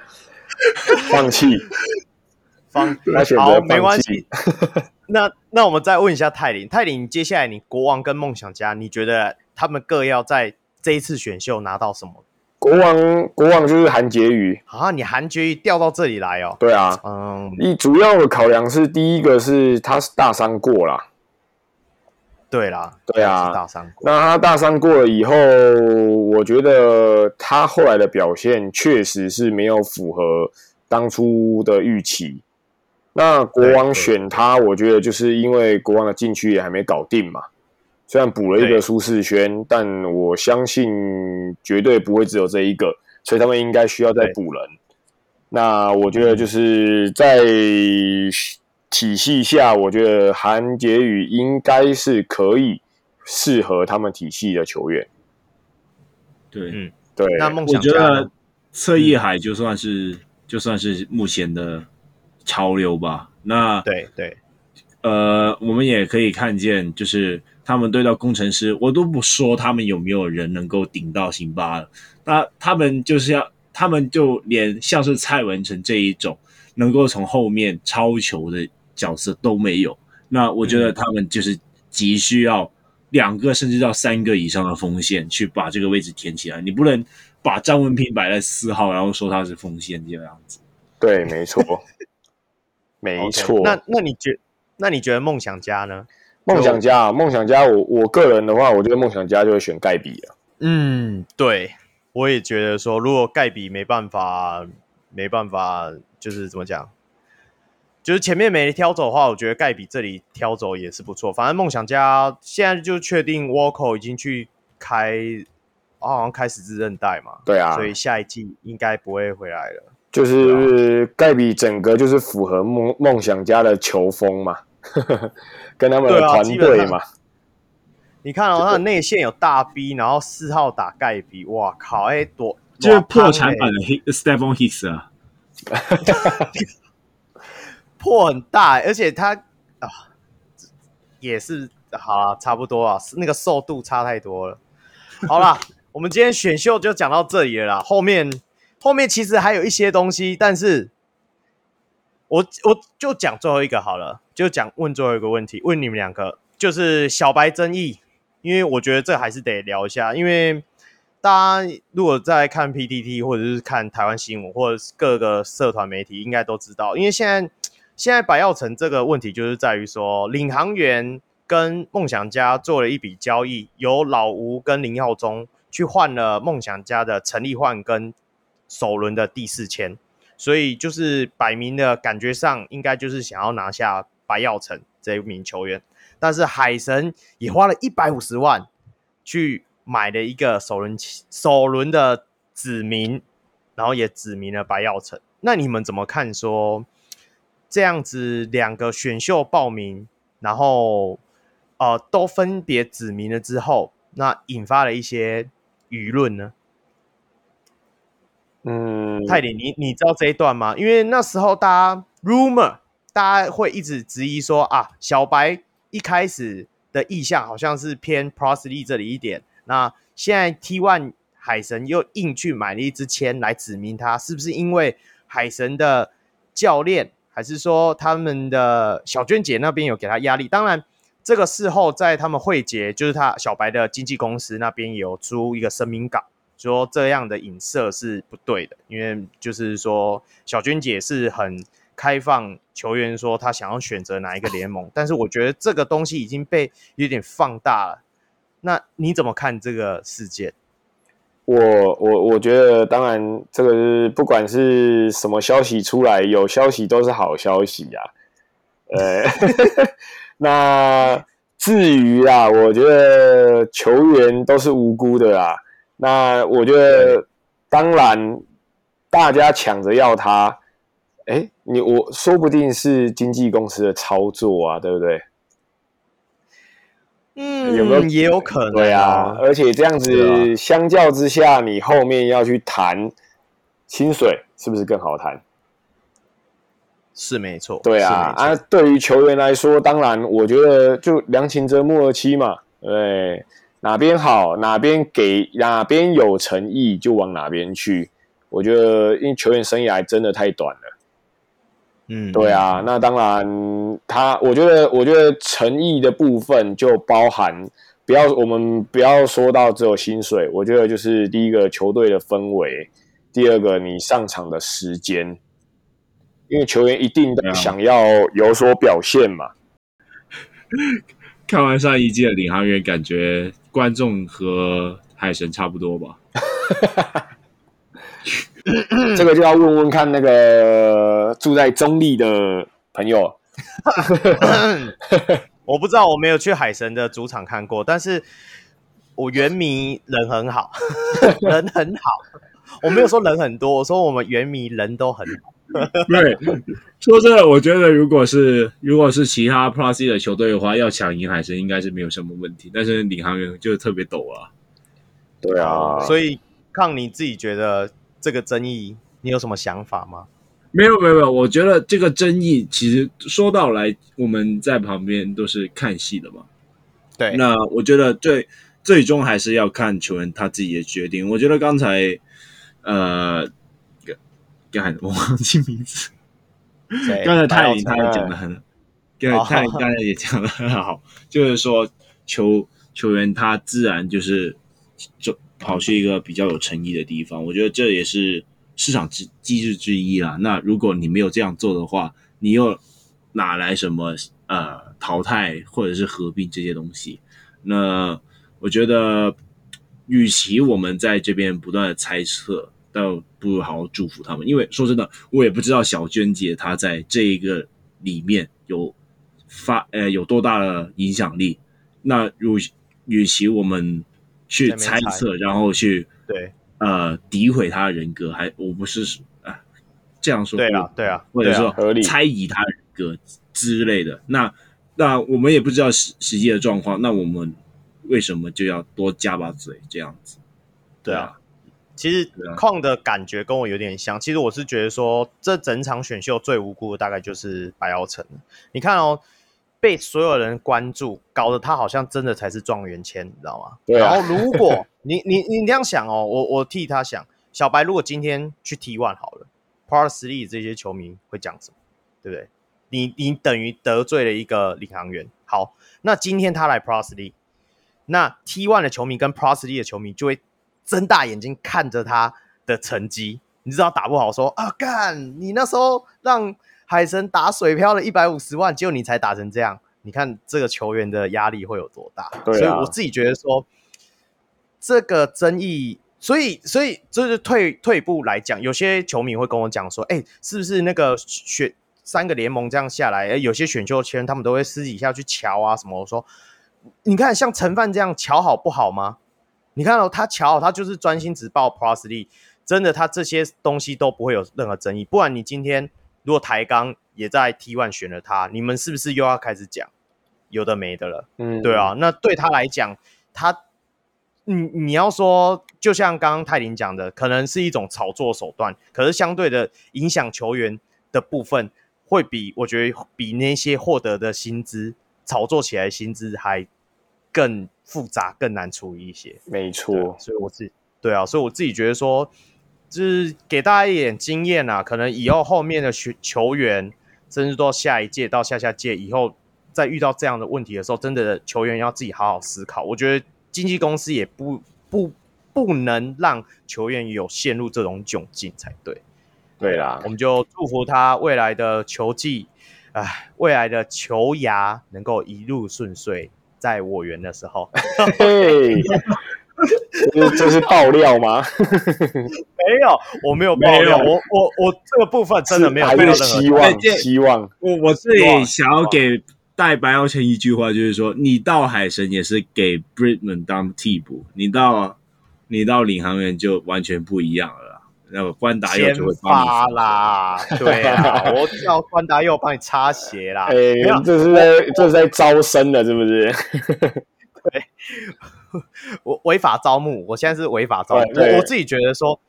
放弃，放 弃好，没关系。那那我们再问一下泰林，泰林，接下来你国王跟梦想家，你觉得他们各要在这一次选秀拿到什么？国王国王就是韩杰宇啊，你韩杰宇调到这里来哦？对啊，嗯，你主要的考量是第一个是他是大三过啦。对啦，对啊，大伤过。那他大三过了以后，我觉得他后来的表现确实是没有符合当初的预期。那国王选他，我觉得就是因为国王的禁区也还没搞定嘛。虽然补了一个苏世轩，但我相信绝对不会只有这一个，所以他们应该需要再补人。那我觉得就是在。体系下，我觉得韩杰宇应该是可以适合他们体系的球员。对，嗯，对。那梦想家，我觉得侧翼海就算是就算是目前的潮流吧。那对对，呃，我们也可以看见，就是他们对到工程师，我都不说他们有没有人能够顶到辛巴了，那他们就是要，他们就连像是蔡文成这一种能够从后面超球的角色都没有。那我觉得他们就是急需要两个甚至到三个以上的锋线去把这个位置填起来。你不能把张文平摆在四号，然后说他是锋线这个样子。对，没错，没错。Okay, 那那你觉那你觉得梦想家呢？梦想家，梦想家，我我个人的话，我觉得梦想家就会选盖比啊。嗯，对，我也觉得说，如果盖比没办法，没办法，就是怎么讲？就是前面没挑走的话，我觉得盖比这里挑走也是不错。反正梦想家现在就确定 Walker 已经去开，哦好像开始自韧带嘛。对啊，所以下一季应该不会回来了。就是盖比整个就是符合梦梦想家的球风嘛，跟他们的团队嘛。你看哦，他的内线有大 B，然后四号打盖比，哇靠，哎多，就是破产版的 Stephon Hicks 啊。破很大，而且他啊也是好啦，差不多啊，那个瘦度差太多了。好啦，我们今天选秀就讲到这里了啦。后面后面其实还有一些东西，但是我我就讲最后一个好了，就讲问最后一个问题，问你们两个，就是小白争议，因为我觉得这还是得聊一下，因为大家如果在看 PTT 或者是看台湾新闻或者是各个社团媒体，应该都知道，因为现在。现在白耀城这个问题就是在于说，领航员跟梦想家做了一笔交易，由老吴跟林耀宗去换了梦想家的陈立焕跟首轮的第四签，所以就是摆明的感觉上应该就是想要拿下白耀城这一名球员，但是海神也花了一百五十万去买了一个首轮首轮的指名，然后也指名了白耀城，那你们怎么看说？这样子两个选秀报名，然后呃都分别指名了之后，那引发了一些舆论呢。嗯，泰迪，你你知道这一段吗？因为那时候大家 rumor，大家会一直质疑说啊，小白一开始的意向好像是偏 Prossley 这里一点，那现在 T One 海神又硬去买了一支签来指名他，是不是因为海神的教练？还是说他们的小娟姐那边有给他压力？当然，这个事后在他们会结，就是他小白的经纪公司那边有出一个声明稿，说这样的影射是不对的，因为就是说小娟姐是很开放球员说他想要选择哪一个联盟，但是我觉得这个东西已经被有点放大了。那你怎么看这个事件？我我我觉得，当然，这个是不管是什么消息出来，有消息都是好消息呀、啊。呃，那至于啊，我觉得球员都是无辜的啦。那我觉得，当然，大家抢着要他，哎，你我说不定是经纪公司的操作啊，对不对？嗯，有没有也有可能、啊？对啊，而且这样子相较之下，你后面要去谈薪水，是不是更好谈？是没错。对啊，啊，对于球员来说，当然我觉得就良禽择木而栖嘛。对，哪边好，哪边给，哪边有诚意就往哪边去。我觉得，因为球员生涯真的太短了。嗯，对啊，那当然，他我觉得，我觉得诚意的部分就包含，不要我们不要说到只有薪水，我觉得就是第一个球队的氛围，第二个你上场的时间，因为球员一定都想要有所表现嘛。看完上一季的领航员，感觉观众和海神差不多吧。这个就要问问看那个住在中立的朋友。我不知道，我没有去海神的主场看过，但是我原迷人很好，人很好。我没有说人很多，我说我们原迷人都很好。对，说真的，我觉得如果是如果是其他 Plus 的球队的话，要抢赢海神应该是没有什么问题。但是领航员就特别抖啊。对啊，所以看你自己觉得。这个争议，你有什么想法吗？没有没有没有，我觉得这个争议其实说到来，我们在旁边都是看戏的嘛。对，那我觉得最最终还是要看球员他自己的决定。我觉得刚才呃，刚才我忘记名字，刚才泰林他也讲的很，刚才泰林刚才也讲的很好，就是说球球员他自然就是就跑去一个比较有诚意的地方。我觉得这也是。市场机机制之一啦。那如果你没有这样做的话，你又哪来什么呃淘汰或者是合并这些东西？那我觉得，与其我们在这边不断的猜测，倒不如好好祝福他们。因为说真的，我也不知道小娟姐她在这一个里面有发呃有多大的影响力。那如与其我们去猜测，然后去对。呃，诋毁他的人格，还我不是啊，这样说对啊，对啊，或者说合理猜疑他人格之类的。那那我们也不知道实实际的状况，那我们为什么就要多加把嘴这样子？对啊，其实矿的感觉跟我有点像。其实我是觉得说，这整场选秀最无辜的大概就是白耀成。你看哦。被所有人关注，搞得他好像真的才是状元签，你知道吗？对啊。然后如果你 你你这样想哦，我我替他想，小白如果今天去 T1 好了 League 这些球迷会讲什么？对不对？你你等于得罪了一个领航员。好，那今天他来 League，那 T1 的球迷跟 League 的球迷就会睁大眼睛看着他的成绩，你知道打不好说啊干，你那时候让。海神打水漂了一百五十万，结果你才打成这样，你看这个球员的压力会有多大？对啊，所以我自己觉得说，这个争议，所以所以就是退退一步来讲，有些球迷会跟我讲说，哎，是不是那个选三个联盟这样下来，有些选秀签他们都会私底下去瞧啊什么？我说，你看像陈范这样瞧好不好吗？你看哦，他瞧好，他就是专心只报 Plus League，真的，他这些东西都不会有任何争议。不然你今天。如果台钢也在 T1 选了他，你们是不是又要开始讲有的没的了？嗯，对啊。那对他来讲，他，你你要说，就像刚刚泰林讲的，可能是一种炒作手段，可是相对的影响球员的部分，会比我觉得比那些获得的薪资炒作起来的薪资还更复杂、更难处理一些。没错，所以我自己对啊，所以我自己觉得说。就是给大家一点经验啊，可能以后后面的球球员，甚至到下一届到下下届以后，再遇到这样的问题的时候，真的球员要自己好好思考。我觉得经纪公司也不不不能让球员有陷入这种窘境才对。对啦，我们就祝福他未来的球技，哎，未来的球牙能够一路顺遂，在我园的时候。这这是爆料吗？没有，我没有爆料。我我我这个部分真的没有。还有希望，希望。我我自己想要给戴白耀成一句话，就是说，你到海神也是给 Bridgman 当替补，你到你到领航员就完全不一样了啦。那个关达佑就会发啦，对啊，我叫关达佑帮你擦鞋啦。哎，这是在这是在招生的，是不是？对。我违法招募，我现在是违法招募。我我自己觉得说，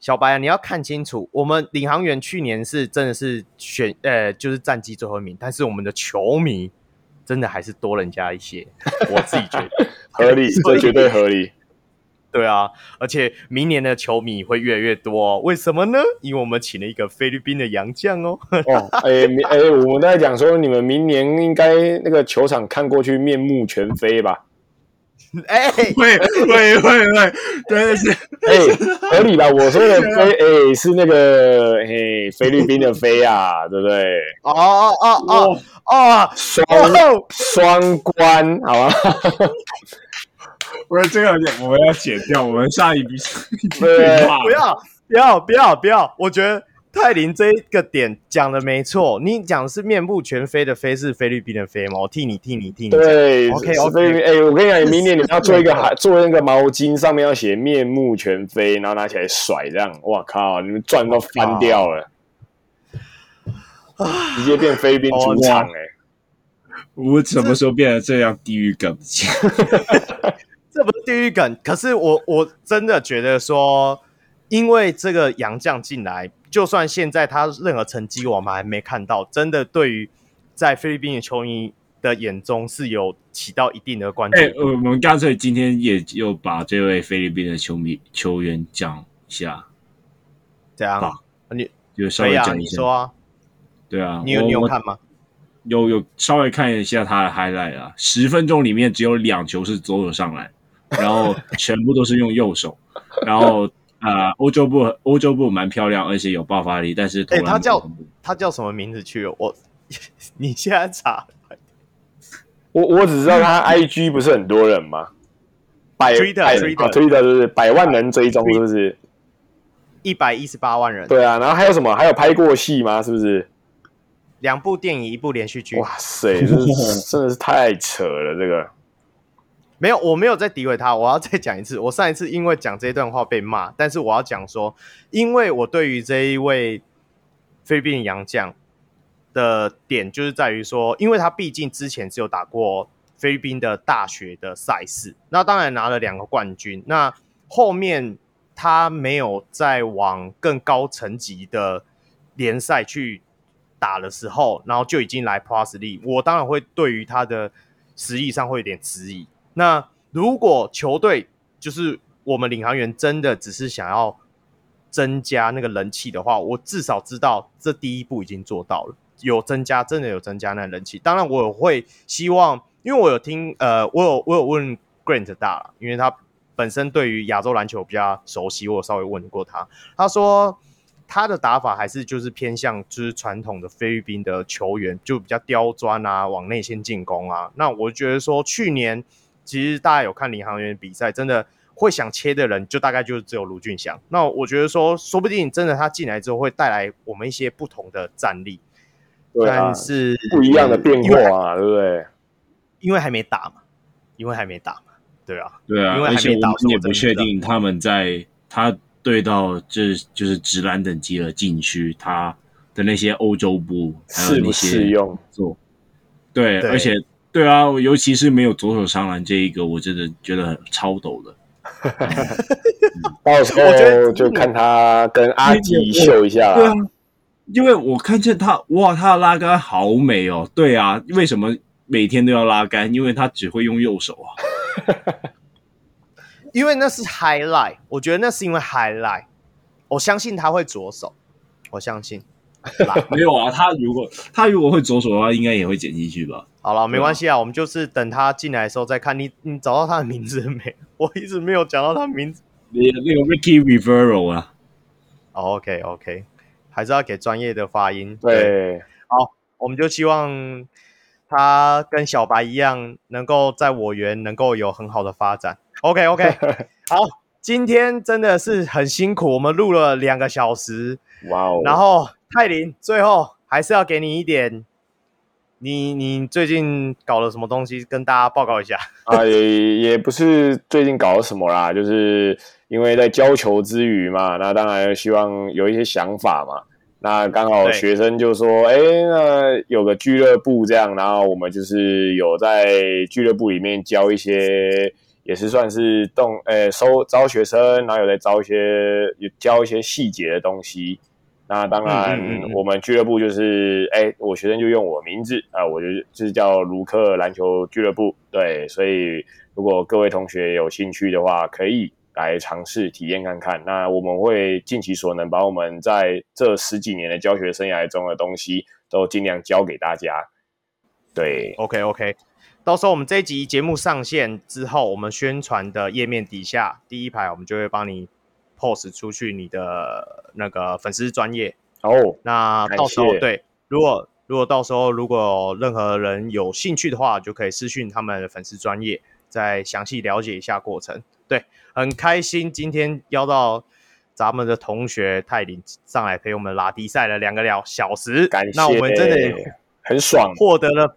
小白啊，你要看清楚，我们领航员去年是真的是选呃，就是战绩最后一名，但是我们的球迷真的还是多人家一些。我自己觉得 合理，这绝对合理。对啊，而且明年的球迷会越来越多，为什么呢？因为我们请了一个菲律宾的洋将哦。哦，哎哎，我们在讲说，你们明年应该那个球场看过去面目全非吧？哎，会会会会，真的是哎，合理吧？我说的菲哎是那个哎菲律宾的菲啊，对不对？哦哦哦哦哦，双双关，好吧？不是这个我们要剪掉。我们下一笔对，不要不要不要不要，我觉得。泰林这一个点讲的没错，你讲的是面目全非的非是菲律宾的非吗？我替你替你替你。对，OK OK。哎，我跟你讲，你明年你要做一个海，做那个毛巾，上面要写面目全非，然后拿起来甩，这样，哇靠，你们赚都翻掉了，直接变菲律宾主场哎！我什么时候变得这样地狱梗？这不是地狱梗，可是我我真的觉得说，因为这个杨将进来。就算现在他任何成绩我们还没看到，真的对于在菲律宾的球迷的眼中是有起到一定的关注。哎，我们干脆今天也又把这位菲律宾的球迷球员讲一下，这样吧？你就稍微讲一下，你说啊，对啊，你有你有看吗？有有稍微看一下他的 highlight 啊，十分钟里面只有两球是左手上来，然后全部都是用右手，然后啊、呃，欧洲步欧洲步蛮漂亮，而且有爆发力，但是哎、欸，他叫他叫什么名字去？我 你现在查，我我只知道他 IG 不是很多人吗？百 Twitter 百 Twitter 就是百万人追踪，是不是？一百一十八万人。对啊，然后还有什么？还有拍过戏吗？是不是？两部电影，一部连续剧。哇塞，这真的是太扯了！这个没有，我没有在诋毁他。我要再讲一次，我上一次因为讲这段话被骂，但是我要讲说，因为我对于这一位菲律宾洋将的点，就是在于说，因为他毕竟之前只有打过菲律宾的大学的赛事，那当然拿了两个冠军。那后面他没有再往更高层级的联赛去。打的时候，然后就已经来 Plus 力我当然会对于他的实力上会有点质疑。那如果球队就是我们领航员真的只是想要增加那个人气的话，我至少知道这第一步已经做到了，有增加，真的有增加那人气。当然，我会希望，因为我有听，呃，我有我有问 Grant 大，因为他本身对于亚洲篮球比较熟悉，我有稍微问过他，他说。他的打法还是就是偏向就是传统的菲律宾的球员，就比较刁钻啊，往内线进攻啊。那我觉得说，去年其实大家有看领航员比赛，真的会想切的人，就大概就是只有卢俊祥。那我觉得说，说不定真的他进来之后会带来我们一些不同的战力，对啊，但是不一样的变化啊，对不对？因为还没打嘛，因为还没打嘛，对啊，对啊，因为还没打，我们也不确定他们在他。对到这就是直篮等级的禁区，他的那些欧洲步还有那些适用做，对，而且对啊，尤其是没有左手上篮这一个，我真的觉得很超抖的。到时候就看他跟阿吉秀一下。对啊，因为我看见他，哇，他的拉杆好美哦。对啊，为什么每天都要拉杆？因为他只会用右手啊。因为那是 highlight，我觉得那是因为 highlight，我相信他会左手，我相信。没有啊，他如果他如果会左手的话，应该也会剪进去吧。好了，没关系啊，我们就是等他进来的时候再看。你你找到他的名字没？我一直没有讲到他的名字。那个 Ricky Rivero 啊。Oh, OK OK，还是要给专业的发音。对，对，好，我们就希望他跟小白一样，能够在我园能够有很好的发展。OK OK，好，今天真的是很辛苦，我们录了两个小时，哇哦！然后泰林最后还是要给你一点，你你最近搞了什么东西，跟大家报告一下 啊？也也不是最近搞了什么啦，就是因为在教球之余嘛，那当然希望有一些想法嘛。那刚好学生就说，哎，那有个俱乐部这样，然后我们就是有在俱乐部里面教一些。也是算是动，呃、欸，收招学生，然后有在招一些，有教一些细节的东西。那当然，我们俱乐部就是，哎、欸，我学生就用我名字啊，我就就是叫卢克篮球俱乐部。对，所以如果各位同学有兴趣的话，可以来尝试体验看看。那我们会尽其所能，把我们在这十几年的教学生涯中的东西都尽量教给大家。对，OK OK。到时候我们这一集节目上线之后，我们宣传的页面底下第一排，我们就会帮你 post 出去你的那个粉丝专业哦。那到时候对，如果如果到时候如果任何人有兴趣的话，就可以私讯他们的粉丝专业，再详细了解一下过程。对，很开心今天邀到咱们的同学泰林上来陪我们拉迪赛了两个两小时，感谢，那我们真的很爽，获得了。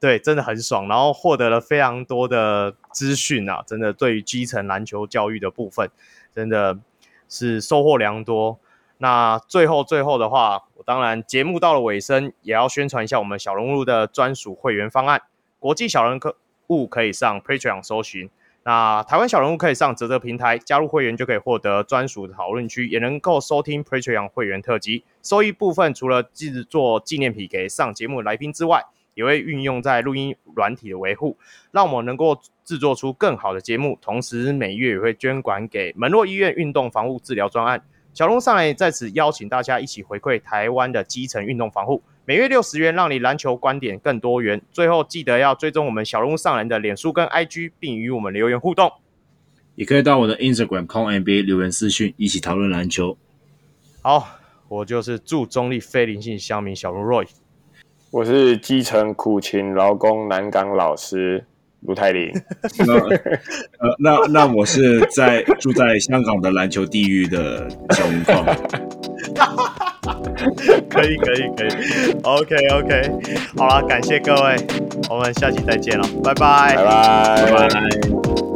对，真的很爽，然后获得了非常多的资讯啊！真的，对于基层篮球教育的部分，真的是收获良多。那最后最后的话，我当然节目到了尾声，也要宣传一下我们小人物的专属会员方案。国际小人物可以上 Patreon 搜寻，那台湾小人物可以上泽泽平台加入会员，就可以获得专属的讨论区，也能够收听 Patreon 会员特辑。收益部分除了制作纪念品给上节目来宾之外，也会运用在录音软体的维护，让我们能够制作出更好的节目。同时每月也会捐款给门洛医院运动防护治疗专案。小人物上篮在此邀请大家一起回馈台湾的基层运动防护。每月六十元，让你篮球观点更多元。最后记得要追踪我们小龙上篮的脸书跟 IG，并与我们留言互动。也可以到我的 Instagram call NBA 留言私讯，一起讨论篮球。好，我就是祝中立非灵性乡民小龙 Roy，我是基层苦勤劳工南港老师卢泰林。那呃，那那我是在住在香港的篮球地狱的小吴放。可以可以可以，OK OK，好了，感谢各位，我们下期再见了，拜拜，拜拜。拜拜。